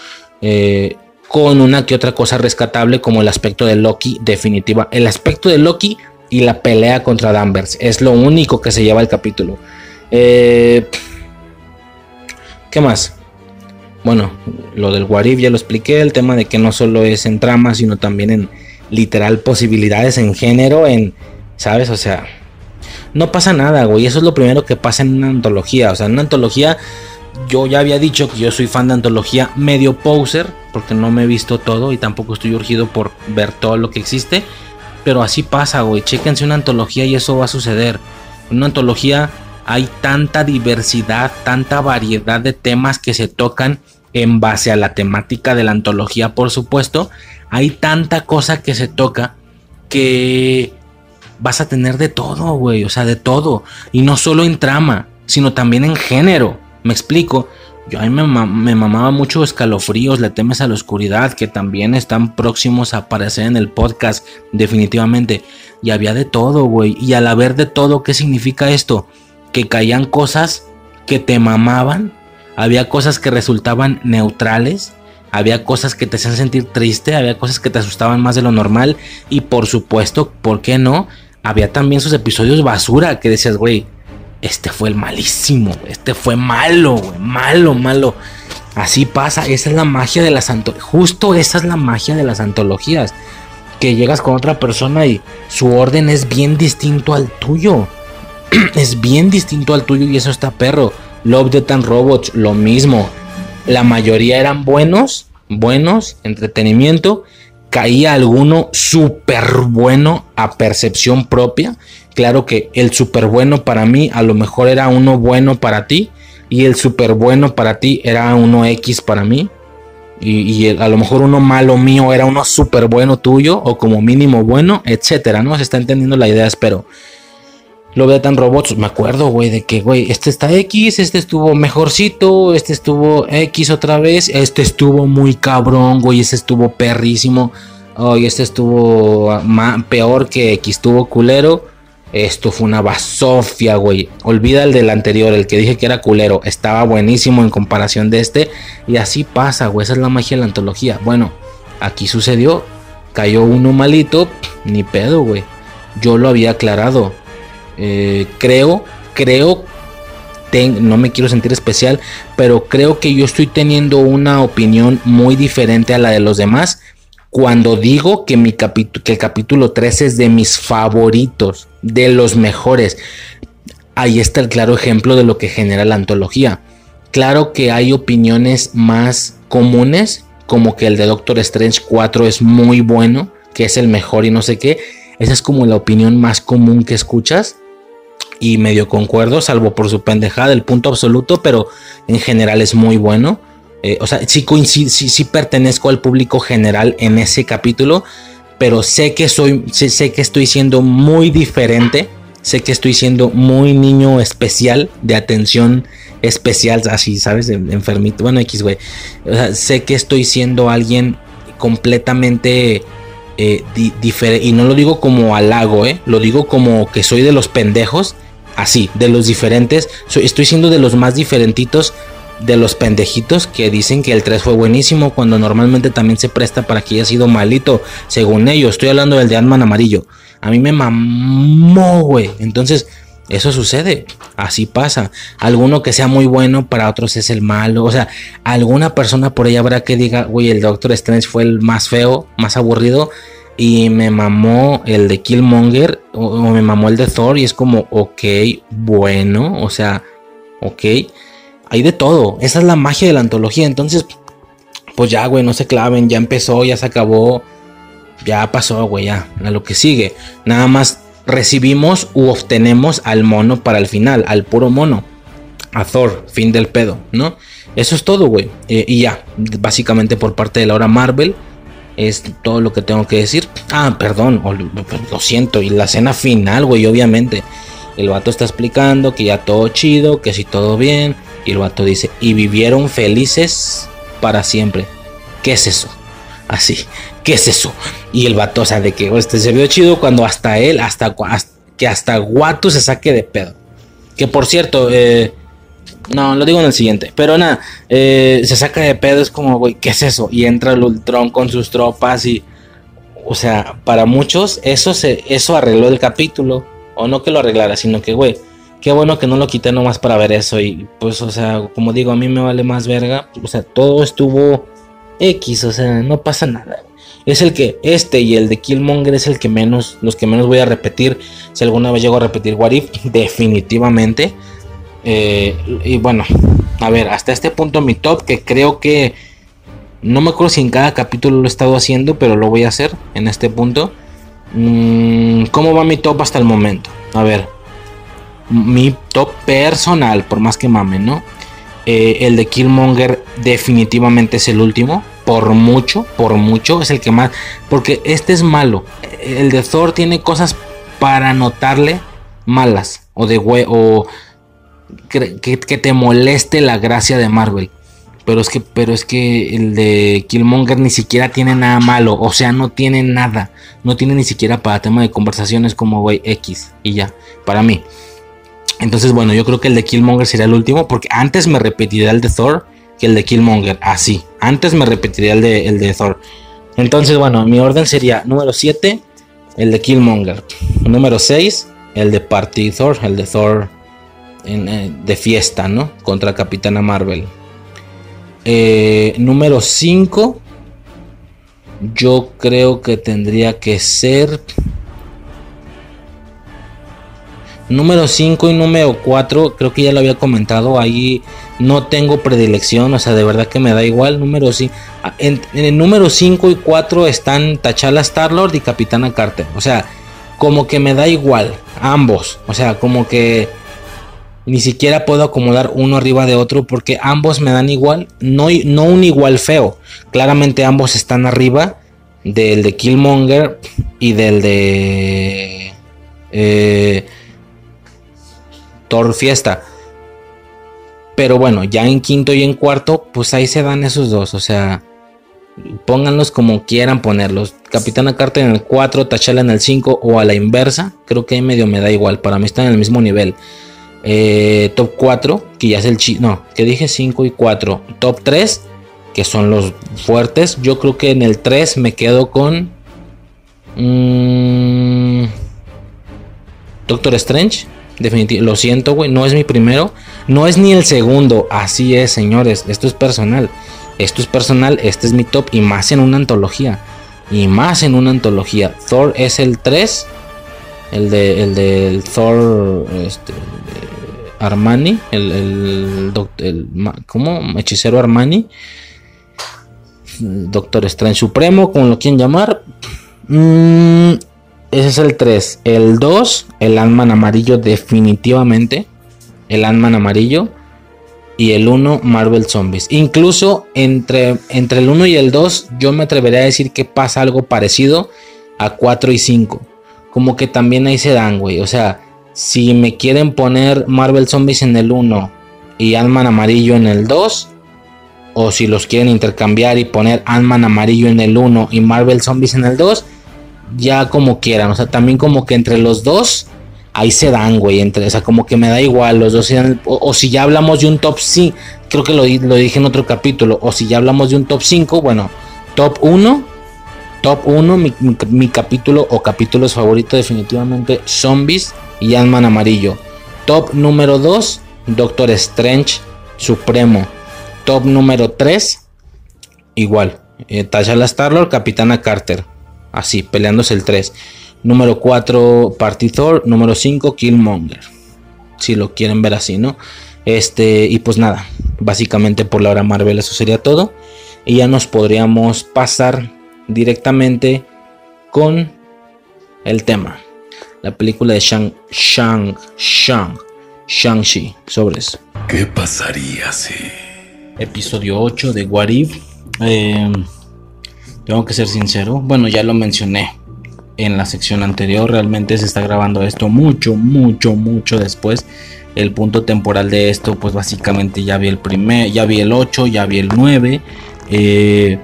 S2: Eh, con una que otra cosa rescatable como el aspecto de Loki definitiva. El aspecto de Loki y la pelea contra Danvers es lo único que se lleva el capítulo. Eh, ¿Qué más? Bueno, lo del Warif ya lo expliqué, el tema de que no solo es en trama, sino también en literal posibilidades en género, en, ¿sabes? O sea, no pasa nada, güey, eso es lo primero que pasa en una antología, o sea, en una antología yo ya había dicho que yo soy fan de antología medio poser, porque no me he visto todo y tampoco estoy urgido por ver todo lo que existe. Pero así pasa, güey. Chéquense una antología y eso va a suceder. En una antología hay tanta diversidad, tanta variedad de temas que se tocan en base a la temática de la antología, por supuesto. Hay tanta cosa que se toca que vas a tener de todo, güey. O sea, de todo. Y no solo en trama, sino también en género. Me explico. Yo a mí me, mamaba mucho escalofríos, le temes a la oscuridad, que también están próximos a aparecer en el podcast, definitivamente. Y había de todo, güey. Y al haber de todo, ¿qué significa esto? Que caían cosas que te mamaban, había cosas que resultaban neutrales, había cosas que te hacían sentir triste, había cosas que te asustaban más de lo normal. Y por supuesto, ¿por qué no? Había también sus episodios basura que decías, güey, este fue el malísimo, este fue malo, malo, malo. Así pasa, esa es la magia de las antologías. Justo esa es la magia de las antologías. Que llegas con otra persona y su orden es bien distinto al tuyo. [CLEARS THROAT] es bien distinto al tuyo y eso está perro. Love, Death and Robots, lo mismo. La mayoría eran buenos, buenos, entretenimiento. Caía alguno súper bueno a percepción propia Claro que el super bueno para mí a lo mejor era uno bueno para ti y el super bueno para ti era uno X para mí. Y, a lo mejor uno malo mío era uno super bueno tuyo o como mínimo bueno, etcétera, ¿no? Se está entendiendo la idea, espero. Lo veo tan robots, me acuerdo, güey, de que, güey, este está X, este estuvo mejorcito, este estuvo X otra vez, este estuvo muy cabrón, güey, este estuvo perrísimo, oh, este estuvo peor que X, estuvo culero. Esto fue una basofia, güey. Olvida el del anterior, el que dije que era culero. Estaba buenísimo en comparación de este. Y así pasa, güey. Esa es la magia de la antología. Bueno, aquí sucedió. Cayó uno malito. Ni pedo, güey. Yo lo había aclarado. Eh, creo, creo. no me quiero sentir especial. Pero creo que yo estoy teniendo una opinión muy diferente a la de los demás cuando digo que, mi que el capítulo 3 es de mis favoritos, de los mejores. Ahí está el claro ejemplo de lo que genera la antología. Claro que hay opiniones más comunes, como que el de Doctor Strange 4 es muy bueno, que es el mejor y no sé qué. Esa es como la opinión más común que escuchas. Y medio concuerdo, salvo por su pendejada del punto absoluto, pero en general es muy bueno. Eh, o sea, sí, sí, pertenezco al público general en ese capítulo, pero sé que soy, sé que estoy siendo muy diferente. Sé que estoy siendo muy niño especial, de atención especial, así, ¿sabes? Enfermito. Bueno, X, güey. Sé que estoy siendo alguien completamente eh, diferente. Y no lo digo como halago, ¿eh? Lo digo como que soy de los pendejos. Así, de los diferentes. estoy siendo de los más diferentitos de los pendejitos que dicen que el 3 fue buenísimo cuando normalmente también se presta para que haya sido malito, según ellos. Estoy hablando del de Ant-Man amarillo. A mí me mamó, güey. Entonces, eso sucede, así pasa. Alguno que sea muy bueno, para otros es el malo. O sea, alguna persona por ahí habrá que diga, güey, el Doctor Strange fue el más feo, más aburrido. Y me mamó el de Killmonger o, me mamó el de Thor. Y es como, ok, bueno, o sea, ok. Hay de todo. Esa es la magia de la antología. Entonces, pues ya, güey, no se claven. Ya empezó, ya se acabó. Ya pasó, güey, ya. A lo que sigue. Nada más recibimos u obtenemos al mono para el final, al puro mono. A Thor, fin del pedo, ¿no? Eso es todo, güey. Eh, y ya, básicamente por parte de la hora Marvel, es todo lo que tengo que decir. Ah, perdón, lo siento. Y la escena final, güey, obviamente. El vato está explicando que ya todo chido, que si todo bien. Y el vato dice, y vivieron felices para siempre. ¿Qué es eso? Así. ¿qué es eso? Y el vato, o sea, de que este se vio chido cuando hasta él, hasta, que hasta Guatu se saque de pedo. Que por cierto, eh, no, lo digo en el siguiente. Pero nada, eh, se saca de pedo, es como, güey, ¿qué es eso? Y entra el Ultron con sus tropas y. O sea, para muchos, eso, se, eso arregló el capítulo. O no que lo arreglara, sino que, güey, qué bueno que no lo quité nomás para ver eso. Y pues, o sea, como digo, a mí me vale más verga. O sea, todo estuvo X, o sea, no pasa nada es el que este y el de Killmonger es el que menos, los que menos voy a repetir. Si alguna vez llego a repetir What [LAUGHS] definitivamente. Eh, y bueno, a ver, hasta este punto mi top, que creo que no me acuerdo si en cada capítulo lo he estado haciendo, pero lo voy a hacer en este punto. Mm, ¿Cómo va mi top hasta el momento? A ver, mi top personal, por más que mame, ¿no? Eh, el de Killmonger definitivamente es el último por mucho, por mucho, es el que más. Porque este es malo. El de Thor tiene cosas para notarle malas. O de o que, que, te moleste la gracia de Marvel. Pero es que, pero es que el de Killmonger ni siquiera tiene nada malo. O sea, no tiene nada. No tiene ni siquiera para tema de conversaciones como güey X. Y ya. Para mí. Entonces, bueno, yo creo que el de Killmonger sería el último. Porque antes me repetiría el de Thor que el de Killmonger. Así. Antes me repetiría el de, el de Thor. Entonces, bueno, mi orden sería número 7, el de Killmonger. Número 6, el de Party Thor, el de Thor eh, de fiesta, ¿no? Contra Capitana Marvel. Eh, número 5, yo creo que tendría que ser Número 5 y número 4, creo que ya lo había comentado, ahí no tengo predilección, o sea, de verdad que me da igual. Número ah, en, en el número 5 y 4 están Tachala Star-Lord y Capitana Carter. O sea, como que me da igual, ambos. O sea, como que ni siquiera puedo acomodar uno arriba de otro porque ambos me dan igual, no, no un igual feo. Claramente ambos están arriba del de Killmonger y del de... Eh, Fiesta. Pero bueno, ya en quinto y en cuarto, pues ahí se dan esos dos. O sea, pónganlos como quieran ponerlos. Capitana Carter en el 4, Tachala en el 5 o a la inversa. Creo que ahí medio me da igual. Para mí están en el mismo nivel. Eh, top 4, que ya es el chi. No, que dije 5 y 4. Top 3, que son los fuertes. Yo creo que en el 3 me quedo con. Mmm, Doctor Strange. Definitivamente, lo siento, güey, no es mi primero, no es ni el segundo, así es, señores, esto es personal, esto es personal, este es mi top y más en una antología, y más en una antología. Thor es el 3, el de el Thor este, Armani, el, el, el, ¿cómo? Hechicero Armani, Doctor Strange Supremo, como lo quieren llamar, Mm, ese es el 3. El 2, el Ant-Man amarillo definitivamente. El Ant-Man amarillo. Y el 1, Marvel Zombies. Incluso entre, entre el 1 y el 2, yo me atrevería a decir que pasa algo parecido a 4 y 5. Como que también ahí se dan, güey. O sea, si me quieren poner Marvel Zombies en el 1 y Ant-Man amarillo en el 2, o si los quieren intercambiar y poner Ant-Man amarillo en el 1 y Marvel Zombies en el 2, ya como quieran. O sea, también como que entre los dos, ahí se dan, güey. Entre, o sea, como que me da igual. Los dos o, si ya hablamos de un top 5, creo que lo, lo, dije en otro capítulo. O si ya hablamos de un top 5, bueno, top 1. Top 1, mi, mi capítulo o capítulos favorito definitivamente, Zombies y Ant-Man amarillo. Top número 2, Doctor Strange Supremo. Top número 3, igual. Eh, Tasha Starlord, Capitana Carter. Así, peleándose el 3. Número 4, Party Thor. Número 5, Killmonger. Si lo quieren ver así, ¿no? Este, y pues nada, básicamente por la hora Marvel eso sería todo. Y ya nos podríamos pasar directamente con el tema. La película de Shang, Shang, Shang, Shang-Chi, sobre eso.
S1: ¿Qué pasaría si
S2: episodio 8 de What eh, tengo que ser sincero, bueno, ya lo mencioné en la sección anterior, realmente se está grabando esto mucho, mucho, mucho después. El punto temporal de esto, pues básicamente ya vi el primer, ya vi el 8, ya vi el 9. Eh,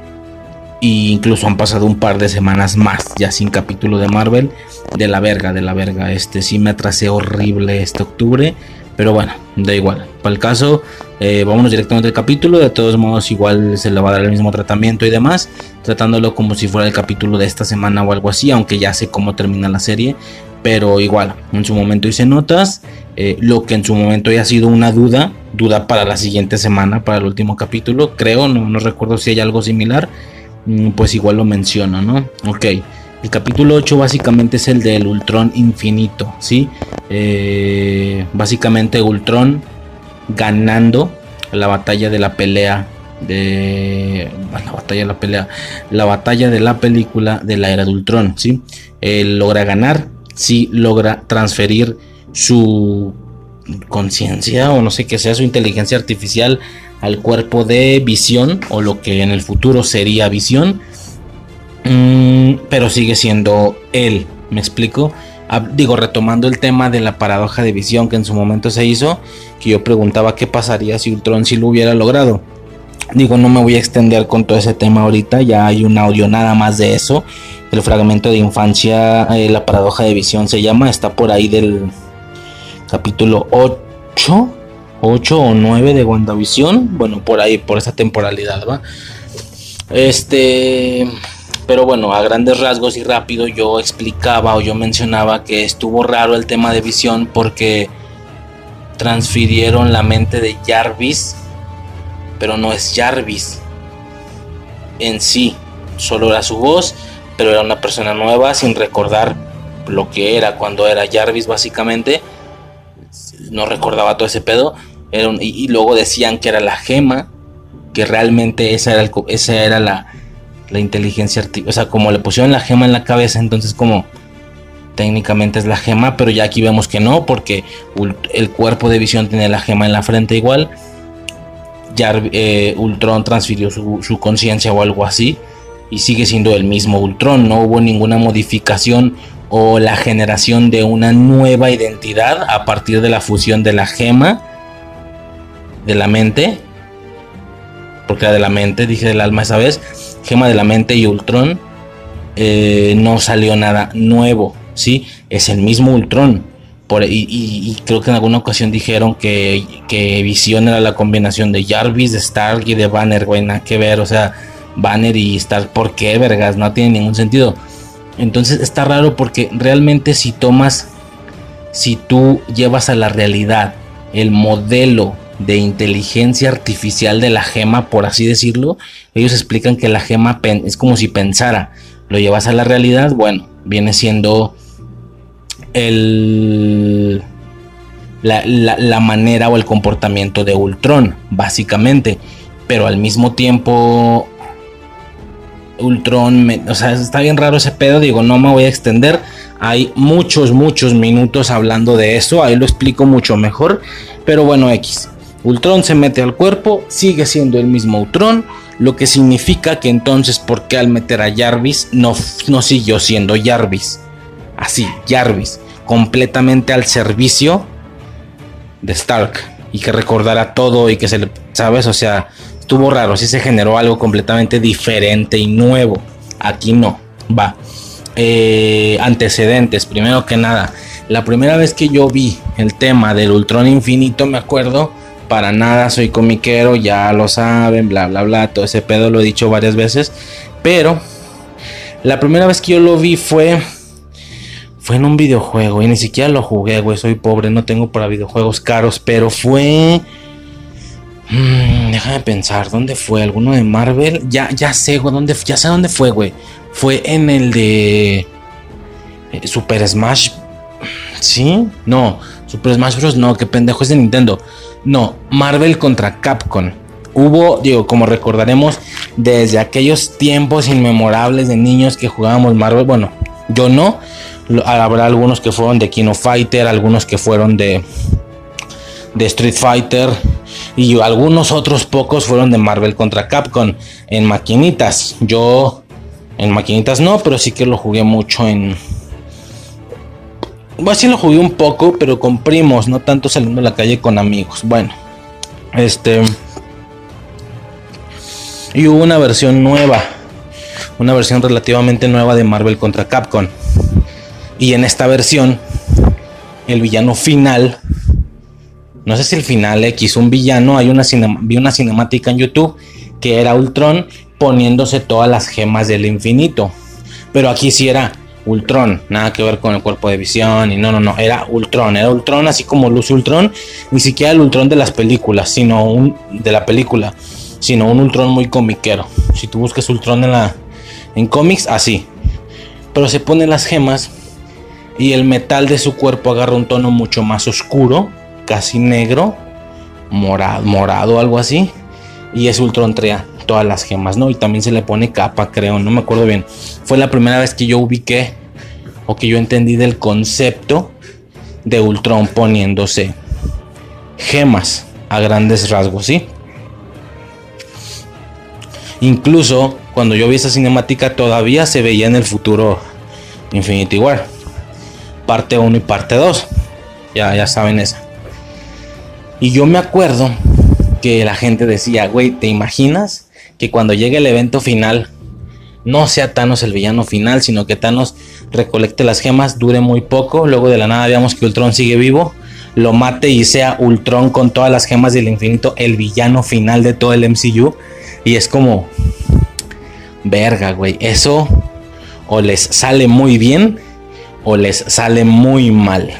S2: incluso han pasado un par de semanas más ya sin capítulo de Marvel. De la verga, de la verga. Este sí me atrasé horrible este octubre. Pero bueno, da igual. Para el caso, eh, vámonos directamente al capítulo. De todos modos, igual se le va a dar el mismo tratamiento y demás. Tratándolo como si fuera el capítulo de esta semana o algo así. Aunque ya sé cómo termina la serie. Pero igual, en su momento hice notas. Eh, lo que en su momento haya sido una duda. Duda para la siguiente semana, para el último capítulo. Creo, no, no recuerdo si hay algo similar. Mm, pues igual lo menciono, ¿no? Ok. El capítulo 8 básicamente es el del Ultron infinito, ¿sí? Eh, básicamente Ultron ganando la batalla de la pelea de la batalla de la pelea la batalla de la película de la era de Ultron sí él logra ganar sí logra transferir su conciencia o no sé qué sea su inteligencia artificial al cuerpo de visión o lo que en el futuro sería visión Mm, pero sigue siendo él, ¿me explico? Ah, digo, retomando el tema de la paradoja de visión que en su momento se hizo, que yo preguntaba qué pasaría si Ultron sí lo hubiera logrado. Digo, no me voy a extender con todo ese tema ahorita, ya hay un audio nada más de eso. El fragmento de infancia, eh, la paradoja de visión se llama, está por ahí del capítulo 8, 8 o 9 de WandaVision. Bueno, por ahí, por esa temporalidad, ¿va? Este pero bueno, a grandes rasgos y rápido yo explicaba o yo mencionaba que estuvo raro el tema de visión porque transfirieron la mente de Jarvis, pero no es Jarvis en sí, solo era su voz, pero era una persona nueva sin recordar lo que era cuando era Jarvis básicamente, no recordaba todo ese pedo, y, luego decían que era la gema, que realmente esa era, esa era la, la inteligencia artificial. O sea, como le pusieron la gema en la cabeza, entonces como técnicamente es la gema, pero ya aquí vemos que no, porque el cuerpo de visión tiene la gema en la frente igual. Ya eh, Ultron transfirió su, conciencia o algo así. Y sigue siendo el mismo Ultron. No hubo ninguna modificación o la generación de una nueva identidad a partir de la fusión de la gema de la mente. Porque era de la mente, dije del alma esa vez Gema de la Mente y Ultron, eh, no salió nada nuevo, ¿sí? Es el mismo Ultron. Por, y, creo que en alguna ocasión dijeron que, que Visión era la combinación de Jarvis, de Stark y de Banner, güey, nada que ver, o sea, Banner y Stark, ¿por qué, vergas? No tiene ningún sentido. Entonces está raro porque realmente si tomas, si tú llevas a la realidad el modelo de inteligencia artificial de la gema, por así decirlo. Ellos explican que la gema es como si pensara. Lo llevas a la realidad, bueno, viene siendo el, la, manera o el comportamiento de Ultron, básicamente. Pero al mismo tiempo, Ultron, o sea, está bien raro ese pedo, digo, no me voy a extender. Hay muchos, muchos minutos hablando de eso, ahí lo explico mucho mejor. Pero bueno, X. Ultron se mete al cuerpo, sigue siendo el mismo Ultron, lo que significa que entonces, ¿por qué al meter a Jarvis no, no siguió siendo Jarvis? Así, Jarvis, completamente al servicio de Stark y que recordara todo y que se le, ¿sabes? O sea, estuvo raro, sí se generó algo completamente diferente y nuevo. Aquí no, va. Eh, antecedentes, primero que nada, la primera vez que yo vi el tema del Ultron Infinito, me acuerdo, para nada soy comiquero, ya lo saben, bla, bla, bla, todo ese pedo lo he dicho varias veces, pero la primera vez que yo lo vi fue fue en un videojuego y ni siquiera lo jugué, güey. Soy pobre, no tengo para videojuegos caros, pero fue. Mm, déjame pensar, ¿dónde fue? ¿Alguno de Marvel? Ya, ya sé, güey, ¿dónde, ya sé dónde fue, güey. Fue en el de. Eh, Super Smash. ¿Sí? No, Super Smash Bros. No, qué pendejo es de Nintendo. No, Marvel contra Capcom. Hubo, digo, como recordaremos, desde aquellos tiempos inmemorables de niños que jugábamos Marvel. Bueno, yo no, Habrá algunos que fueron de Kino Fighter, algunos que fueron de, de Street Fighter y algunos otros pocos fueron de Marvel contra Capcom en maquinitas. Yo en maquinitas no, pero sí que lo jugué mucho en... Bueno, sí lo jugué un poco, pero con primos, no tanto saliendo a la calle con amigos. Bueno, este... Y hubo una versión nueva, una versión relativamente nueva de Marvel contra Capcom. Y en esta versión, el villano final, no sé si el final X, un villano, hay una vi una cinemática en YouTube que era Ultron poniéndose todas las gemas del infinito. Pero aquí sí era Ultron, nada que ver con el cuerpo de visión y no, no, no, era Ultron, era Ultron así como luce Ultron, ni siquiera el Ultron de las películas, sino un de la película, sino un Ultron muy comiquero. Si tú buscas Ultron en la en cómics así. Pero se ponen las gemas y el metal de su cuerpo agarra un tono mucho más oscuro, casi negro, morado, morado algo así, y es Ultron trae todas las gemas, ¿no? Y también se le pone capa, creo, no me acuerdo bien. Fue la primera vez que yo ubiqué o que yo entendí del concepto de Ultron poniéndose gemas a grandes rasgos, ¿sí? Incluso cuando yo vi esa cinemática todavía se veía en el futuro Infinity War parte 1 y parte 2. Ya, ya saben esa. Y yo me acuerdo que la gente decía, güey, ¿te imaginas que cuando llegue el evento final no sea Thanos el villano final, sino que Thanos recolecte las gemas, dure muy poco, luego de la nada veamos que Ultron sigue vivo, lo mate y sea Ultron con todas las gemas del infinito el villano final de todo el MCU? Y es como, verga, güey, eso o les sale muy bien o les sale muy mal.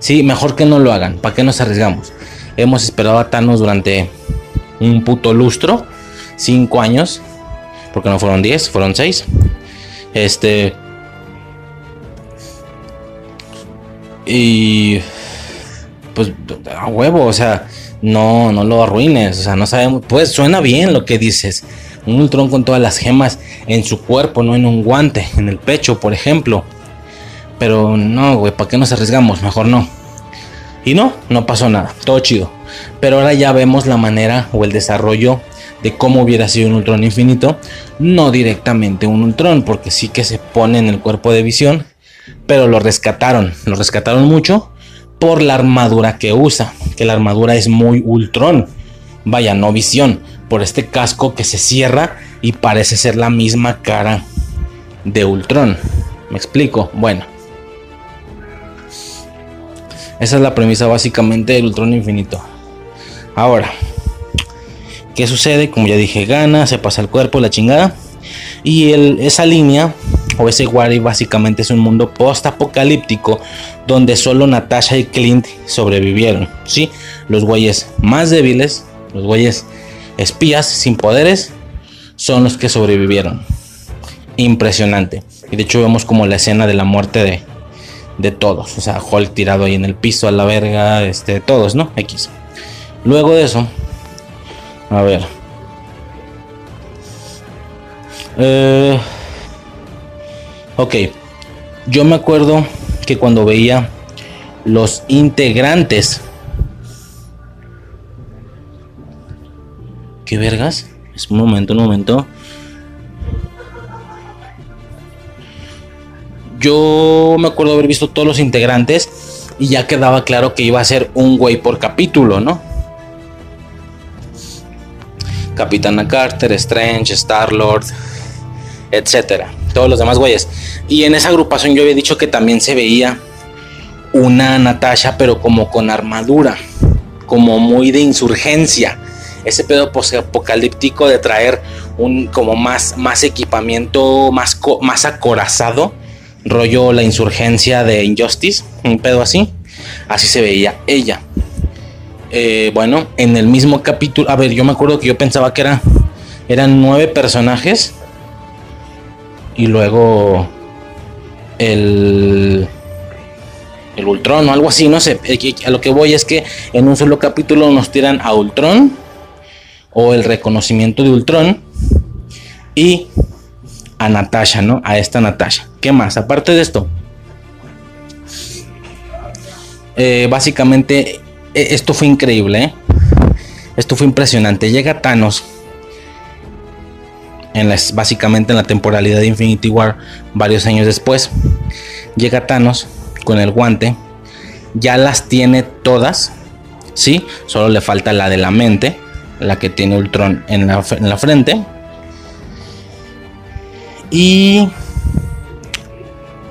S2: Sí, mejor que no lo hagan. ¿Para qué nos arriesgamos? Hemos esperado a Thanos durante un puto lustro, 5 años, porque no fueron 10, fueron 6. Este. Y. Pues a huevo, o sea, no, no lo arruines, o sea, no sabemos. Pues suena bien lo que dices. Un Ultron con todas las gemas en su cuerpo, no en un guante, en el pecho, por ejemplo. Pero no, güey, ¿para qué nos arriesgamos? Mejor no. Y no, no pasó nada, todo chido. Pero ahora ya vemos la manera o el desarrollo de cómo hubiera sido un Ultron infinito. No directamente un Ultron, porque sí que se pone en el cuerpo de visión. Pero lo rescataron, lo rescataron mucho por la armadura que usa. Que la armadura es muy Ultron. Vaya, no visión. Por este casco que se cierra y parece ser la misma cara de Ultron. ¿Me explico? Bueno. Esa es la premisa básicamente del Ultron Infinito. Ahora, ¿qué sucede? Como ya dije, gana, se pasa el cuerpo, la chingada. Y esa línea, o ese Wari, básicamente es un mundo post-apocalíptico donde solo Natasha y Clint sobrevivieron. ¿sí? Los güeyes más débiles, los güeyes espías sin poderes, son los que sobrevivieron. Impresionante. Y de hecho vemos como la escena de la muerte de, de todos. O sea, Hulk tirado ahí en el piso a la verga, este, todos, ¿no? X. Luego de eso, a ver. Eh, ok, yo me acuerdo que cuando veía los integrantes. ¿Qué vergas? Es un momento, un momento. Yo me acuerdo haber visto todos los integrantes y ya quedaba claro que iba a ser un güey por capítulo, ¿no? Capitana Carter, Strange, Star-Lord, etcétera. Todos los demás güeyes. Y en esa agrupación yo había dicho que también se veía una Natasha, pero como con armadura, como muy de insurgencia. Ese pedo apocalíptico de traer un como más, más equipamiento, más, más acorazado, rollo la insurgencia de Injustice, un pedo así. Así se veía ella. Eh, bueno, en el mismo capítulo, a ver, yo me acuerdo que yo pensaba que era, eran nueve personajes y luego el el Ultron o algo así, no sé. A lo que voy es que en un solo capítulo nos tiran a Ultron o el reconocimiento de Ultron y a Natasha, ¿no? A esta Natasha. ¿Qué más? Aparte de esto, eh, básicamente esto fue increíble, ¿eh? Esto fue impresionante. Llega Thanos. En básicamente en la temporalidad de Infinity War, varios años después, llega Thanos con el guante. Ya las tiene todas. Sí, solo le falta la de la mente, la que tiene Ultron en la, en la frente. Y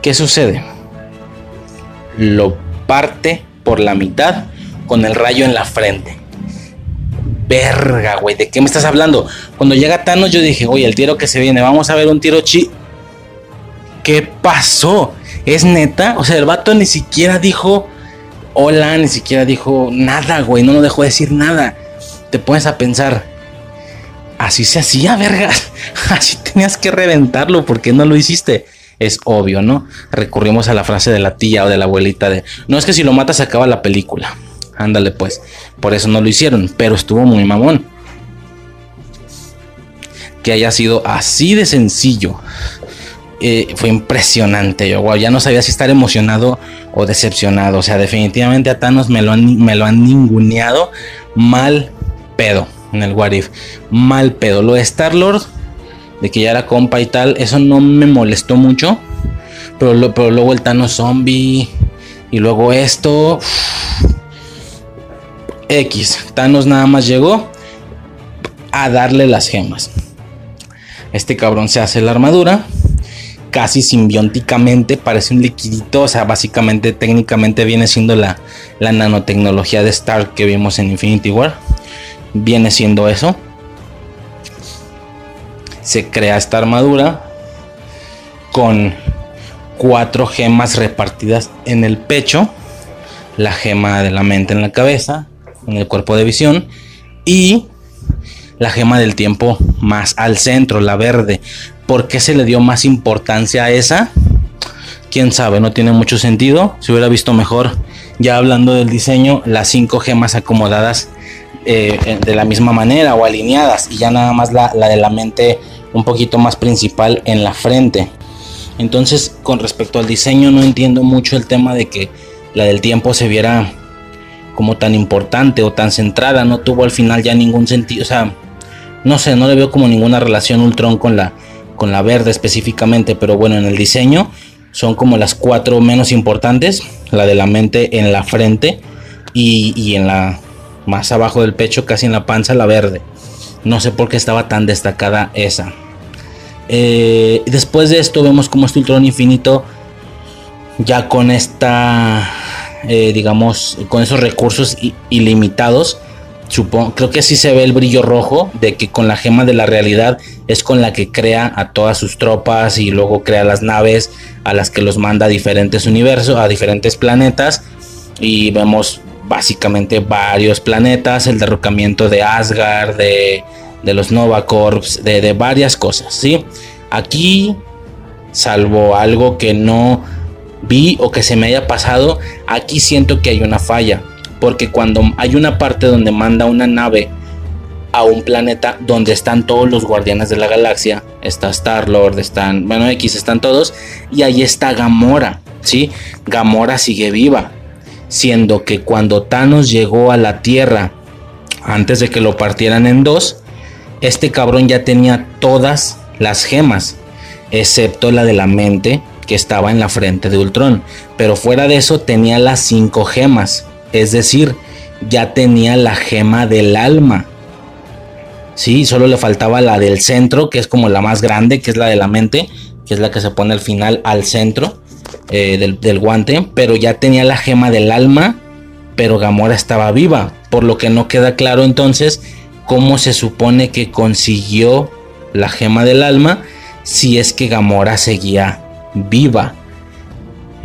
S2: ¿qué sucede? Lo parte por la mitad con el rayo en la frente. Verga, güey, ¿de qué me estás hablando? Cuando llega Thanos yo dije, oye, el tiro que se viene, vamos a ver un tiro chi. ¿Qué pasó? ¿Es neta? O sea, el vato ni siquiera dijo hola, ni siquiera dijo nada, güey. No nos dejó decir nada. Te pones a pensar, así se hacía, verga. [LAUGHS] Así tenías que reventarlo, porque no lo hiciste? Es obvio, ¿no? Recurrimos a la frase de la tía o de la abuelita de, no es que si lo matas se acaba la película. Ándale pues. Por eso no lo hicieron, pero estuvo muy mamón. Que haya sido así de sencillo eh, fue impresionante. Yo ya no sabía si estar emocionado o decepcionado. O sea, definitivamente a Thanos me lo han, me lo han ninguneado mal pedo en el What If. Mal pedo. Lo de Star-Lord, de que ya era compa y tal, eso no me molestó mucho. Pero, pero luego el Thanos zombie. Y luego esto. X. Thanos nada más llegó a darle las gemas. Este cabrón se hace la armadura casi simbióticamente, parece un liquidito, o sea, básicamente técnicamente viene siendo la, la nanotecnología de Stark que vimos en Infinity War. Viene siendo eso. Se crea esta armadura con cuatro gemas repartidas en el pecho, la gema de la mente en la cabeza, en el cuerpo de visión y la gema del tiempo más al centro, la verde. ¿Por qué se le dio más importancia a esa? Quién sabe, no tiene mucho sentido. Se hubiera visto mejor, ya hablando del diseño, las cinco gemas acomodadas eh, de la misma manera o alineadas y ya nada más la, la de la mente un poquito más principal en la frente. Entonces, con respecto al diseño, no entiendo mucho el tema de que la del tiempo se viera como tan importante o tan centrada. No tuvo al final ya ningún sentido. O sea, no sé, no le veo como ninguna relación Ultron con la, con la verde específicamente, pero bueno, en el diseño son como las cuatro menos importantes, la de la mente en la frente y, en la más abajo del pecho, casi en la panza, la verde. No sé por qué estaba tan destacada esa. Eh, después de esto vemos como este Ultron infinito ya con esta, eh, digamos, con esos recursos ilimitados creo que sí se ve el brillo rojo de que con la gema de la realidad es con la que crea a todas sus tropas y luego crea las naves a las que los manda a diferentes universos, a diferentes planetas y vemos básicamente varios planetas, el derrocamiento de Asgard, de, los Nova Corps, de, de varias cosas, ¿sí? Aquí, salvo algo que no vi o que se me haya pasado, aquí siento que hay una falla porque cuando hay una parte donde manda una nave a un planeta donde están todos los guardianes de la galaxia. Está Star-Lord, están, bueno, X, están todos. Y ahí está Gamora, ¿sí? Gamora sigue viva. Siendo que cuando Thanos llegó a la Tierra, antes de que lo partieran en dos, este cabrón ya tenía todas las gemas, excepto la de la mente que estaba en la frente de Ultron. Pero fuera de eso tenía las cinco gemas, es decir, ya tenía la gema del alma. Sí, solo le faltaba la del centro, que es como la más grande, que es la de la mente, que es la que se pone al final al centro eh, del, del guante. Pero ya tenía la gema del alma, pero Gamora estaba viva. Por lo que no queda claro entonces cómo se supone que consiguió la gema del alma si es que Gamora seguía viva.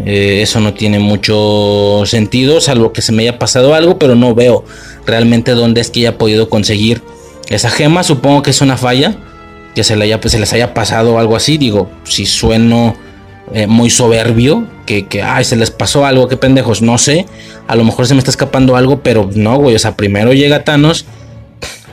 S2: Eh, eso no tiene mucho sentido, salvo que se me haya pasado algo, pero no veo realmente dónde es que haya podido conseguir esa gema. Supongo que es una falla, que se, haya, pues, se les haya pasado algo así. Digo, si sueno eh, muy soberbio, que, que, ay, se les pasó algo, qué pendejos, no sé. A lo mejor se me está escapando algo, pero no, güey. O sea, primero llega Thanos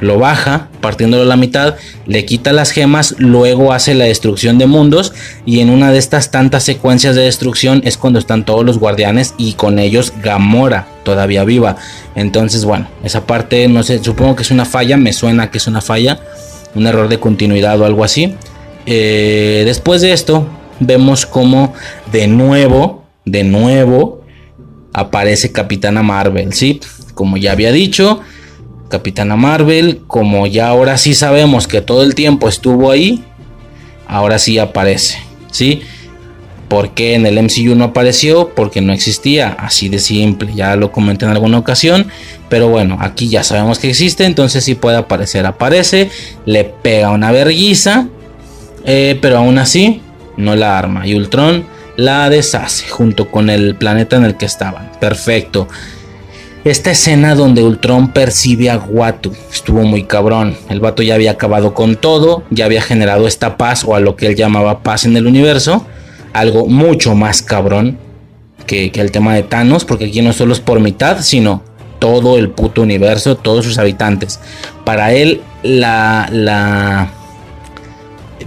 S2: lo baja, partiéndolo a la mitad, le quita las gemas, luego hace la destrucción de mundos y en una de estas tantas secuencias de destrucción es cuando están todos los guardianes y con ellos Gamora todavía viva. Entonces, bueno, esa parte no sé, supongo que es una falla, me suena que es una falla, un error de continuidad o algo así. Eh, después de esto, vemos como de nuevo, de nuevo, aparece Capitana Marvel, ¿sí? Como ya había dicho, Capitana Marvel, como ya ahora sí sabemos que todo el tiempo estuvo ahí, ahora sí aparece, ¿sí? ¿Por qué en el MCU no apareció? Porque no existía, así de simple, ya lo comenté en alguna ocasión, pero bueno, aquí ya sabemos que existe, entonces sí puede aparecer, aparece, le pega una verguiza, eh, pero aún así no la arma y Ultron la deshace junto con el planeta en el que estaban, perfecto. Esta escena donde Ultron percibe a Watu estuvo muy cabrón. El vato ya había acabado con todo, ya había generado esta paz o a lo que él llamaba paz en el universo. Algo mucho más cabrón que, el tema de Thanos, porque aquí no solo es por mitad, sino todo el puto universo, todos sus habitantes. Para él, la, la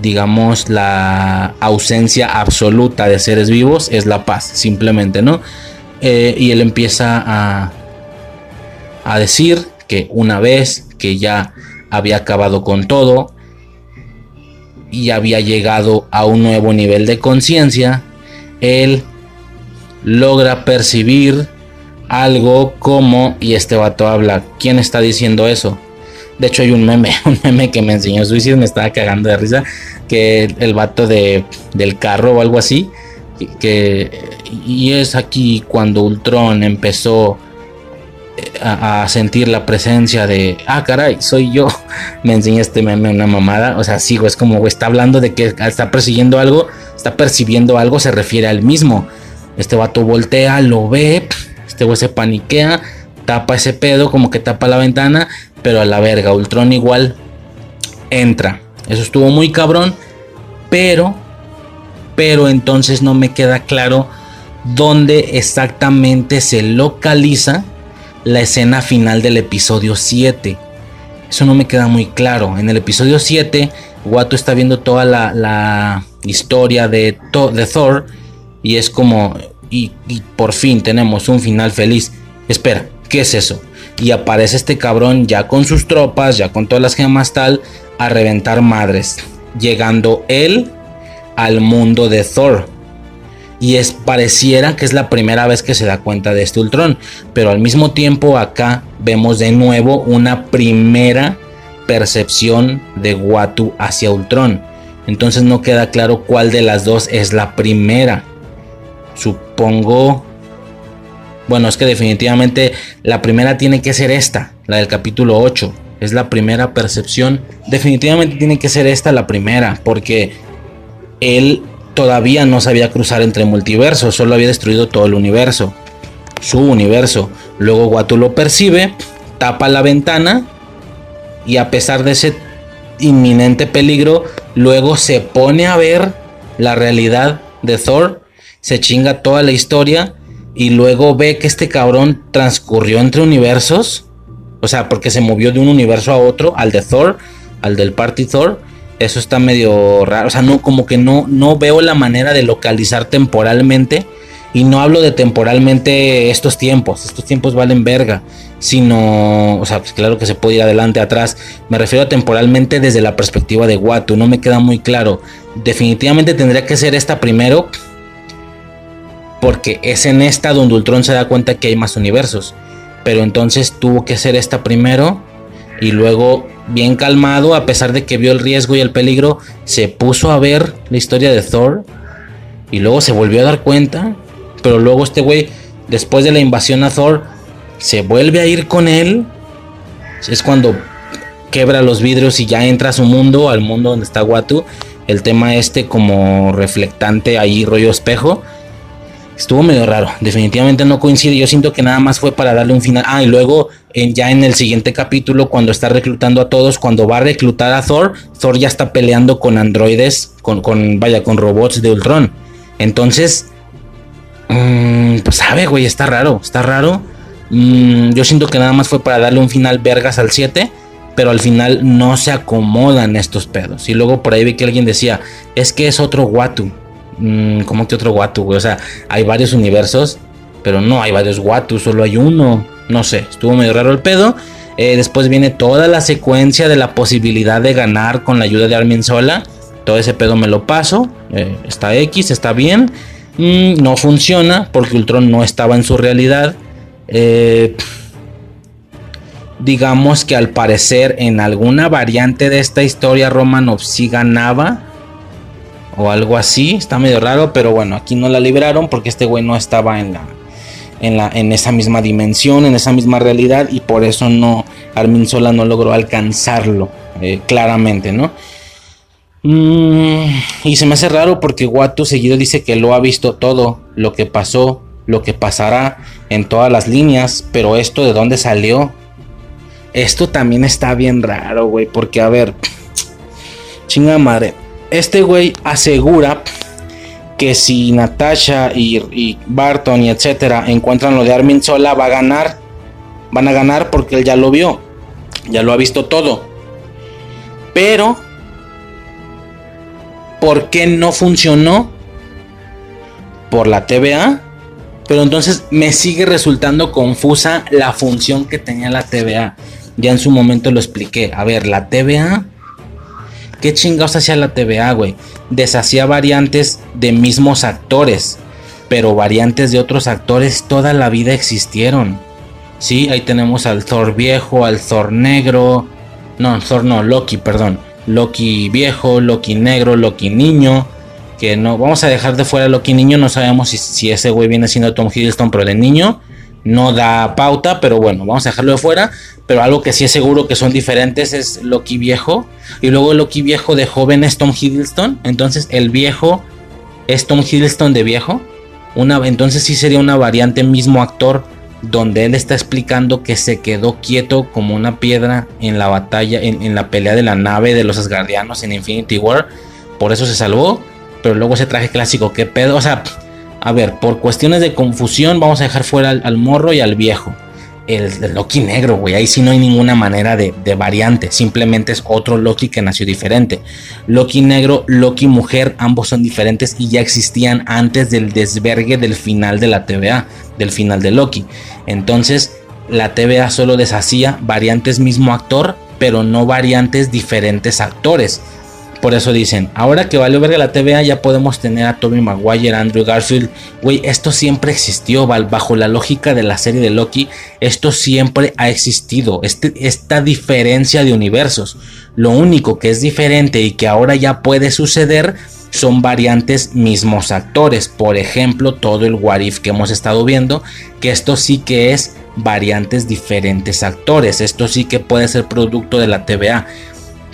S2: digamos, la ausencia absoluta de seres vivos es la paz, simplemente, ¿no? Eh, y él empieza a, a decir que una vez que ya había acabado con todo y había llegado a un nuevo nivel de conciencia, él logra percibir algo como, y este vato habla, ¿quién está diciendo eso? De hecho hay un meme, [LAUGHS] un meme que me enseñó Suicide, me estaba cagando de risa, que el vato de, del carro o algo así, que, y es aquí cuando Ultron empezó a, sentir la presencia de, ah, caray, soy yo. [LAUGHS] Me enseña este meme una mamada. O sea, sigo, es como, está hablando de que está persiguiendo algo, está percibiendo algo, se refiere al mismo. Este vato voltea, lo ve, este güey se paniquea, tapa ese pedo, como que tapa la ventana, pero a la verga, Ultron igual entra. Eso estuvo muy cabrón, pero, pero entonces no me queda claro dónde exactamente se localiza la escena final del episodio 7. Eso no me queda muy claro. En el episodio 7, Watu está viendo toda la, historia de, Thor y es como, y, y por fin tenemos un final feliz. Espera, ¿qué es eso? Y aparece este cabrón ya con sus tropas, ya con todas las gemas tal, a reventar madres. Llegando él al mundo de Thor y es pareciera que es la primera vez que se da cuenta de este Ultron, pero al mismo tiempo acá vemos de nuevo una primera percepción de Watu hacia Ultron. Entonces no queda claro cuál de las dos es la primera. Supongo bueno, es que definitivamente la primera tiene que ser esta, la del capítulo 8. Es la primera percepción. Definitivamente tiene que ser esta la primera, porque él todavía no sabía cruzar entre multiversos, solo había destruido todo el universo, su universo. Luego Watu lo percibe, tapa la ventana y a pesar de ese inminente peligro, luego se pone a ver la realidad de Thor, se chinga toda la historia y luego ve que este cabrón transcurrió entre universos. O sea, porque se movió de un universo a otro, al de Thor, al del Party Thor. Eso está medio raro. O sea, no, como que no, no veo la manera de localizar temporalmente. Y no hablo de temporalmente estos tiempos. Estos tiempos valen verga. Sino, o sea, pues claro que se puede ir adelante, atrás. Me refiero a temporalmente desde la perspectiva de Watu. No me queda muy claro. Definitivamente tendría que ser esta primero. Porque es en esta donde Ultron se da cuenta que hay más universos. Pero entonces tuvo que ser esta primero. Y luego bien calmado, a pesar de que vio el riesgo y el peligro, se puso a ver la historia de Thor y luego se volvió a dar cuenta, pero luego este güey, después de la invasión a Thor, se vuelve a ir con él. Es cuando quebra los vidrios y ya entra a su mundo, al mundo donde está Watu. El tema este como reflectante ahí, rollo espejo. Estuvo medio raro, definitivamente no coincide. Yo siento que nada más fue para darle un final. Ah, y luego ya en el siguiente capítulo, cuando está reclutando a todos, cuando va a reclutar a Thor, Thor ya está peleando con androides, con, vaya, con robots de Ultron. Entonces, mmm, pues sabe, güey, está raro, está raro. Mm, yo siento que nada más fue para darle un final vergas al 7 pero al final no se acomodan estos pedos. Y luego por ahí vi que alguien decía, es que es otro Watu. Mm, ¿Cómo que otro Watu? O sea, hay varios universos, pero no hay varios Watu, solo hay uno. No sé, estuvo medio raro el pedo. Eh, después viene toda la secuencia de la posibilidad de ganar con la ayuda de Armin Sola. Todo ese pedo me lo paso. Eh, está X, está bien. Mm, no funciona porque Ultron no estaba en su realidad. Eh, digamos que al parecer en alguna variante de esta historia Romanov sí ganaba o algo así. Está medio raro, pero bueno, aquí no la libraron porque este güey no estaba en la, en, la, en esa misma dimensión, en esa misma realidad y por eso no, Armin Sola no logró alcanzarlo eh, claramente, ¿no? Mm, y se me hace raro porque Watu seguido dice que lo ha visto todo, lo que pasó, lo que pasará en todas las líneas, pero esto de dónde salió. Esto también está bien raro, güey, porque a ver, [TSK] chinga madre, este güey asegura que si Natasha y, Barton y etcétera encuentran lo de Armin Sola, va a ganar. Van a ganar porque él ya lo vio. Ya lo ha visto todo. Pero, ¿por qué no funcionó? Por la TVA. Pero entonces me sigue resultando confusa la función que tenía la TVA. Ya en su momento lo expliqué. A ver, la TVA ¿Qué chingados hacía la TVA, güey? Deshacía variantes de mismos actores, pero variantes de otros actores toda la vida existieron. Sí, ahí tenemos al Thor viejo, al Thor negro. No, Thor no, Loki, perdón. Loki viejo, Loki negro, Loki niño. Que no, vamos a dejar de fuera Loki niño. No sabemos si, ese güey viene siendo Tom Hiddleston, pero de niño no da pauta, pero bueno, vamos a dejarlo de fuera. Pero algo que sí es seguro que son diferentes es Loki viejo. Y luego Loki viejo de joven es Tom Hiddleston. Entonces el viejo es Tom Hiddleston de viejo. Una, entonces sí sería una variante mismo actor. Donde él está explicando que se quedó quieto como una piedra en la batalla, en, en la pelea de la nave de los Asgardianos en Infinity War. Por eso se salvó. Pero luego ese traje clásico, ¿qué pedo? O sea, a ver, por cuestiones de confusión vamos a dejar fuera al, morro y al viejo. El, Loki negro, güey, ahí sí no hay ninguna manera de, variante, simplemente es otro Loki que nació diferente. Loki negro, Loki mujer, ambos son diferentes y ya existían antes del desvergue del final de la TVA, del final de Loki. Entonces, la TVA solo deshacía variantes mismo actor, pero no variantes diferentes actores. Por eso dicen, ahora que valió verga la TVA, ya podemos tener a Tobey Maguire, Andrew Garfield. Güey, esto siempre existió, bajo la lógica de la serie de Loki, esto siempre ha existido. Este, esta diferencia de universos. Lo único que es diferente y que ahora ya puede suceder son variantes mismos actores. Por ejemplo, todo el What If que hemos estado viendo, que esto sí que es variantes diferentes actores. Esto sí que puede ser producto de la TVA.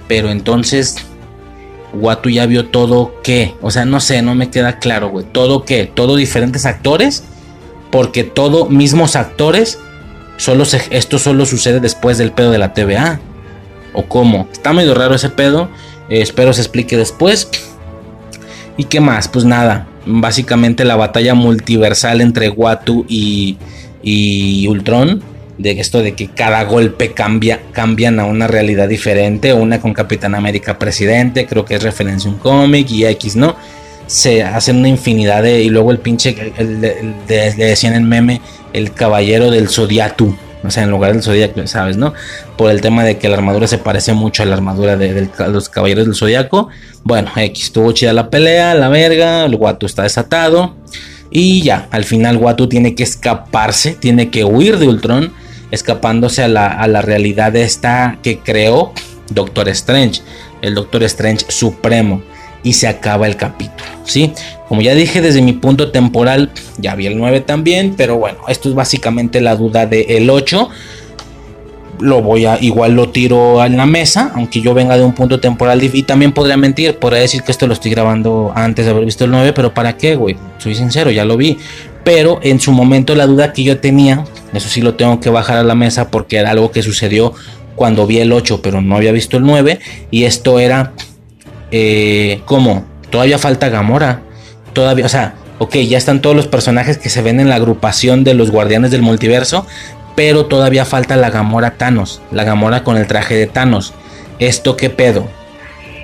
S2: Pero entonces Watu ya vio todo qué. O sea, no sé, no me queda claro, güey. Todo qué. Todo diferentes actores. Porque todo mismos actores. Solo esto solo sucede después del pedo de la TVA. ¿O cómo? Está medio raro ese pedo. Eh, espero se explique después. ¿Y qué más? Pues nada. Básicamente la batalla multiversal entre Watu y, y Ultron de esto de que cada golpe cambia, cambian a una realidad diferente, una con Capitán América presidente, creo que es referencia a un cómic y X, ¿no? Se hacen una infinidad de, y luego el pinche, le decían en meme, el caballero del zodiato, o sea, en lugar del zodiaco, ¿sabes? ¿No? Por el tema de que la armadura se parece mucho a la armadura de, los caballeros del zodiaco. Bueno, X, estuvo chida la pelea, la verga, el guato está desatado. Y ya, al final Watu tiene que escaparse, tiene que huir de Ultron, escapándose a la, a la realidad esta que creó Doctor Strange, el Doctor Strange Supremo. Y se acaba el capítulo, ¿sí? Como ya dije, desde mi punto temporal, ya vi el 9 también, pero bueno, esto es básicamente la duda del 8 lo voy a, igual lo tiro en la mesa, aunque yo venga de un punto temporal y también podría mentir, podría decir que esto lo estoy grabando antes de haber visto el 9, pero ¿para qué, güey? Soy sincero, ya lo vi. Pero en su momento la duda que yo tenía, eso sí lo tengo que bajar a la mesa porque era algo que sucedió cuando vi el 8, pero no había visto el 9, y esto era, eh, ¿cómo? Todavía falta Gamora, todavía, o sea, ok, ya están todos los personajes que se ven en la agrupación de los guardianes del multiverso, pero todavía falta la Gamora Thanos, la Gamora con el traje de Thanos. ¿Esto qué pedo?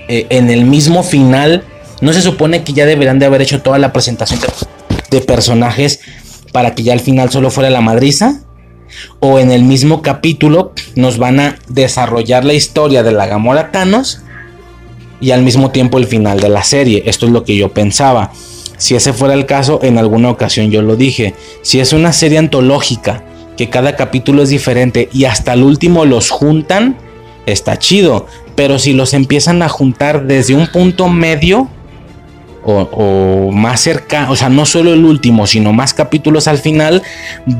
S2: Eh, en el mismo final, ¿no se supone que ya deberían de haber hecho toda la presentación personajes para que ya al final solo fuera la madriza? ¿O en el mismo capítulo nos van a desarrollar la historia de la Gamora Thanos y al mismo tiempo el final de la serie? Esto es lo que yo pensaba. Si ese fuera el caso, en alguna ocasión yo lo dije. Si es una serie antológica que cada capítulo es diferente y hasta el último los juntan, está chido. Pero si los empiezan a juntar desde un punto medio o, más cerca, o sea, no solo el último, sino más capítulos al final,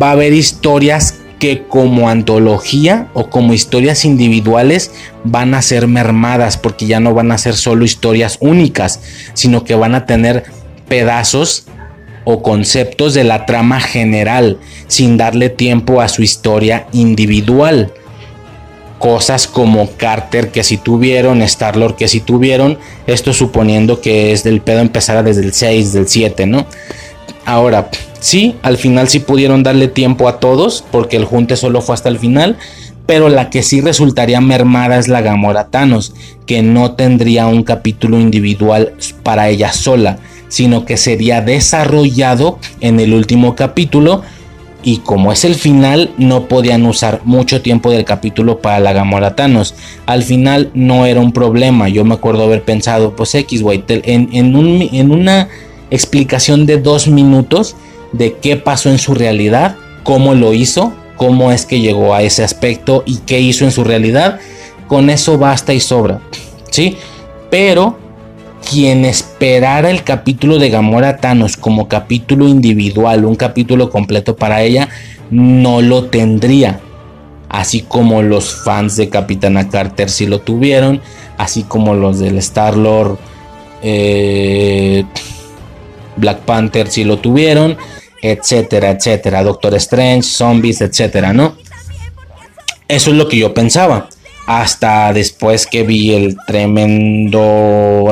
S2: va a haber historias que como antología o como historias individuales van a ser mermadas porque ya no van a ser solo historias únicas, sino que van a tener pedazos o conceptos de la trama general sin darle tiempo a su historia individual. Cosas como Carter que si tuvieron, Star-Lord que si tuvieron, esto suponiendo que es del pedo empezara desde el 6, del 7, ¿no? Ahora, sí, al final sí pudieron darle tiempo a todos, porque el junte solo fue hasta el final, pero la que sí resultaría mermada es la Gamora Thanos, que no tendría un capítulo individual para ella sola, sino que sería desarrollado en el último capítulo y como es el final no podían usar mucho tiempo del capítulo para la Gamora Thanos. Al final no era un problema, yo me acuerdo haber pensado, pues X, güey, en, en una explicación de dos minutos de qué pasó en su realidad, cómo lo hizo, cómo es que llegó a ese aspecto y qué hizo en su realidad, con eso basta y sobra, ¿sí? Pero quien esperara el capítulo de Gamora Thanos como capítulo individual, un capítulo completo para ella, no lo tendría. Así como los fans de Capitana Carter sí lo tuvieron, así como los del Star Lord, eh, Black Panther sí lo tuvieron, etcétera, etcétera. Doctor Strange, zombies, etcétera, ¿no? Eso es lo que yo pensaba hasta después que vi el tremendo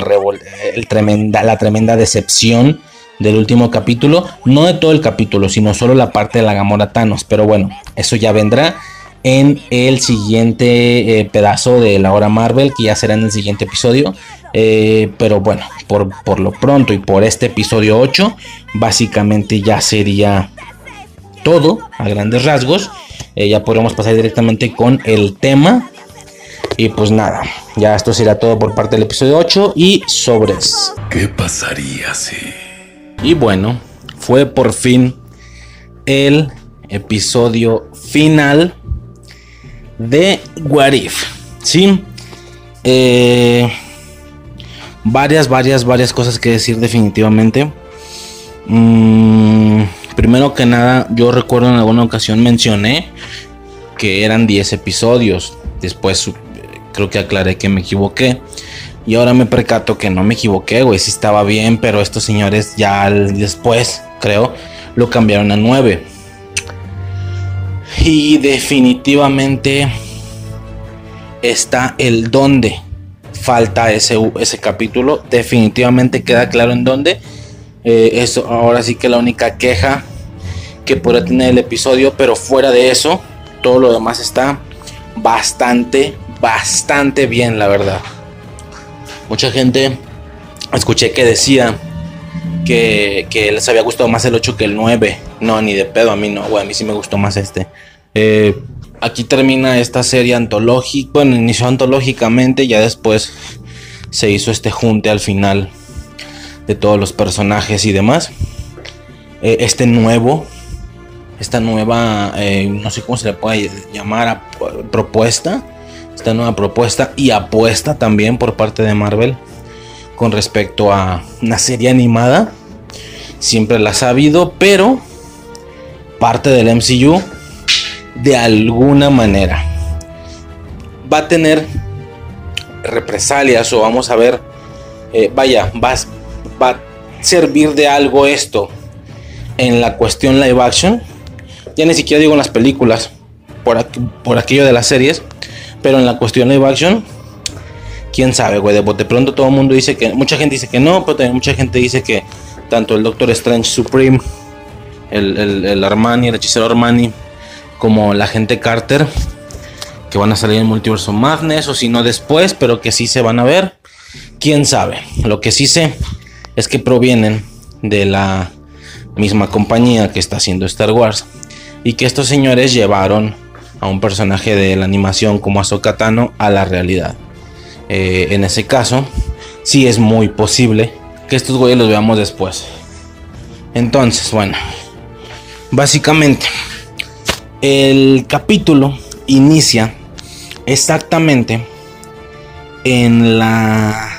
S2: el tremenda la tremenda decepción del último capítulo, no de todo el capítulo, sino solo la parte de la Gamora Thanos, pero bueno, eso ya vendrá en el siguiente eh, pedazo de la hora Marvel, que ya será en el siguiente episodio. Eh, pero bueno, por, por, lo pronto y por este episodio 8, básicamente ya sería todo a grandes rasgos. Eh, ya podemos pasar directamente con el tema y pues nada, ya esto será todo por parte del episodio 8 y sobres.
S1: ¿Qué pasaría si?
S2: Y bueno, fue por fin el episodio final de What If. Sí. Eh, varias, varias, varias cosas que decir definitivamente. Mm, primero que nada, yo recuerdo en alguna ocasión mencioné que eran 10 episodios. Después creo que aclaré que me equivoqué. Y ahora me percato que no me equivoqué, güey. Sí estaba bien, pero estos señores ya después, creo, lo cambiaron a 9. Y definitivamente está el dónde. Falta ese, ese capítulo. Definitivamente queda claro en dónde. Eh, eso ahora sí que la única queja que podrá tener el episodio. Pero fuera de eso, todo lo demás está bastante, bastante bien, la verdad. Mucha gente escuché que decía que, les había gustado más el 8 que el 9. No, ni de pedo, a mí no, güey, a mí sí me gustó más este. Eh, aquí termina esta serie antológica, bueno, inició antológicamente, ya después se hizo este junte al final de todos los personajes y demás. Eh, este nuevo, esta nueva, eh, no sé cómo se le puede llamar, propuesta, esta nueva propuesta y apuesta también por parte de Marvel con respecto a una serie animada. Siempre la ha sabido, pero parte del MCU de alguna manera va a tener represalias o vamos a ver, eh, vaya, va, va a servir de algo esto en la cuestión live action. Ya ni siquiera digo en las películas, por, por aquello de las series, pero en la cuestión live action quién sabe, güey. De pronto todo el mundo dice que. Mucha gente dice que no, pero también mucha gente dice que tanto el Doctor Strange Supreme, el, el, Armani, el hechicero Armani, como la gente Carter, que van a salir en Multiverso Madness, o si no después, pero que sí se van a ver. Quién sabe. Lo que sí sé es que provienen de la misma compañía que está haciendo Star Wars. Y que estos señores llevaron a un personaje de la animación como Ahsoka Tano a la realidad. Eh, en ese caso, sí es muy posible que estos güeyes los veamos después. Entonces, bueno, básicamente, el capítulo inicia exactamente en la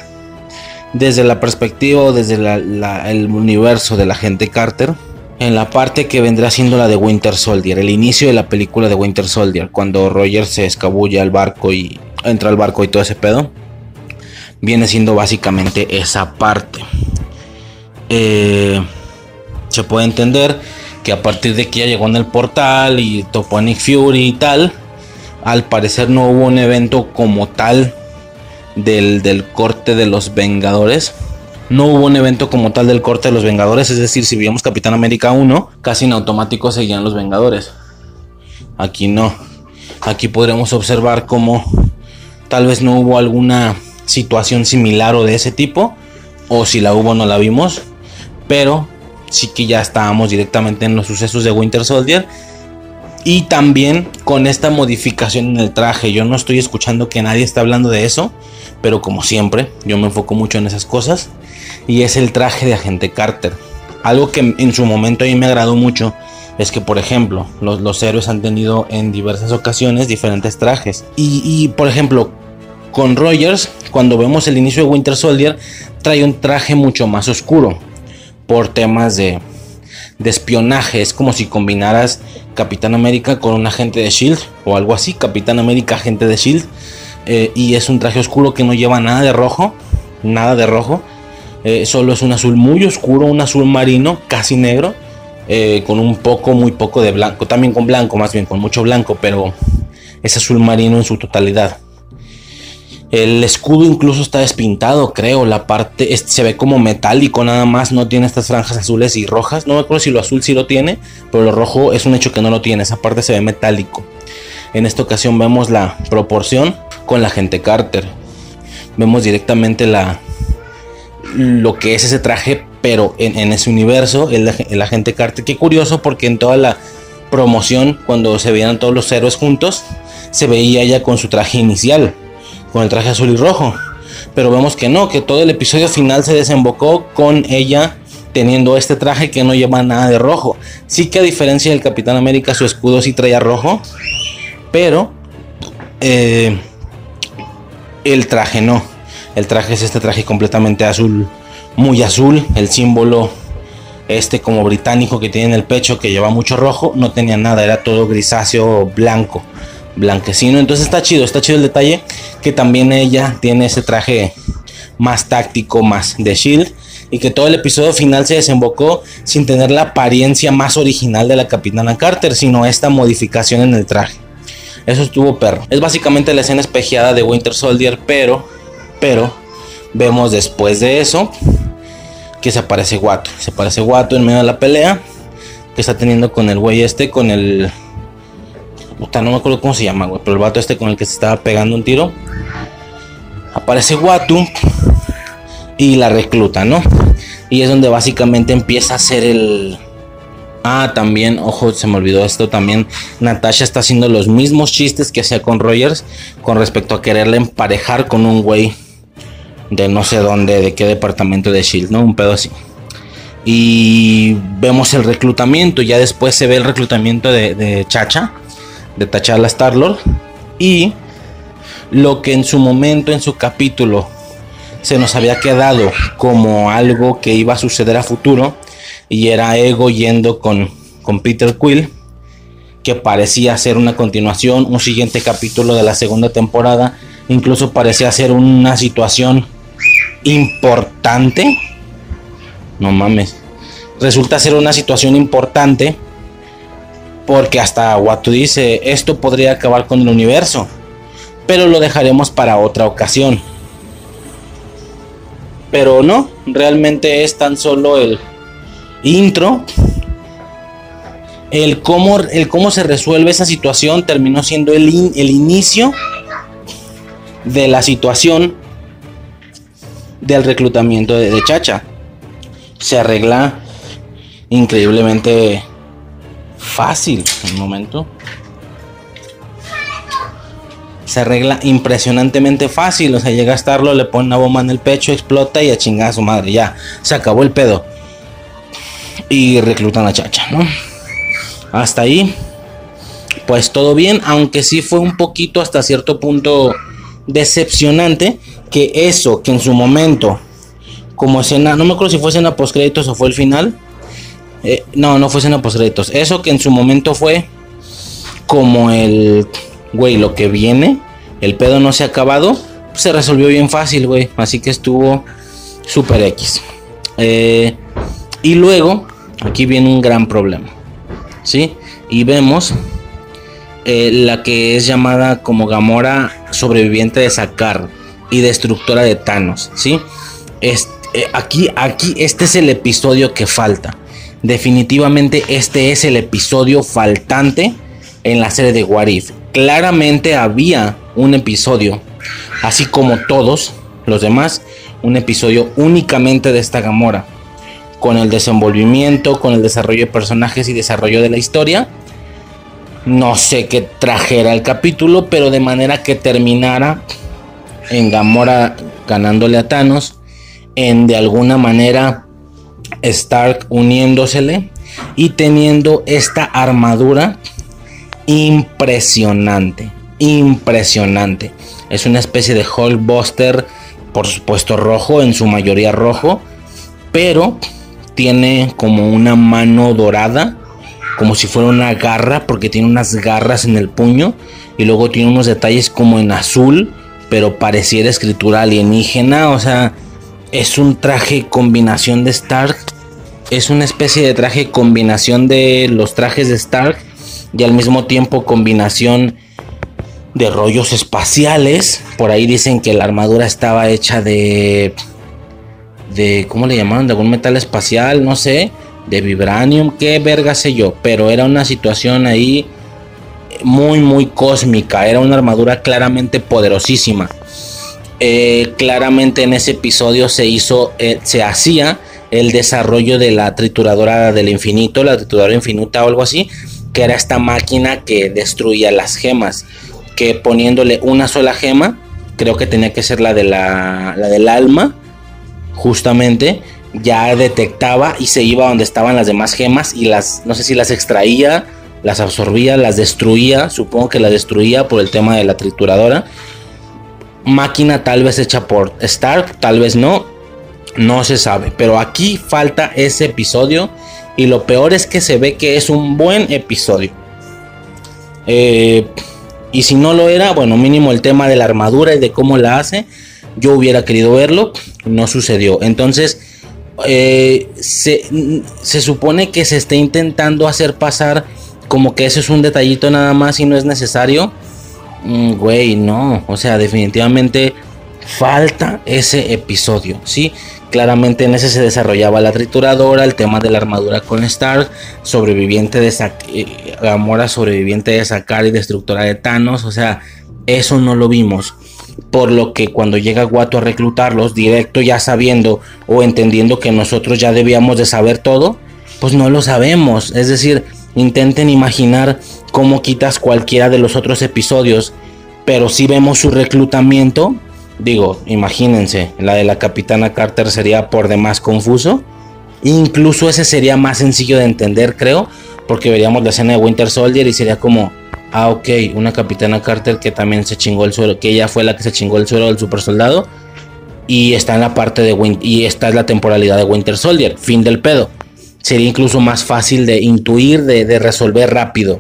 S2: desde la perspectiva o desde el universo de la gente Carter en la parte que vendrá siendo la de Winter Soldier, el inicio de la película de Winter Soldier, cuando Roger se escabulla al barco y entra al barco y todo ese pedo, viene siendo básicamente esa parte. Eh, se puede entender que a partir de que ya llegó en el portal y topó Fury y tal, al parecer no hubo un evento como tal del, del corte de los Vengadores no hubo un evento como tal del corte de los Vengadores, es decir, si vimos Capitán América 1, casi en automático seguían los Vengadores. Aquí no. Aquí podremos observar cómo tal vez no hubo alguna situación similar o de ese tipo, o si la hubo no la vimos, pero sí que ya estábamos directamente en los sucesos de Winter Soldier. Y también con esta modificación en el traje, yo no estoy escuchando que nadie está hablando de eso, pero como siempre, yo me enfoco mucho en esas cosas y es el traje de agente Carter. Algo que en su momento a mí me agradó mucho es que, por ejemplo, los, héroes han tenido en diversas ocasiones diferentes trajes. Y, por ejemplo, con Rogers, cuando vemos el inicio de Winter Soldier, trae un traje mucho más oscuro por temas de, espionaje. Es como si combinaras Capitán América con un agente de Shield o algo así. Capitán América, agente de Shield. Eh, y es un traje oscuro que no lleva nada de rojo. Nada de rojo eh, solo es un azul muy oscuro, un azul marino, casi negro, eh, con un poco, muy poco de blanco, también con blanco, más bien con mucho blanco, pero es azul marino en su totalidad. El escudo incluso está despintado, creo. La parte se ve como metálico nada más. No tiene estas franjas azules y rojas. No me acuerdo si lo azul sí lo tiene. Pero lo rojo es un hecho que no lo tiene. Esa parte se ve metálico. En esta ocasión vemos la proporción con la gente Carter. Vemos directamente la, lo que es ese traje, pero en, ese universo, el, agente Carter. Qué curioso porque en toda la promoción, cuando se veían todos los héroes juntos, se veía ella con su traje inicial, con el traje azul y rojo. Pero vemos que no, que todo el episodio final se desembocó con ella teniendo este traje que no lleva nada de rojo. Sí que a diferencia del Capitán América, su escudo sí traía rojo, pero eh, el traje no. El traje es este traje completamente azul, muy azul. El símbolo este como británico que tiene en el pecho que lleva mucho rojo, no tenía nada, era todo grisáceo, blanco, blanquecino. Entonces está chido, está chido el detalle que también ella tiene ese traje más táctico, más de shield y que todo el episodio final se desembocó sin tener la apariencia más original de la Capitana Carter, sino esta modificación en el traje. Eso estuvo perro. Es básicamente la escena espejeada de Winter Soldier, pero pero vemos después de eso que se aparece Guato. Se aparece Guato en medio de la pelea que está teniendo con el güey este, con el puta, no me acuerdo cómo se llama, güey, pero el vato este con el que se estaba pegando un tiro, aparece Watu y la recluta, ¿no? Y es donde básicamente empieza a ser el... Ah, también, ojo, se me olvidó esto también. Natasha está haciendo los mismos chistes que hacía con Rogers con respecto a quererle emparejar con un güey de no sé dónde, de qué departamento de Shield, ¿no? Un pedo así. Y vemos el reclutamiento, ya después se ve el reclutamiento de, Chacha, de T'Challa Star-Lord. Y lo que en su momento, en su capítulo, se nos había quedado como algo que iba a suceder a futuro, y era Ego yendo con, con Peter Quill, que parecía ser una continuación, un siguiente capítulo de la segunda temporada, incluso parecía ser una situación importante. No mames. Resulta ser una situación importante porque hasta Watu dice, esto podría acabar con el universo, pero lo dejaremos para otra ocasión. Pero no, realmente es tan solo el intro. El cómo, el cómo se resuelve esa situación terminó siendo el, el inicio de la situación del reclutamiento de, Chacha. Se arregla increíblemente fácil. Un momento. Se arregla impresionantemente fácil. O sea, llega a estarlo, le pone una bomba en el pecho, explota y a chingar a su madre. Ya, se acabó el pedo. Y reclutan a Chacha. Hasta ahí. Pues todo bien, aunque sí fue un poquito hasta cierto punto decepcionante que eso que en su momento, como escena, no me acuerdo si fue escena post créditos o fue el final. Eh, no, no fue escena post créditos. Eso que en su momento fue como el, güey, lo que viene, el pedo no se ha acabado, se resolvió bien fácil, güey. Así que estuvo super X. Eh, y luego, aquí viene un gran problema. ¿Sí? Y vemos eh, la que es llamada como Gamora sobreviviente de Sakar y destructora de Thanos, ¿sí? Este, aquí, aquí, este es el episodio que falta. Definitivamente este es el episodio faltante en la serie de What If. Claramente había un episodio, así como todos los demás, un episodio únicamente de esta Gamora. Con el desenvolvimiento, con el desarrollo de personajes y desarrollo de la historia no sé qué trajera el capítulo, pero de manera que terminara en Gamora ganándole a Thanos, en de alguna manera Stark uniéndosele y teniendo esta armadura impresionante, impresionante. Es una especie de Hulkbuster, por supuesto rojo, en su mayoría rojo, pero tiene como una mano dorada como si fuera una garra, porque tiene unas garras en el puño y luego tiene unos detalles como en azul, pero pareciera escritura alienígena, o sea, es un traje combinación de Stark, es una especie de traje combinación de los trajes de Stark y al mismo tiempo combinación de rollos espaciales. Por ahí dicen que la armadura estaba hecha de de ¿cómo le llamaron? de algún metal espacial, no sé de vibranium, qué verga sé yo, pero era una situación ahí muy, muy cósmica, era una armadura claramente poderosísima. Eh, claramente en ese episodio se hizo, eh, se hacía el desarrollo de la trituradora del infinito, la trituradora infinita o algo así, que era esta máquina que destruía las gemas, que poniéndole una sola gema, creo que tenía que ser la de la, la del alma, justamente, ya detectaba y se iba donde estaban las demás gemas y las, no sé si las extraía, las absorbía, las destruía, supongo que las destruía por el tema de la trituradora. Máquina tal vez hecha por Stark, tal vez no, no se sabe, pero aquí falta ese episodio y lo peor es que se ve que es un buen episodio. Eh, y si no lo era, bueno, mínimo el tema de la armadura y de cómo la hace, yo hubiera querido verlo, no sucedió. Entonces, eh, se, supone que se está intentando hacer pasar como que eso es un detallito nada más y no es necesario. Mm, güey, no. O sea, definitivamente falta ese episodio, ¿sí? Claramente en ese se desarrollaba la trituradora, el tema de la armadura con Stark, sobreviviente de eh, Gamora, sobreviviente de Sakar y destructora de Thanos. O sea, eso no lo vimos. Por lo que cuando llega Guato a reclutarlos, directo ya sabiendo o entendiendo que nosotros ya debíamos de saber todo, pues no lo sabemos. Es decir, intenten imaginar cómo quitas cualquiera de los otros episodios, pero si vemos su reclutamiento, digo, imagínense, la de la capitana Carter sería por demás confuso. Incluso ese sería más sencillo de entender, creo, porque veríamos la escena de Winter Soldier y sería como, ah, ok, una capitana Carter que también se chingó el suelo, que ella fue la que se chingó el suelo del super soldado. Y está en la parte de Winter, y esta es la temporalidad de Winter Soldier, fin del pedo. Sería incluso más fácil de intuir, de, resolver rápido.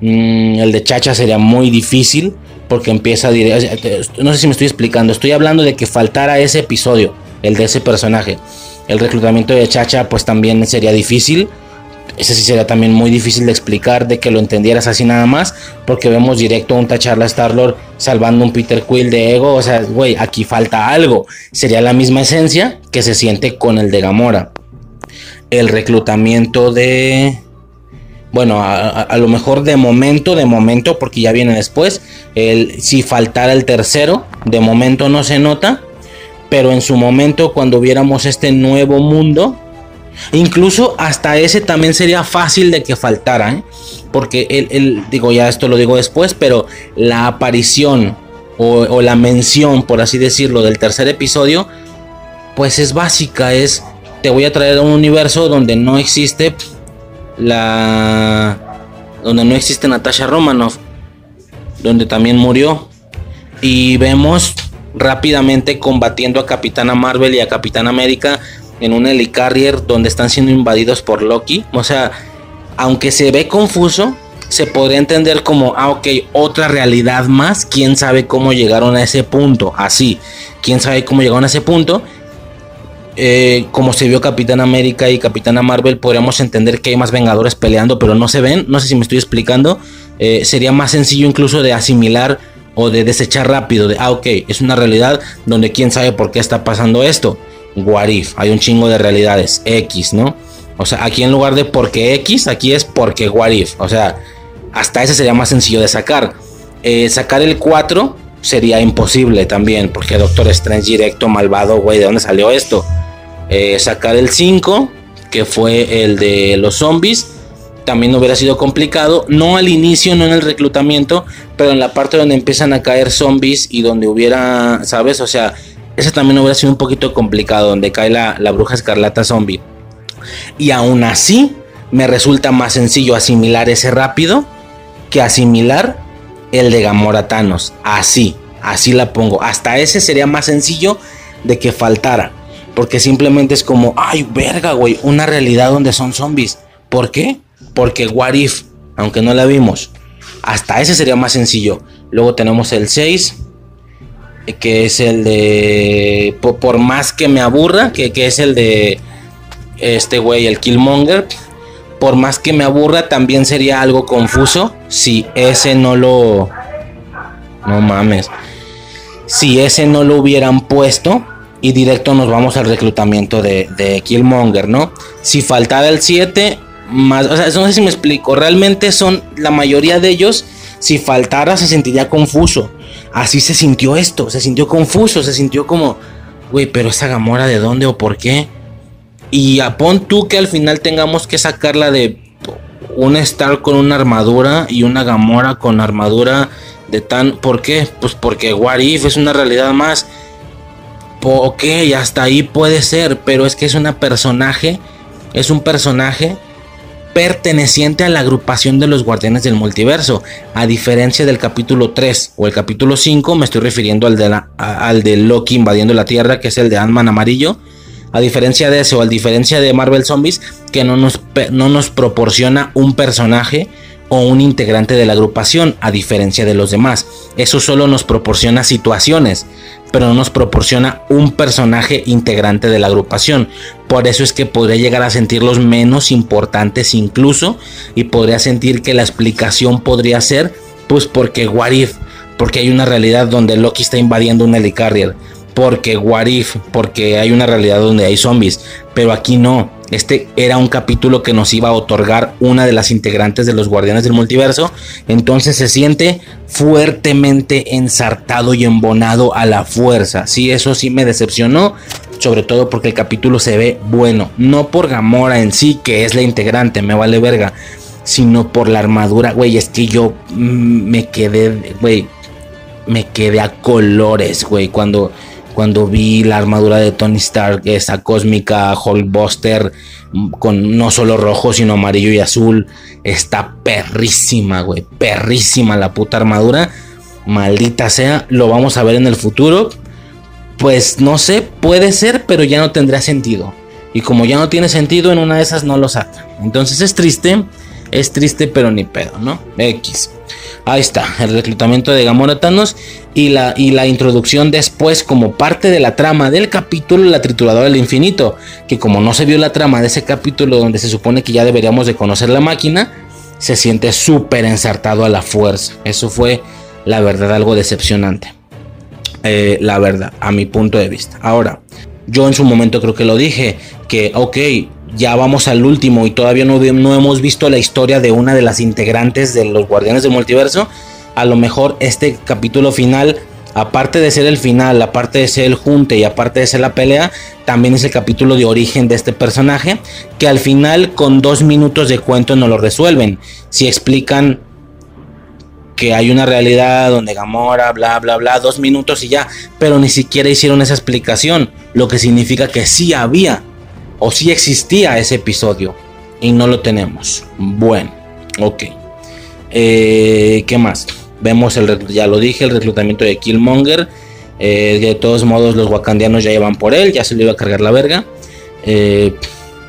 S2: Mm, el de Chacha sería muy difícil porque empieza no sé si me estoy explicando, estoy hablando de que faltara ese episodio, el de ese personaje. El reclutamiento de Chacha pues también sería difícil. Ese sí sería también muy difícil de explicar, de que lo entendieras así nada más, porque vemos directo a un Tacharla Star-Lord salvando un Peter Quill de ego, o sea, güey, aquí falta algo. Sería la misma esencia que se siente con el de Gamora. El reclutamiento de bueno, a, lo mejor de momento, de momento, porque ya viene después, el, si faltara el tercero, de momento no se nota, pero en su momento cuando viéramos este nuevo mundo, incluso hasta ese también sería fácil de que faltara, ¿eh? porque el, digo ya esto lo digo después, pero la aparición o, o la mención, por así decirlo, del tercer episodio, pues es básica, es te voy a traer a un universo donde no existe la donde no existe Natasha Romanoff, donde también murió. Y vemos rápidamente combatiendo a Capitana Marvel y a Capitán América en un helicarrier donde están siendo invadidos por Loki. O sea, aunque se ve confuso, se podría entender como, ah, ok, otra realidad más. Quién sabe cómo llegaron a ese punto. Así, quién sabe cómo llegaron a ese punto. Eh, como se vio Capitán América y Capitana Marvel, podríamos entender que hay más Vengadores peleando, pero no se ven. No sé si me estoy explicando. Eh, sería más sencillo incluso de asimilar o de desechar rápido. De, ah, ok, es una realidad donde quién sabe por qué está pasando esto. What Hay un chingo de realidades. X, ¿no? O sea, aquí en lugar de porque X, aquí es porque What O sea, hasta ese sería más sencillo de sacar. Eh, sacar el 4 sería imposible también, porque Doctor Strange directo, malvado, güey, ¿de dónde salió esto? Eh, sacar el 5, que fue el de los zombies, también hubiera sido complicado. No al inicio, no en el reclutamiento, pero en la parte donde empiezan a caer zombies y donde hubiera, ¿sabes? O sea, ese también hubiera sido un poquito complicado, donde cae la, la bruja escarlata zombie. Y aún así, me resulta más sencillo asimilar ese rápido que asimilar el de Gamora Thanos. Así, así la pongo. Hasta ese sería más sencillo de que faltara. Porque simplemente es como, ay, verga, güey, una realidad donde son zombies. ¿Por qué? Porque What If, aunque no la vimos, hasta ese sería más sencillo. Luego tenemos el 6, que es el de, por, más que me aburra, que, que es el de este güey, el Killmonger. Por más que me aburra, también sería algo confuso si ese no lo... No mames. Si ese no lo hubieran puesto, y directo nos vamos al reclutamiento de, Killmonger, ¿no? Si faltara el 7, más, o sea, no sé si me explico, realmente son la mayoría de ellos, si faltara se sentiría confuso. Así se sintió esto, se sintió confuso, se sintió como, güey, pero esa Gamora de dónde o por qué? Y pon tú que al final tengamos que sacarla de un Star con una armadura y una Gamora con armadura de tan... ¿Por qué? Pues porque What If es una realidad más ok, hasta ahí puede ser, pero es que es una personaje, es un personaje perteneciente a la agrupación de los guardianes del multiverso, a diferencia del capítulo 3 o el capítulo 5, me estoy refiriendo al de, al de Loki invadiendo la Tierra, que es el de Ant-Man amarillo, a diferencia de eso, a diferencia de Marvel Zombies, que no nos, no nos proporciona un personaje o un integrante de la agrupación, a diferencia de los demás. Eso solo nos proporciona situaciones, pero no nos proporciona un personaje integrante de la agrupación. Por eso es que podría llegar a sentirlos menos importantes incluso y podría sentir que la explicación podría ser pues porque What porque hay una realidad donde Loki está invadiendo un helicarrier, porque Warif, porque hay una realidad donde hay zombies, pero aquí no. Este era un capítulo que nos iba a otorgar una de las integrantes de los Guardianes del Multiverso, entonces se siente fuertemente ensartado y embonado a la fuerza. Sí, eso sí me decepcionó, sobre todo porque el capítulo se ve bueno, no por Gamora en sí, que es la integrante, me vale verga, sino por la armadura, güey, es que yo mm, me quedé, güey, me quedé a colores, güey, cuando cuando vi la armadura de Tony Stark, esa cósmica Hulkbuster mm, con no solo rojo, sino amarillo y azul, está perrísima, güey, perrísima la puta armadura. Maldita sea, lo vamos a ver en el futuro. Pues no sé, puede ser, pero ya no tendrá sentido. Y como ya no tiene sentido, en una de esas no lo saca. Entonces es triste, es triste, pero ni pedo, ¿no? X. Ahí está, el reclutamiento de Gamora Thanos y la, y la introducción después como parte de la trama del capítulo La Trituradora del Infinito, que como no se vio la trama de ese capítulo donde se supone que ya deberíamos de conocer la máquina, se siente súper ensartado a la fuerza. Eso fue, la verdad, algo decepcionante. Eh, la verdad, a mi punto de vista. Ahora, yo en su momento creo que lo dije, que ok, ya vamos al último y todavía no, no, hemos visto la historia de una de las integrantes de los Guardianes del Multiverso. A lo mejor este capítulo final, aparte de ser el final, aparte de ser el junte y aparte de ser la pelea, también es el capítulo de origen de este personaje, que al final con dos minutos de cuento no lo resuelven. Si explican que hay una realidad donde Gamora, bla, bla, bla, dos minutos y ya, pero ni siquiera hicieron esa explicación, lo que significa que sí había o si existía ese episodio y no lo tenemos. Bueno, ok. Eh, ¿Qué más? Vemos el, ya lo dije, el reclutamiento de Killmonger. Eh, de todos modos, los wakandianos ya llevan por él, ya se le iba a cargar la verga. Eh,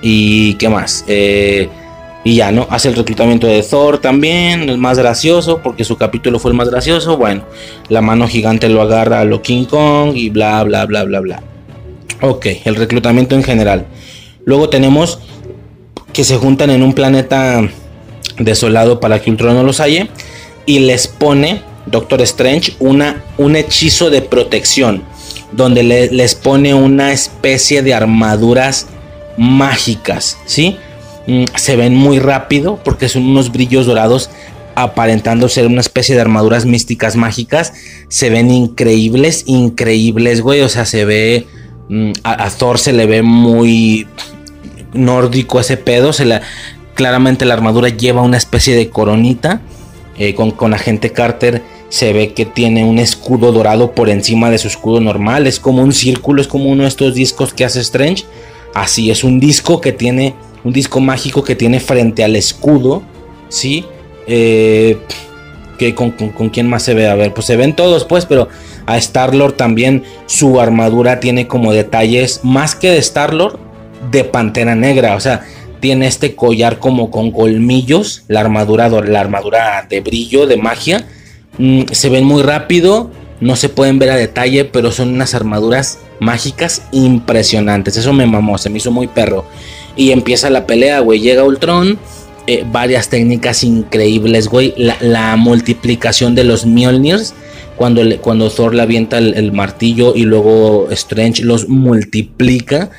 S2: y qué más? y ya, ¿no? Hace el reclutamiento de Thor también, el más gracioso, porque su capítulo fue el más gracioso. Bueno, la mano gigante lo agarra a lo King Kong y bla, bla, bla, bla, bla. Ok, el reclutamiento en general. Luego tenemos que se juntan en un planeta desolado para que Ultron no los halle y les pone Doctor Strange una, un hechizo de protección donde les pone una especie de armaduras mágicas, ¿sí? Mm, se ven muy rápido porque son unos brillos dorados aparentando ser una especie de armaduras místicas mágicas. Se ven increíbles, increíbles, güey. O sea, se ve... Mm, a Thor se le ve muy nórdico ese pedo. Se la, claramente la armadura lleva una especie de coronita. Eh, con, con agente Carter se ve que tiene un escudo dorado por encima de su escudo normal. Es como un círculo, es como uno de estos discos que hace Strange. Así es un disco que tiene, un disco mágico que tiene frente al escudo. ¿Sí? Eh, que con, con, quién más se ve? A ver, pues se ven todos, pues, pero a Star-Lord también su armadura tiene como detalles, más que de Star-Lord, de pantera negra. O sea, tiene este collar como con colmillos, la armadura, la armadura de brillo, de magia. Mm, se ven muy rápido, no se pueden ver a detalle, pero son unas armaduras mágicas impresionantes. Eso me mamó, se me hizo muy perro. Y empieza la pelea, güey. Llega Ultron. Eh, varias técnicas increíbles, güey. La, multiplicación de los Mjolnirs. Cuando, cuando Thor le avienta el martillo y luego Strange los multiplica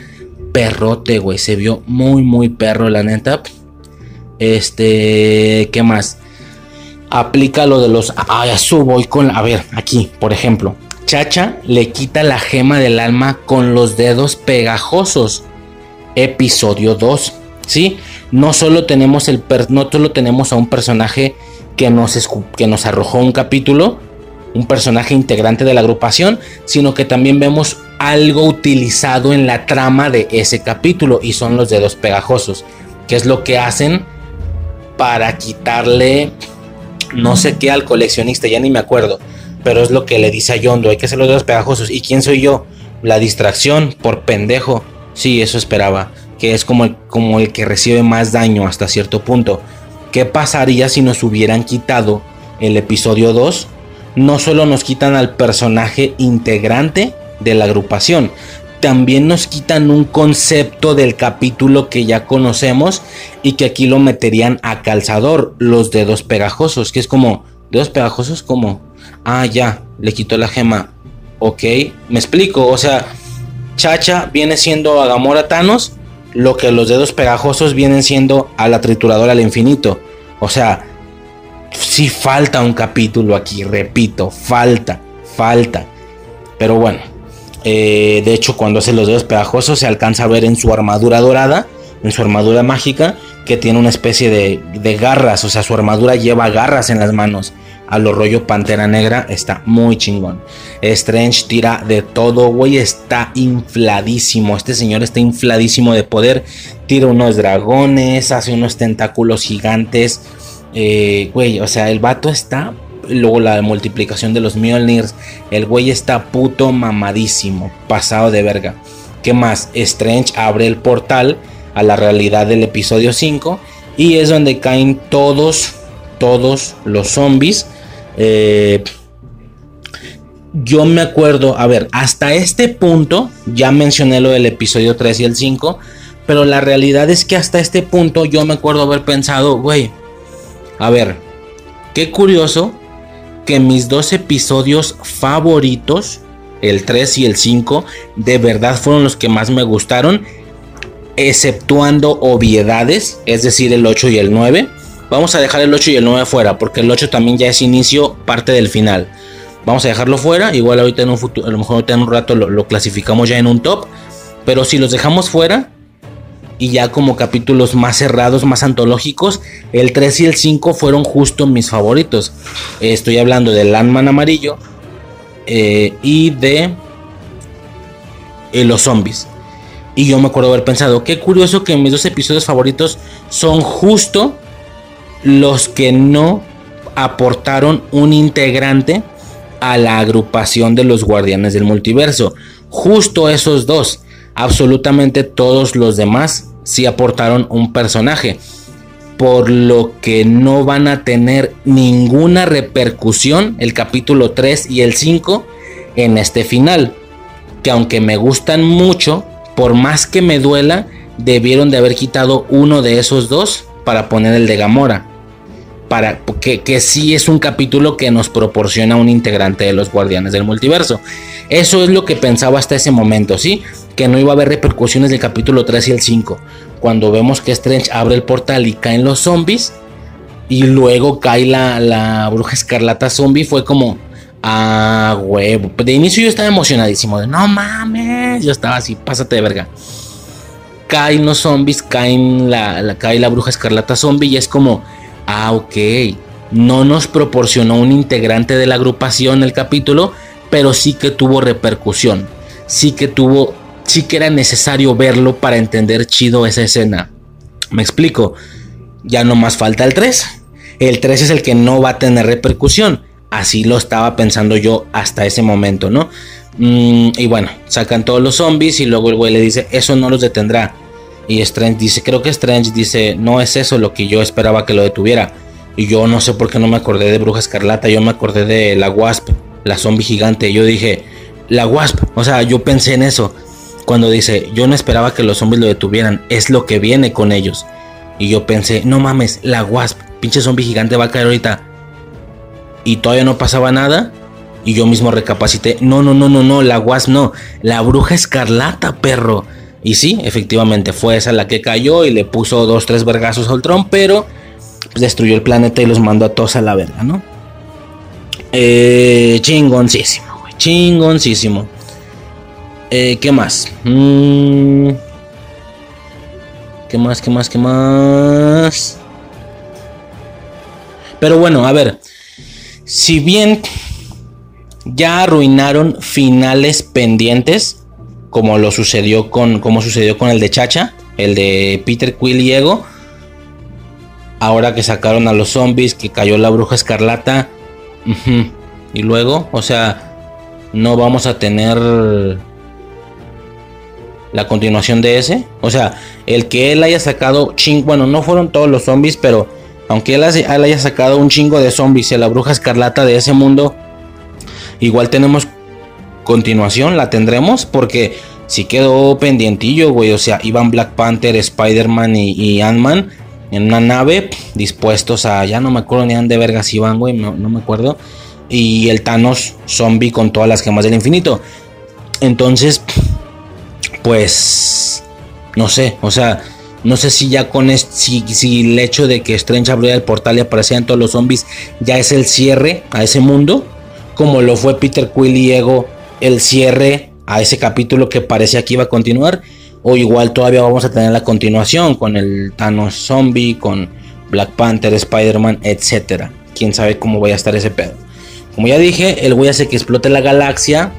S2: perrote, güey. Se vio muy, muy perro, la neta. Este, ¿qué más? Aplica lo de los. Ah, ya subo y con. A ver, aquí, por ejemplo. Chacha le quita la gema del alma con los dedos pegajosos. Episodio 2. ¿Sí? No solo tenemos el no solo tenemos a un personaje que nos, que nos arrojó un capítulo, un personaje integrante de la agrupación, sino que también vemos algo utilizado en la trama de ese capítulo y son los dedos pegajosos, que es lo que hacen para quitarle no sé qué al coleccionista, ya ni me acuerdo, pero es lo que le dice a Yondo, hay que hacer los dedos pegajosos. ¿Y quién soy yo? La distracción por pendejo. Sí, eso esperaba, que es como el, como el que recibe más daño hasta cierto punto. ¿Qué pasaría si nos hubieran quitado el episodio 2? No solo nos quitan al personaje integrante, de la agrupación. También nos quitan un concepto del capítulo que ya conocemos y que aquí lo meterían a calzador, los dedos pegajosos, que es como, dedos pegajosos como, ah, ya, le quitó la gema. Ok, me explico, o sea, Chacha viene siendo a Gamora Thanos lo que los dedos pegajosos vienen siendo a la trituradora al infinito. O sea, sí falta un capítulo aquí, repito, falta, falta. Pero bueno, eh, de hecho cuando hace los dedos pegajosos se alcanza a ver en su armadura dorada, en su armadura mágica, que tiene una especie de, garras, o sea, su armadura lleva garras en las manos a lo rollo Pantera Negra está muy chingón. Strange tira de todo, güey, está infladísimo. Este señor está infladísimo de poder. Tira unos dragones, hace unos tentáculos gigantes. Eh, güey, o sea, el vato está. Luego la multiplicación de los Mjolnirs. El güey está puto mamadísimo. Pasado de verga. ¿Qué más? Strange abre el portal a la realidad del episodio 5. Y es donde caen todos, todos los zombies eh, yo me acuerdo, a ver, hasta este punto, ya mencioné lo del episodio 3 y el 5, pero la realidad es que hasta este punto yo me acuerdo haber pensado, güey, a ver, qué curioso que mis dos episodios favoritos, el 3 y el 5, de verdad fueron los que más me gustaron, exceptuando obviedades, es decir, el 8 y el 9. Vamos a dejar el 8 y el 9 fuera, porque el 8 también ya es inicio, parte del final. Vamos a dejarlo fuera, igual ahorita en un futuro, a lo mejor ahorita en un rato lo, clasificamos ya en un top. Pero si los dejamos fuera, y ya como capítulos más cerrados, más antológicos, el 3 y el 5 fueron justo mis favoritos. Estoy hablando del Landman amarillo eh, y de eh, los zombies. Y yo me acuerdo haber pensado, qué curioso que mis dos episodios favoritos son justo los que no aportaron un integrante a la agrupación de los guardianes del multiverso. Justo esos dos. Absolutamente todos los demás sí aportaron un personaje. Por lo que no van a tener ninguna repercusión el capítulo 3 y el 5 en este final. Que aunque me gustan mucho, por más que me duela, debieron de haber quitado uno de esos dos para poner el de Gamora para que, que sí es un capítulo que nos proporciona un integrante de los Guardianes del Multiverso. Eso es lo que pensaba hasta ese momento, ¿sí? Que no iba a haber repercusiones del capítulo 3 y el 5. Cuando vemos que Strange abre el portal y caen los zombies. Y luego cae la, la bruja escarlata zombie. Fue como, ah, huevo. De inicio yo estaba emocionadísimo. De, no mames. Yo estaba así, pásate de verga. Caen los zombies, caen la, la, cae la bruja escarlata zombie. Y es como, Ah, ok. No nos proporcionó un integrante de la agrupación el capítulo, pero sí que tuvo repercusión. Sí que tuvo, sí que era necesario verlo para entender chido esa escena. Me explico. Ya no más falta el 3. El 3 es el que no va a tener repercusión. Así lo estaba pensando yo hasta ese momento, ¿no? Mm, y bueno, sacan todos los zombies y luego el güey le dice, eso no los detendrá. Y Strange dice, creo que Strange dice, no es eso lo que yo esperaba que lo detuviera. Y yo no sé por qué no me acordé de Bruja Escarlata, yo me acordé de la Wasp, la zombie gigante. Yo dije, la Wasp, o sea, yo pensé en eso. Cuando dice, yo no esperaba que los zombies lo detuvieran, es lo que viene con ellos. Y yo pensé, no mames, la Wasp, pinche zombie gigante va a caer ahorita. Y todavía no pasaba nada. Y yo mismo recapacité, no, no, no, no, no, la Wasp no, la Bruja Escarlata, perro. Y sí, efectivamente fue esa la que cayó y le puso dos, tres vergazos al Tron, pero pues, destruyó el planeta y los mandó a todos a la verga, ¿no? Eh, chingoncísimo, chingoncísimo. Eh, ¿Qué más? Mm. ¿Qué más? ¿Qué más? ¿Qué más? Pero bueno, a ver. Si bien ya arruinaron finales pendientes, como lo sucedió con como sucedió con el de Chacha, el de Peter Quill y Ego. Ahora que sacaron a los zombies, que cayó la bruja escarlata. Y luego, o sea, no vamos a tener la continuación de ese. O sea, el que él haya sacado ching, bueno, no fueron todos los zombies, pero aunque él, haya sacado un chingo de zombies y la bruja escarlata de ese mundo, igual tenemos continuación la tendremos porque si quedó pendientillo, güey. O sea, iban Black Panther, Spider-Man y, Ant-Man en una nave dispuestos a. Ya no me acuerdo ni dónde vergas iban, güey. No, me acuerdo. y el Thanos zombie con todas las gemas del infinito. Entonces, pues, no sé, o sea, no sé si ya con este, si, el hecho de que Strange abriera el portal y aparecían todos los zombies ya es el cierre a ese mundo, como lo fue Peter Quill y Ego el cierre a ese capítulo que parecía que iba a continuar, o igual todavía vamos a tener la continuación con el Thanos zombie, con Black Panther, Spider-Man, etcétera. Quién sabe cómo vaya a estar ese pedo. Como ya dije, el güey hace que explote la galaxia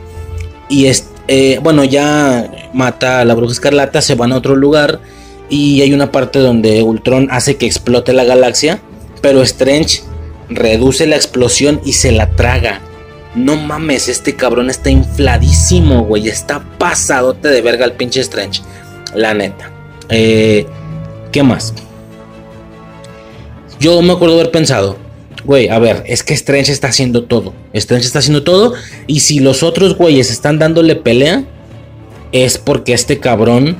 S2: y es, eh, bueno, ya mata a la bruja escarlata, se van a otro lugar y hay una parte donde Ultron hace que explote la galaxia, pero Strange reduce la explosión y se la traga. No mames, este cabrón está infladísimo, güey. Está pasadote de verga el pinche Strange. La neta. Eh, ¿Qué más? Yo me acuerdo haber pensado, güey, a ver, es que Strange está haciendo todo. Strange está haciendo todo. Y si los otros güeyes están dándole pelea, es porque este cabrón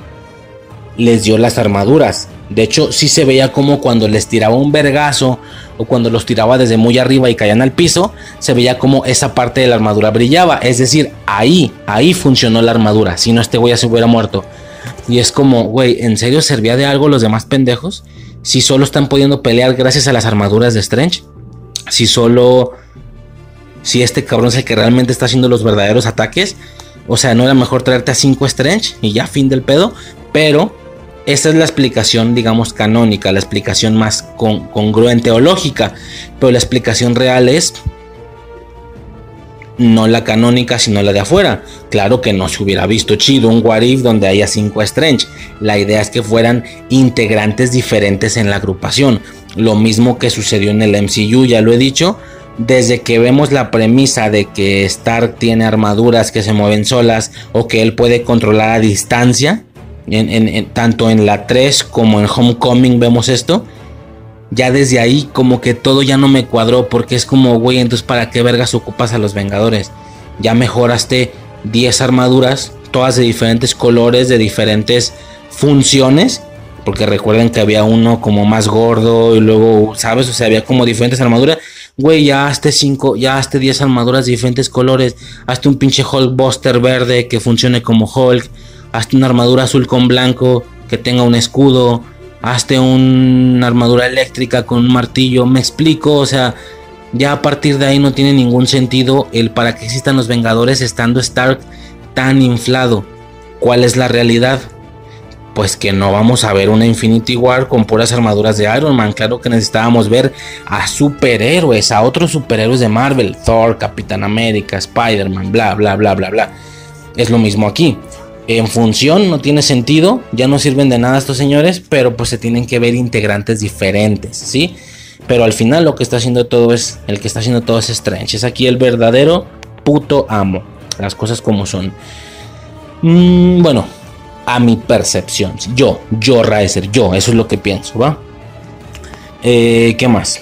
S2: les dio las armaduras. De hecho, sí se veía como cuando les tiraba un vergazo o cuando los tiraba desde muy arriba y caían al piso, se veía como esa parte de la armadura brillaba. Es decir, ahí, ahí funcionó la armadura. Si no, este güey ya se hubiera muerto. Y es como, güey, ¿en serio servía de algo los demás pendejos? Si solo están pudiendo pelear gracias a las armaduras de Strange si solo, si este cabrón es el que realmente está haciendo los verdaderos ataques, o sea, no era mejor traerte a 5 Strange y ya fin del pedo, pero esa es la explicación, digamos, canónica, la explicación más congruente o lógica, pero la explicación real es no la canónica, sino la de afuera. Claro que no se hubiera visto chido un What If donde haya 5 Strange. La idea es que fueran integrantes diferentes en la agrupación. Lo mismo que sucedió en el MCU, ya lo he dicho. Desde que vemos la premisa de que Stark tiene armaduras que se mueven solas o que él puede controlar a distancia, en, tanto en la 3 como en Homecoming vemos esto. Ya desde ahí como que todo ya no me cuadró porque es como, güey, entonces para qué vergas ocupas a los Vengadores. Ya mejoraste 10 armaduras, todas de diferentes colores, de diferentes funciones porque recuerden que había uno como más gordo y luego, ¿sabes? O sea, había como diferentes armaduras. Güey, ya hazte 5, ya hazte 10 armaduras de diferentes colores. Hazte un pinche Hulkbuster verde que funcione como Hulk. Hazte una armadura azul con blanco que tenga un escudo. Hazte una armadura eléctrica con un martillo. Me explico, o sea, ya a partir de ahí no tiene ningún sentido el para que existan los Vengadores estando Stark tan inflado. ¿Cuál es la realidad? pues que no vamos a ver una Infinity War con puras armaduras de Iron Man. Claro que necesitábamos ver a superhéroes, a otros superhéroes de Marvel, Thor, Capitán América, Spider-Man, bla, bla, bla, bla, bla. Es lo mismo aquí. En función no tiene sentido, ya no sirven de nada estos señores, pero pues se tienen que ver integrantes diferentes, ¿sí? Pero al final lo que está haciendo todo es, el que está haciendo todo es Strange. Es aquí el verdadero puto amo. Las cosas como son. Mm, bueno, a mi percepción. Yo, yo, Riser, yo, eso es lo que pienso, ¿va? Eh, ¿Qué más?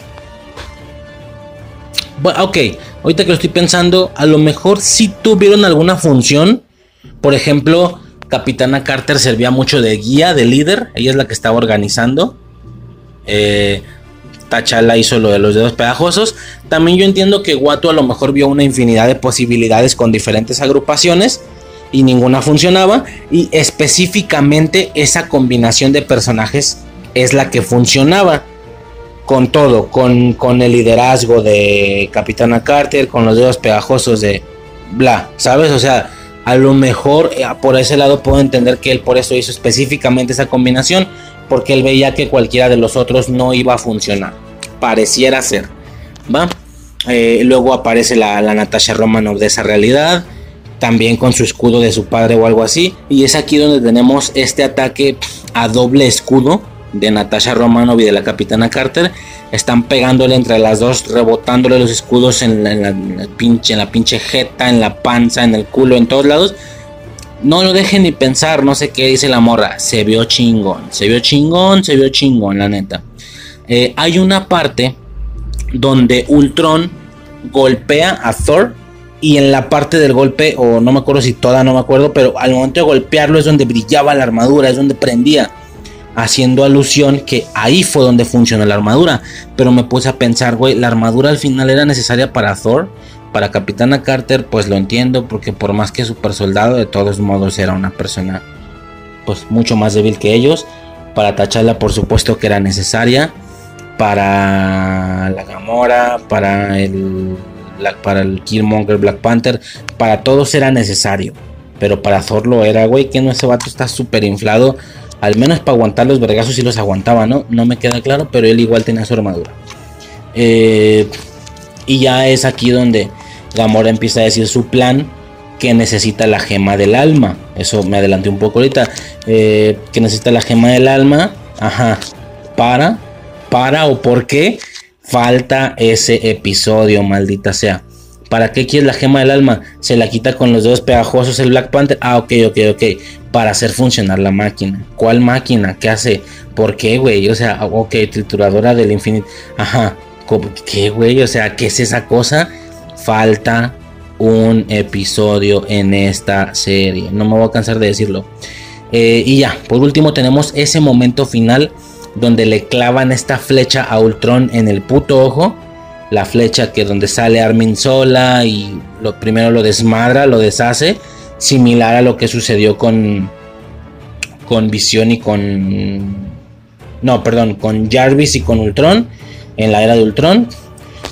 S2: Bueno, ok, ahorita que lo estoy pensando, a lo mejor si tuvieron alguna función. Por ejemplo, Capitana Carter servía mucho de guía, de líder. Ella es la que estaba organizando. Eh, T'Challa hizo lo de los dedos pegajosos. También yo entiendo que Watu a lo mejor vio una infinidad de posibilidades con diferentes agrupaciones y ninguna funcionaba. Y específicamente esa combinación de personajes es la que funcionaba con todo, con, con el liderazgo de Capitana Carter, con los dedos pegajosos de bla, ¿sabes? O sea, a lo mejor eh, por ese lado puedo entender que él por eso hizo específicamente esa combinación, porque él veía que cualquiera de los otros no iba a funcionar. Pareciera ser, ¿va? Eh, luego aparece la, la Natasha Romanoff de esa realidad también con su escudo de su padre o algo así. Y es aquí donde tenemos este ataque a doble escudo de Natasha Romanoff y de la Capitana Carter. Están pegándole entre las dos, rebotándole los escudos en la, pinche, en la pinche jeta, en la panza, en el culo, en todos lados. No lo dejen ni pensar, no sé qué dice la morra. Se vio chingón, se vio chingón, se vio chingón, la neta. Eh, hay una parte donde Ultron golpea a Thor y en la parte del golpe, o no me acuerdo si toda, no me acuerdo, pero al momento de golpearlo es donde brillaba la armadura, es donde prendía, haciendo alusión que ahí fue donde funcionó la armadura. Pero me puse a pensar, güey, la armadura al final era necesaria para Thor, Para Capitana Carter, pues lo entiendo, porque por más que super soldado, de todos modos era una persona pues mucho más débil que ellos. Para T'Challa, por supuesto que era necesaria. Para la Gamora, para el, para el Killmonger, Black Panther, para todos era necesario. Pero para Thor lo era, güey, que no ese vato está súper inflado. Al menos para aguantar los vergazos y los aguantaba, ¿no? No me queda claro, pero él igual tenía su armadura. Eh, y ya es aquí donde Gamora empieza a decir su plan que necesita la gema del alma. Eso me adelanté un poco ahorita. Eh, que necesita la gema del alma. Ajá. Para. Para o por qué falta ese episodio, maldita sea. ¿Para qué quieres la gema del alma? Se la quita con los dedos pegajosos el Black Panther. Ah, ok, ok, ok. Para hacer funcionar la máquina. ¿Cuál máquina? ¿Qué hace? ¿Por qué, güey? O sea, ok, trituradora del infinito. Ajá. ¿Qué, güey? O sea, ¿qué es esa cosa? Falta un episodio en esta serie. No me voy a cansar de decirlo. Eh, y ya, por último tenemos ese momento final donde le clavan esta flecha a Ultron en el puto ojo. La flecha que donde sale Armin sola y lo primero lo desmadra, lo deshace, similar a lo que sucedió con con Visión y con no, perdón, con Jarvis y con Ultron en la era de Ultron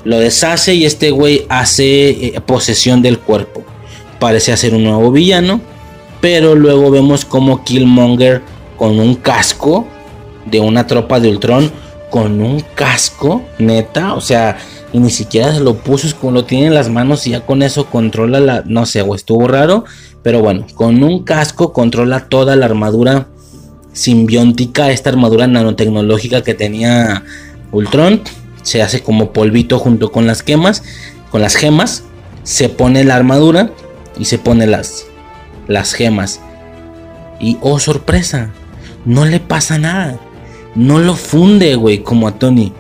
S2: lo deshace y este güey hace eh, posesión del cuerpo. Parece ser un nuevo villano. Pero luego vemos como Killmonger con un casco de una tropa de Ultron. Con un casco, neta. O sea, y ni siquiera se lo puso, es como lo tiene en las manos y ya con eso controla la. No sé, o estuvo raro. Pero bueno, con un casco controla toda la armadura simbiótica, esta armadura nanotecnológica que tenía Ultron se hace como polvito junto con las gemas, con las gemas, se pone la armadura y se pone las las gemas. Y oh sorpresa, no le pasa nada. No lo funde, güey, como a Tony.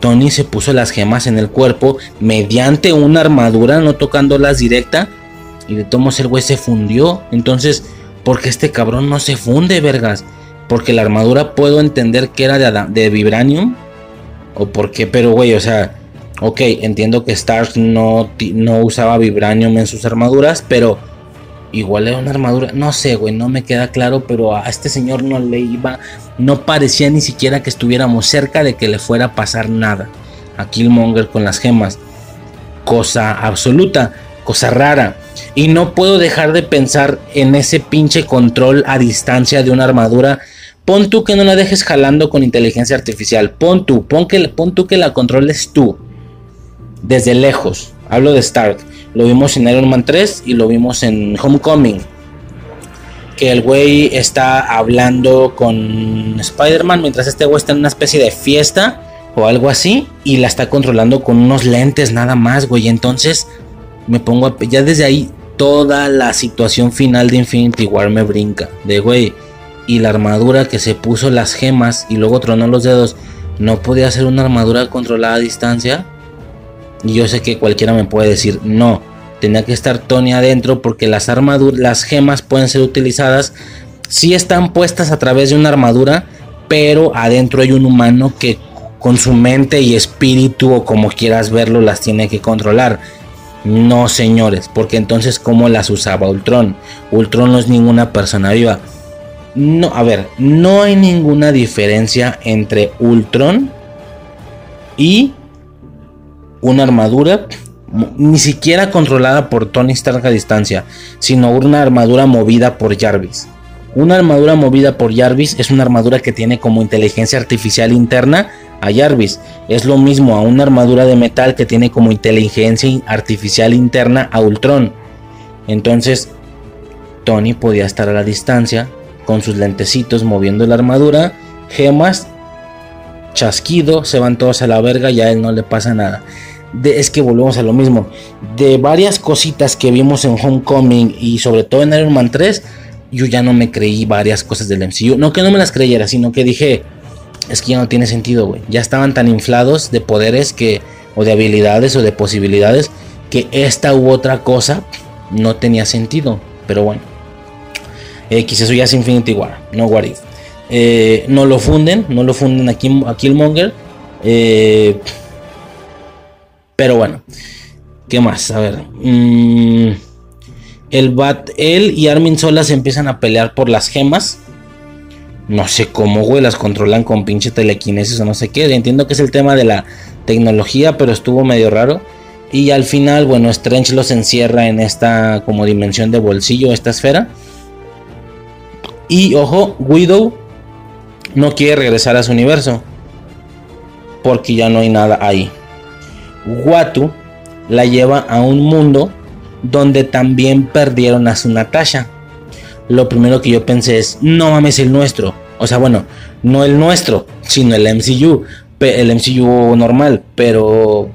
S2: Tony se puso las gemas en el cuerpo mediante una armadura, no tocándolas directa. Y de todos el güey se fundió. Entonces, ¿por qué este cabrón no se funde, vergas? Porque la armadura puedo entender que era de, de vibranium o por qué, pero güey, o sea, ok, entiendo que Stark no, no usaba vibranium en sus armaduras, pero igual era una armadura, no sé, güey, no me queda claro, pero a este señor no le iba, no parecía ni siquiera que estuviéramos cerca de que le fuera a pasar nada a Killmonger con las gemas. Cosa absoluta, cosa rara. Y no puedo dejar de pensar en ese pinche control a distancia de una armadura Pon tú que no la dejes jalando con inteligencia artificial. Pon tú, pon, que, pon tú que la controles tú. Desde lejos. Hablo de Stark. Lo vimos en Iron Man 3 y lo vimos en Homecoming. Que el güey está hablando con Spider-Man mientras este güey está en una especie de fiesta o algo así. Y la está controlando con unos lentes nada más, güey. Entonces me pongo a... Ya desde ahí toda la situación final de Infinity War me brinca. De güey y la armadura que se puso las gemas y luego tronó los dedos, no podía ser una armadura controlada a distancia. Y yo sé que cualquiera me puede decir, no, tenía que estar Tony adentro porque las armaduras, las gemas pueden ser utilizadas, si están puestas a través de una armadura, pero adentro hay un humano que con su mente y espíritu o como quieras verlo las tiene que controlar. No, señores, porque entonces cómo las usaba Ultron? Ultron no es ninguna persona viva no, a ver, no hay ninguna diferencia entre Ultron y una armadura ni siquiera controlada por Tony Stark a distancia, sino una armadura movida por Jarvis. Una armadura movida por Jarvis es una armadura que tiene como inteligencia artificial interna a Jarvis. Es lo mismo a una armadura de metal que tiene como inteligencia artificial interna a Ultron. Entonces, Tony podía estar a la distancia, con sus lentecitos moviendo la armadura, gemas, chasquido, se van todos a la verga y a él no le pasa nada. De, es que volvemos a lo mismo. De varias cositas que vimos en Homecoming y sobre todo en Iron Man 3, yo ya no me creí varias cosas del MCU. No que no me las creyera, sino que dije, es que ya no tiene sentido, güey. Ya estaban tan inflados de poderes que, o de habilidades o de posibilidades, que esta u otra cosa no tenía sentido. Pero bueno. X, eso ya es Infinity War, no What. Eh, no lo funden, no lo funden aquí a Killmonger. Eh, pero bueno, ¿Qué más? A ver. Mm, el Bat, él y Armin Sola se empiezan a pelear por las gemas. No sé cómo, güey, las controlan con pinche telequinesis o no sé qué. Entiendo que es el tema de la tecnología, pero estuvo medio raro. Y al final, bueno, Strange los encierra en esta como dimensión de bolsillo, esta esfera. Y ojo, Widow no quiere regresar a su universo. Porque ya no hay nada ahí. Watu la lleva a un mundo donde también perdieron a su Natasha. Lo primero que yo pensé es, no mames el nuestro. O sea, bueno, no el nuestro, sino el MCU. El MCU normal. Pero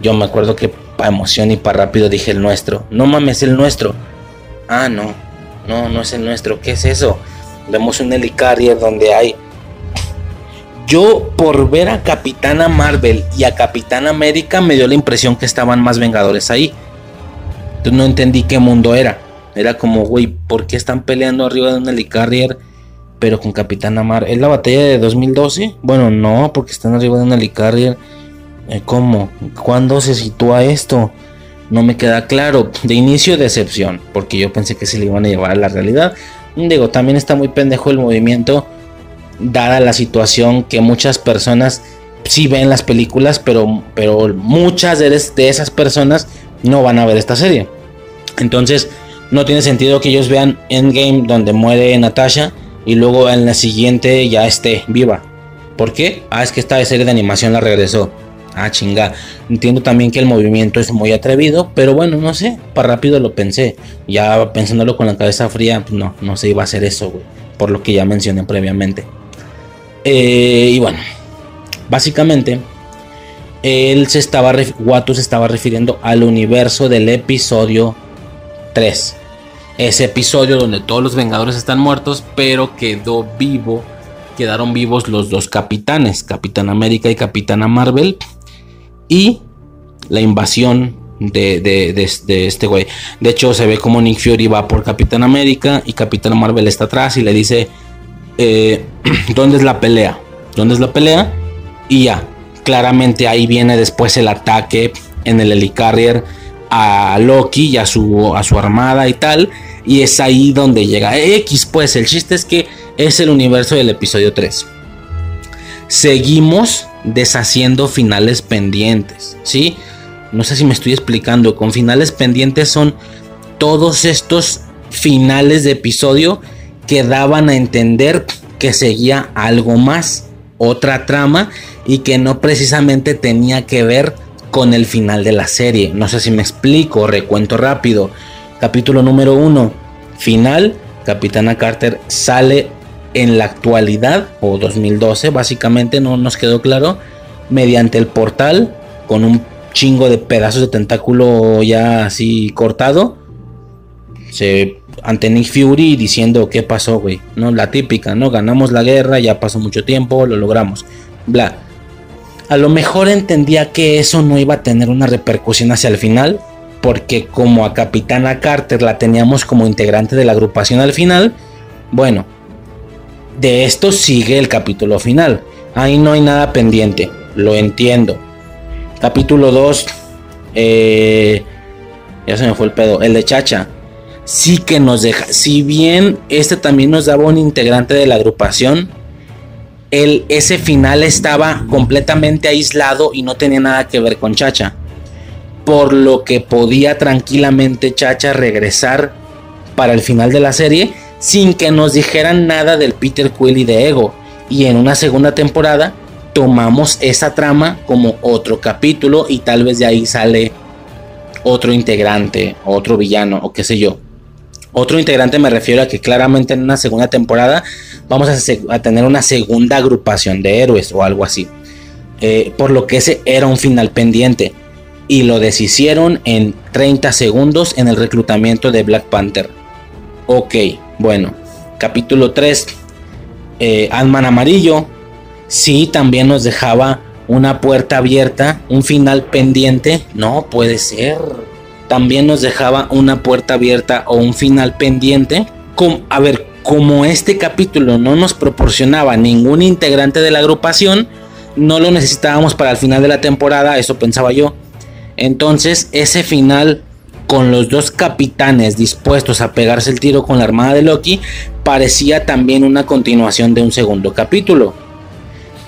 S2: yo me acuerdo que para emoción y para rápido dije el nuestro. No mames el nuestro. Ah, no. No, no es el nuestro. ¿Qué es eso? Vemos un helicarrier donde hay yo por ver a Capitana Marvel y a Capitana América me dio la impresión que estaban más Vengadores ahí. No entendí qué mundo era. Era como, güey, ¿por qué están peleando arriba de un helicarrier? Pero con Capitana Marvel. ¿Es la batalla de 2012? Bueno, no, porque están arriba de un helicarrier. Eh, ¿Cómo? ¿Cuándo se sitúa esto? No me queda claro. De inicio, decepción. Porque yo pensé que se le iban a llevar a la realidad. Digo, también está muy pendejo el movimiento dada la situación que muchas personas sí ven las películas, pero, pero muchas de, de esas personas no van a ver esta serie. Entonces, no tiene sentido que ellos vean Endgame donde muere Natasha y luego en la siguiente ya esté viva. ¿Por qué? Ah, es que esta serie de animación la regresó. Ah, chinga. Entiendo también que el movimiento es muy atrevido, pero bueno, no sé, para rápido lo pensé. Ya pensándolo con la cabeza fría, pues no, no se iba a hacer eso, güey. Por lo que ya mencioné previamente. Eh, y bueno, básicamente, él se estaba, Watu se estaba refiriendo al universo del episodio 3. Ese episodio donde todos los Vengadores están muertos, pero quedó vivo, quedaron vivos los dos capitanes, Capitán América y Capitana Marvel. Y la invasión de, de, este güey. De hecho, se ve como Nick Fury va por Capitán América y Capitán Marvel está atrás y le dice, eh, [CLEARS THROAT] dónde es la pelea, dónde es la pelea y ya, claramente ahí viene después el ataque en el helicarrier a Loki y a su, a su armada y tal, y es ahí donde llega X, pues el chiste es que es el universo del episodio 3. Seguimos deshaciendo finales pendientes, ¿sí? No sé si me estoy explicando, con finales pendientes son todos estos finales de episodio que daban a entender que seguía algo más, otra trama y que no precisamente tenía que ver con el final de la serie. No sé si me explico, recuento rápido. Capítulo número 1, final, Capitana Carter sale en la actualidad o 2012, básicamente no nos quedó claro, mediante el portal con un chingo de pedazos de tentáculo ya así cortado. Se ante Nick Fury diciendo qué pasó, güey. No, la típica, ¿no? Ganamos la guerra, ya pasó mucho tiempo, lo logramos. Bla. A lo mejor entendía que eso no iba a tener una repercusión hacia el final, porque como a Capitana Carter la teníamos como integrante de la agrupación al final, bueno, de esto sigue el capítulo final. Ahí no hay nada pendiente, lo entiendo. Capítulo 2, eh, ya se me fue el pedo, el de Chacha sí que nos deja, si bien este también nos daba un integrante de la agrupación, el, ese final estaba completamente aislado y no tenía nada que ver con Chacha. Por lo que podía tranquilamente Chacha regresar para el final de la serie sin que nos dijeran nada del Peter Quill y de Ego. Y en una segunda temporada tomamos esa trama como otro capítulo y tal vez de ahí sale otro integrante, otro villano o qué sé yo. Otro integrante me refiero a que claramente en una segunda temporada vamos a, tener una segunda agrupación de héroes o algo así. Eh, por lo que ese era un final pendiente. Y lo deshicieron en 30 segundos en el reclutamiento de Black Panther. Ok, bueno. Capítulo 3. Eh, Ant-Man Amarillo. Sí, también nos dejaba una puerta abierta, un final pendiente. No puede ser también nos dejaba una puerta abierta o un final pendiente. a ver, como este capítulo no nos proporcionaba ningún integrante de la agrupación, no lo necesitábamos para el final de la temporada, eso pensaba yo. Entonces, ese final con los dos capitanes dispuestos a pegarse el tiro con la armada de Loki, parecía también una continuación de un segundo capítulo,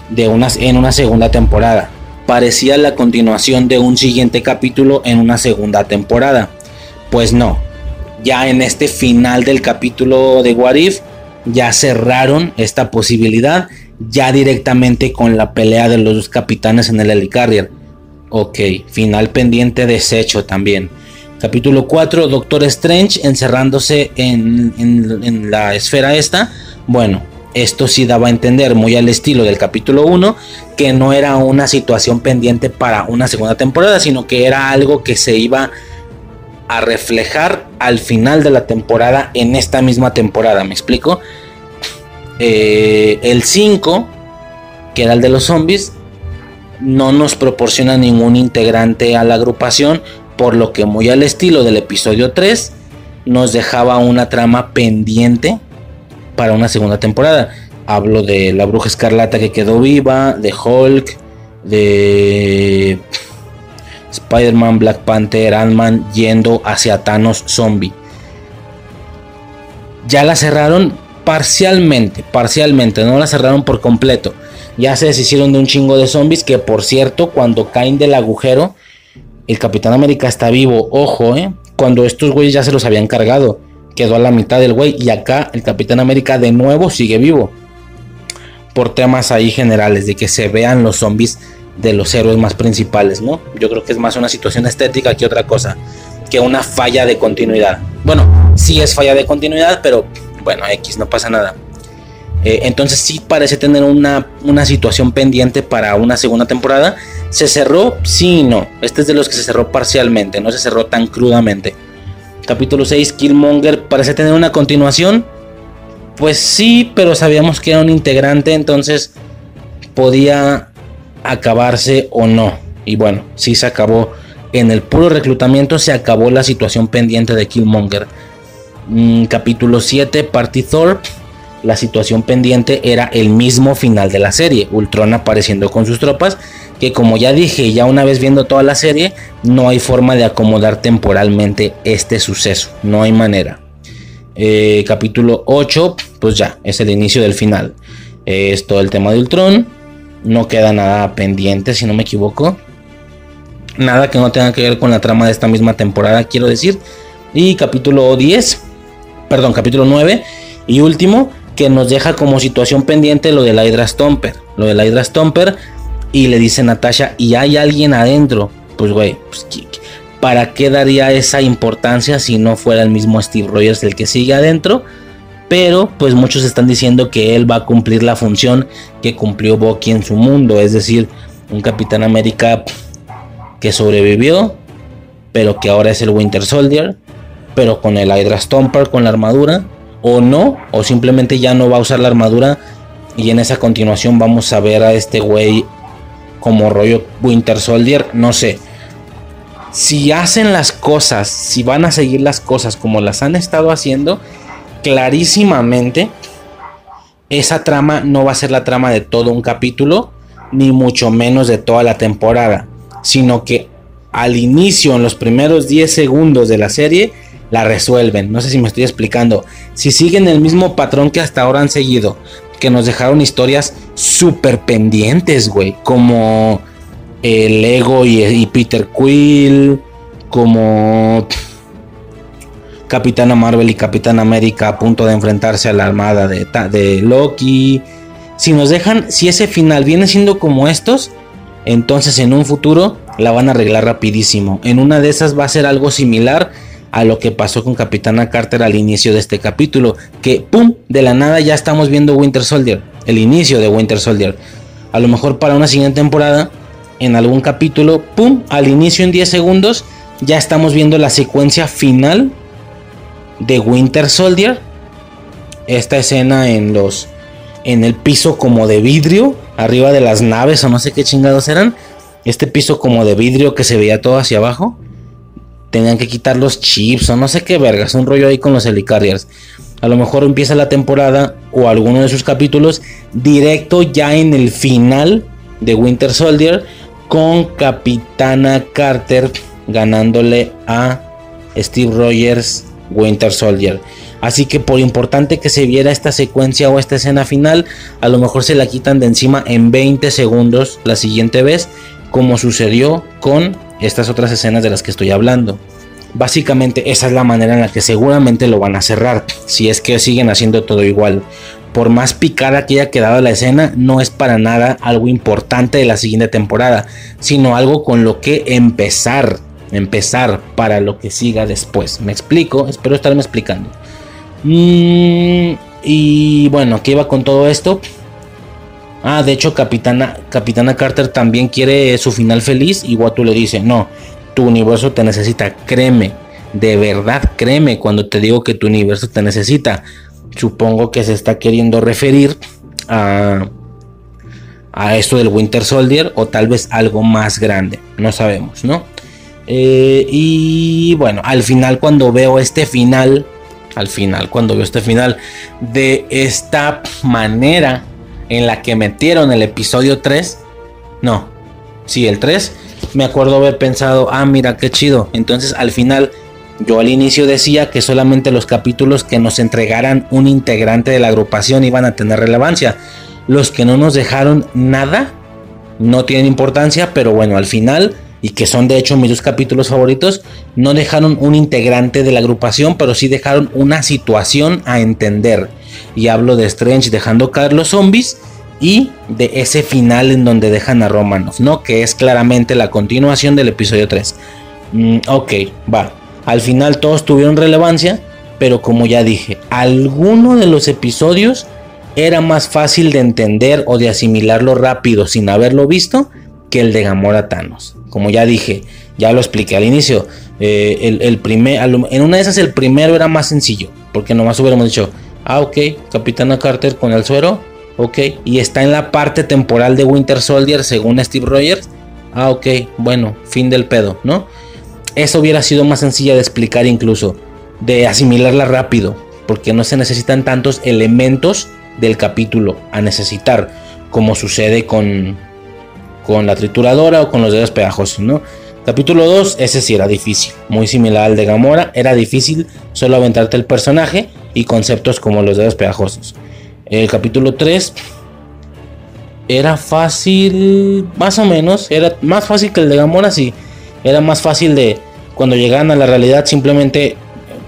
S2: de en una segunda temporada. Parecía la continuación de un siguiente capítulo en una segunda temporada. Pues no, ya en este final del capítulo de What If, ya cerraron esta posibilidad, ya directamente con la pelea de los dos capitanes en el Helicarrier. Ok, final pendiente deshecho también. Capítulo 4, Doctor Strange encerrándose en, la esfera esta. Bueno, esto sí daba a entender, muy al estilo del capítulo 1, que no era una situación pendiente para una segunda temporada, sino que era algo que se iba a reflejar al final de la temporada en esta misma temporada, ¿me explico? Eh, el 5, que era el de los zombies, no nos proporciona ningún integrante a la agrupación, por lo que muy al estilo del episodio 3 nos dejaba una trama pendiente para una segunda temporada. Hablo de la bruja escarlata que quedó viva, de Hulk, de Spider-Man, Black Panther, Ant-Man yendo hacia Thanos zombie. Ya la cerraron parcialmente, parcialmente, no la cerraron por completo. Ya se deshicieron de un chingo de zombies que por cierto cuando caen del agujero el Capitán América está vivo, ojo, ¿eh? Cuando estos güeyes ya se los habían cargado, quedó a la mitad del güey y acá el Capitán América de nuevo sigue vivo. Por temas ahí generales de que se vean los zombies de los héroes más principales, ¿no? Yo creo que es más una situación estética que otra cosa, que una falla de continuidad. Bueno, sí es falla de continuidad, pero bueno, X, no pasa nada. Eh, entonces sí parece tener una, una situación pendiente para una segunda temporada ¿Se cerró? Sí y no. Este es de los que se cerró parcialmente, no se cerró tan crudamente. Capítulo 6, Killmonger parece tener una continuación. Pues sí, pero sabíamos que era un integrante, entonces podía acabarse o no. Y bueno, sí se acabó. En el puro reclutamiento se acabó la situación pendiente de Killmonger. Mm, capítulo 7, Party Thor. La situación pendiente era el mismo final de la serie. Ultron apareciendo con sus tropas que como ya dije, ya una vez viendo toda la serie, no hay forma de acomodar temporalmente este suceso, no hay manera. Eh, capítulo 8, pues ya, es el inicio del final. es todo el tema de Ultron, no queda nada pendiente, si no me equivoco. Nada que no tenga que ver con la trama de esta misma temporada, quiero decir. Y capítulo 10, perdón, capítulo 9 y último, que nos deja como situación pendiente lo de la Hydra Stomper. Lo de la Hydra Stomper y le dice Natasha, y hay alguien adentro. Pues, güey, pues, ¿para qué daría esa importancia si no fuera el mismo Steve Rogers el que sigue adentro? Pero, pues muchos están diciendo que él va a cumplir la función que cumplió Bucky en su mundo. Es decir, un Capitán América que sobrevivió, pero que ahora es el Winter Soldier, pero con el Hydra Stomper, con la armadura, o no, o simplemente ya no va a usar la armadura. Y en esa continuación vamos a ver a este güey como rollo Winter Soldier, no sé. Si hacen las cosas, si van a seguir las cosas como las han estado haciendo, clarísimamente esa trama no va a ser la trama de todo un capítulo, ni mucho menos de toda la temporada, sino que al inicio, en los primeros 10 segundos de la serie, la resuelven. No sé si me estoy explicando. Si siguen el mismo patrón que hasta ahora han seguido, que nos dejaron historias súper pendientes, güey. Como el Ego y, Peter Quill. Como Capitana Marvel y Capitán América a punto de enfrentarse a la armada de, de Loki. Si nos dejan, si ese final viene siendo como estos, entonces en un futuro la van a arreglar rapidísimo. En una de esas va a ser algo similar a lo que pasó con Capitana Carter al inicio de este capítulo, que pum, de la nada ya estamos viendo Winter Soldier, el inicio de Winter Soldier. A lo mejor para una siguiente temporada, en algún capítulo, pum, al inicio en 10 segundos, ya estamos viendo la secuencia final de Winter Soldier. Esta escena en los en el piso como de vidrio, arriba de las naves o no sé qué chingados eran. Este piso como de vidrio que se veía todo hacia abajo tenían que quitar los chips o no sé qué vergas, un rollo ahí con los Helicarriers. A lo mejor empieza la temporada o alguno de sus capítulos directo ya en el final de Winter Soldier con Capitana Carter ganándole a Steve Rogers Winter Soldier. Así que por importante que se viera esta secuencia o esta escena final, a lo mejor se la quitan de encima en 20 segundos la siguiente vez, como sucedió con estas otras escenas de las que estoy hablando. Básicamente esa es la manera en la que seguramente lo van a cerrar, si es que siguen haciendo todo igual. Por más picada que haya quedado la escena, no es para nada algo importante de la siguiente temporada, sino algo con lo que empezar, empezar para lo que siga después. ¿Me explico? Espero estarme explicando. Mm, y bueno, ¿qué iba con todo esto? Ah, de hecho, Capitana, Carter también quiere su final feliz. Y Watu le dice: No, tu universo te necesita, créeme, de verdad, créeme cuando te digo que tu universo te necesita. Supongo que se está queriendo referir a, a esto del Winter Soldier o tal vez algo más grande, no sabemos, ¿no? Eh, y bueno, al final cuando veo este final, al final cuando veo este final de esta manera en la que metieron el episodio 3, no, sí, el 3, me acuerdo haber pensado, ah, mira, qué chido. Entonces al final, yo al inicio decía que solamente los capítulos que nos entregaran un integrante de la agrupación iban a tener relevancia. Los que no nos dejaron nada no tienen importancia, pero bueno, al final, y que son de hecho mis dos capítulos favoritos, no dejaron un integrante de la agrupación, pero sí dejaron una situación a entender. Y hablo de Strange dejando caer los zombies y de ese final en donde dejan a Romanov, ¿no? Que es claramente la continuación del episodio 3. Mm, ok, va. Al final todos tuvieron relevancia, pero como ya dije, alguno de los episodios era más fácil de entender o de asimilarlo rápido sin haberlo visto que el de Gamora Thanos. Como ya dije, ya lo expliqué al inicio. Eh, el, primer, en una de esas el primero era más sencillo, porque nomás hubiéramos dicho, ah, ok, Capitana Carter con el suero, ok, y está en la parte temporal de Winter Soldier según Steve Rogers, ah, ok, bueno, fin del pedo, ¿no? Eso hubiera sido más sencilla de explicar incluso, de asimilarla rápido, porque no se necesitan tantos elementos del capítulo a necesitar, como sucede con, con la trituradora o con los dedos pegajosos, ¿no? Capítulo 2, ese sí era difícil, muy similar al de Gamora, era difícil solo aventarte el personaje y conceptos como los dedos pegajosos. El capítulo 3 era fácil, más o menos, era más fácil que el de Gamora, sí. Era más fácil de cuando llegaban a la realidad simplemente,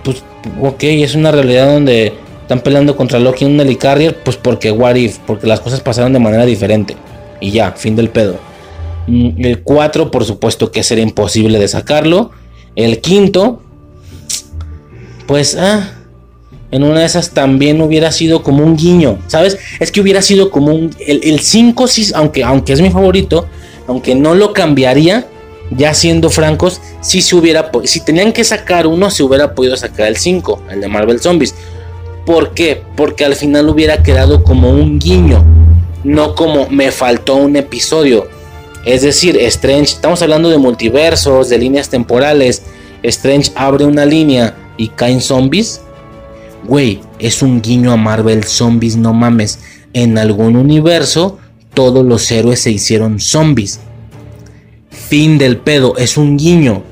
S2: pues, ok, es una realidad donde están peleando contra Loki en un helicarrier, pues porque what if, porque las cosas pasaron de manera diferente. Y ya, fin del pedo. Mm, el 4, por supuesto que sería imposible de sacarlo. El quinto, pues, ah, en una de esas también hubiera sido como un guiño, ¿sabes? Es que hubiera sido como un... El 5, sí, aunque, aunque es mi favorito, aunque no lo cambiaría, ya siendo francos, si se hubiera... Si tenían que sacar uno, se hubiera podido sacar el 5, el de Marvel Zombies. ¿Por qué? Porque al final hubiera quedado como un guiño, no como me faltó un episodio. Es decir, Strange, estamos hablando de multiversos, de líneas temporales. Strange abre una línea y caen zombies güey, es un guiño a Marvel Zombies, no mames. En algún universo, todos los héroes se hicieron zombies. Fin del pedo, es un guiño.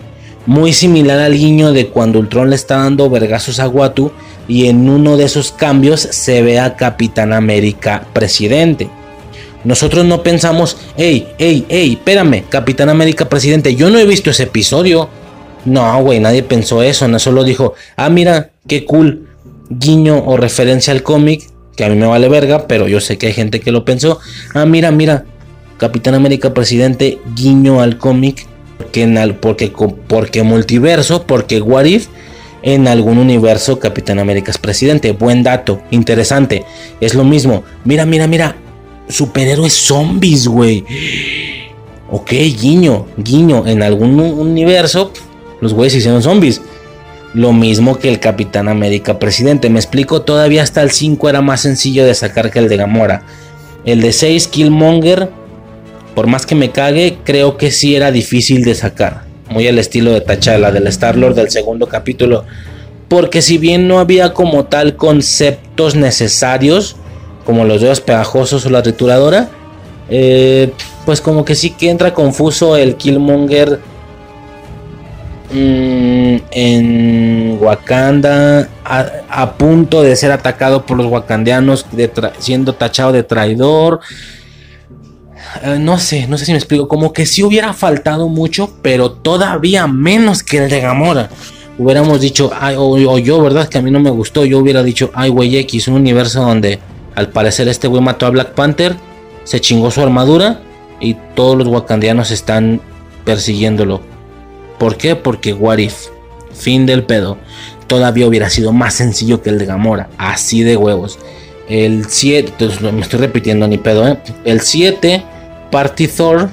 S2: Muy similar al guiño de cuando Ultron le está dando vergazos a Watu y en uno de esos cambios se ve a Capitán América presidente. Nosotros no pensamos, hey, hey, hey, espérame, Capitán América presidente, yo no he visto ese episodio. No, güey, nadie pensó eso, no solo dijo, ah, mira, qué cool, guiño o referencia al cómic, que a mí me vale verga, pero yo sé que hay gente que lo pensó. Ah, mira, mira, Capitán América Presidente, guiño al cómic, porque, en porque, porque multiverso, porque What If, en algún universo Capitán América es presidente. Buen dato, interesante. Es lo mismo. Mira, mira, mira. Superhéroes zombies, güey. Ok, guiño, guiño. En algún universo, los güeyes hicieron zombies. Lo mismo que el Capitán América Presidente. Me explico, todavía hasta el 5 era más sencillo de sacar que el de Gamora. El de 6, Killmonger, por más que me cague, creo que sí era difícil de sacar. Muy al estilo de T'Challa, del Star-Lord del segundo capítulo. Porque si bien no había como tal conceptos necesarios, como los dedos pegajosos o la trituradora, eh, pues como que sí que entra confuso el Killmonger mm, en Wakanda a, punto de ser atacado por los wakandianos siendo tachado de traidor eh, no sé, no sé si me explico, como que si hubiera faltado mucho, pero todavía menos que el de Gamora. Hubiéramos dicho, o, yo, ¿verdad? Que a mí no me gustó, yo hubiera dicho, ay, güey, X, un universo donde al parecer este güey mató a Black Panther, se chingó su armadura y todos los wakandianos están persiguiéndolo. ¿Por qué? Porque What If, fin del pedo. Todavía hubiera sido más sencillo que el de Gamora, así de huevos. El 7, me estoy repitiendo ni pedo, ¿eh? El 7 Party Thor.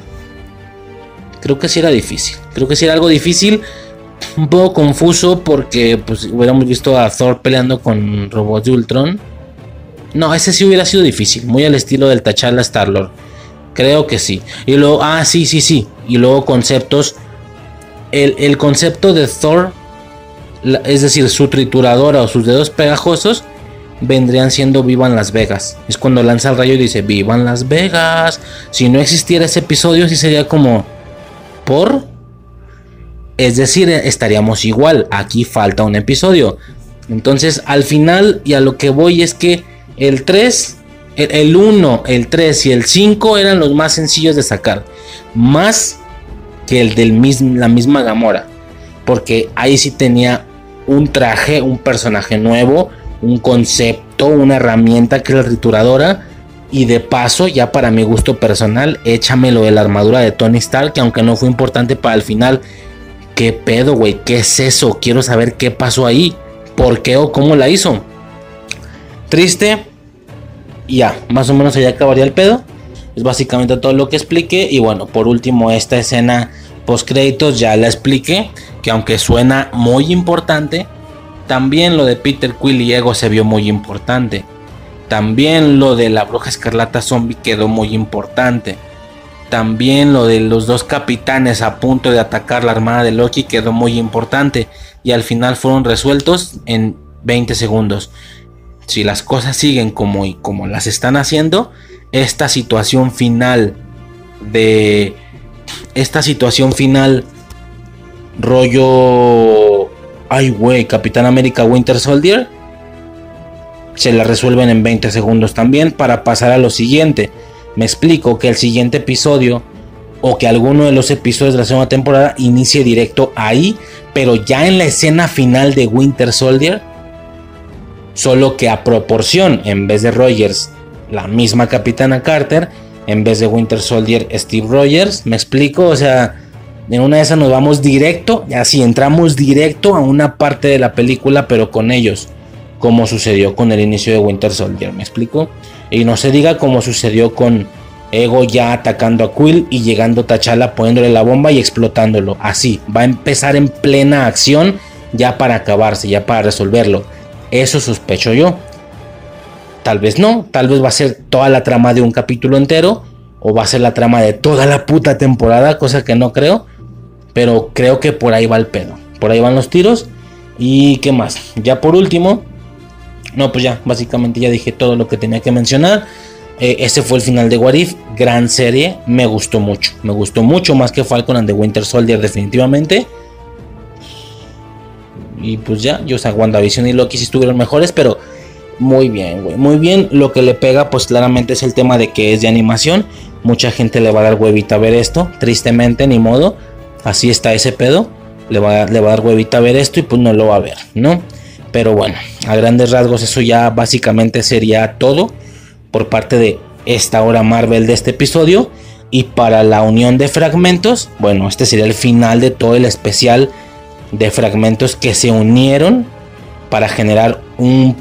S2: Creo que sí era difícil. Creo que sí era algo difícil. Un poco confuso porque pues hubiéramos visto a Thor peleando con robots de Ultron. No, ese sí hubiera sido difícil. Muy al estilo del T'Challa Star-Lord. Creo que sí. Y luego, ah, sí, sí, sí. Y luego conceptos. El, el concepto de Thor, es decir, su trituradora o sus dedos pegajosos, vendrían siendo Vivan Las Vegas. Es cuando lanza el rayo y dice Vivan Las Vegas. Si no existiera ese episodio, sí sería como por. Es decir, estaríamos igual. Aquí falta un episodio. Entonces, al final, y a lo que voy es que el 3, el 1, el 3 y el 5 eran los más sencillos de sacar. Más que el de la misma Gamora. Porque ahí sí tenía un traje, un personaje nuevo un concepto, una herramienta que es la trituradora. Y de paso, ya para mi gusto personal, échamelo de la armadura de Tony Stark, que aunque no fue importante para el final, ¿qué pedo, güey? ¿Qué es eso? Quiero saber qué pasó ahí, por qué o cómo la hizo. Triste, ya, más o menos allá acabaría el pedo. Es básicamente todo lo que expliqué. Y bueno, por último, esta escena post créditos ya la expliqué, que aunque suena muy importante, también lo de Peter Quill y Ego se vio muy importante. También lo de la bruja escarlata zombie quedó muy importante. También lo de los dos capitanes a punto de atacar la armada de Loki quedó muy importante. Y al final fueron resueltos en 20 segundos. Si las cosas siguen como, y como las están haciendo, esta situación final de... Esta situación final rollo ay, güey, Capitán América Winter Soldier, se la resuelven en 20 segundos también para pasar a lo siguiente. Me explico que el siguiente episodio o que alguno de los episodios de la segunda temporada inicie directo ahí, pero ya en la escena final de Winter Soldier, solo que a proporción, en vez de Rogers, la misma Capitana Carter, en vez de Winter Soldier, Steve Rogers, me explico, o sea, en una de esas nos vamos directo, así entramos directo a una parte de la película, pero con ellos, como sucedió con el inicio de Winter Soldier, ¿me explico? Y no se diga como sucedió con Ego ya atacando a Quill y llegando T'Challa poniéndole la bomba y explotándolo. Así, va a empezar en plena acción ya para acabarse, ya para resolverlo. Eso sospecho yo. Tal vez no, tal vez va a ser toda la trama de un capítulo entero o va a ser la trama de toda la puta temporada, cosa que no creo. Pero creo que por ahí va el pedo. Por ahí van los tiros. ¿Y qué más? Ya por último. No, pues ya, básicamente ya dije todo lo que tenía que mencionar. Eh, ese fue el final de Warif. Gran serie. Me gustó mucho. Me gustó mucho más que Falcon and the Winter Soldier, definitivamente. Y pues ya, yo, o sea, WandaVision y Loki sí estuvieron mejores, pero muy bien, güey. Muy bien. Lo que le pega, pues claramente es el tema de que es de animación. Mucha gente le va a dar huevita a ver esto. Tristemente, ni modo así está ese pedo, le va, le va a dar huevita a ver esto y pues no lo va a ver, ¿no? Pero bueno, a grandes rasgos eso ya básicamente sería todo por parte de esta hora Marvel de este episodio. Y para la unión de fragmentos, bueno, este sería el final de todo el especial de fragmentos que se unieron para generar un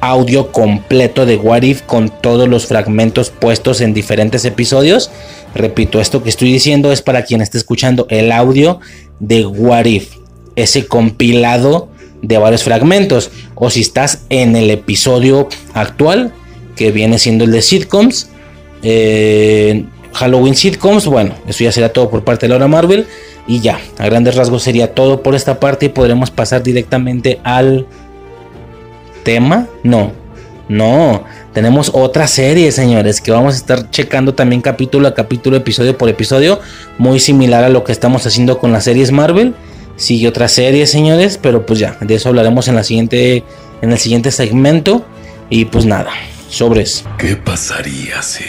S2: audio completo de What If con todos los fragmentos puestos en diferentes episodios. Repito, esto que estoy diciendo es para quien esté escuchando el audio de What If, ese compilado de varios fragmentos. O si estás en el episodio actual, que viene siendo el de sitcoms, eh, Halloween sitcoms, bueno, eso ya será todo por parte de Laura Marvel. Y ya, a grandes rasgos sería todo por esta parte y podremos pasar directamente al tema. No, no, tenemos otra serie, señores, que vamos a estar checando también capítulo a capítulo, episodio por episodio, muy similar a lo que estamos haciendo con las series Marvel. Sigue otra serie, señores, pero pues ya, de eso hablaremos en la siguiente en el siguiente segmento y pues nada, sobres.
S1: ¿Qué pasaría si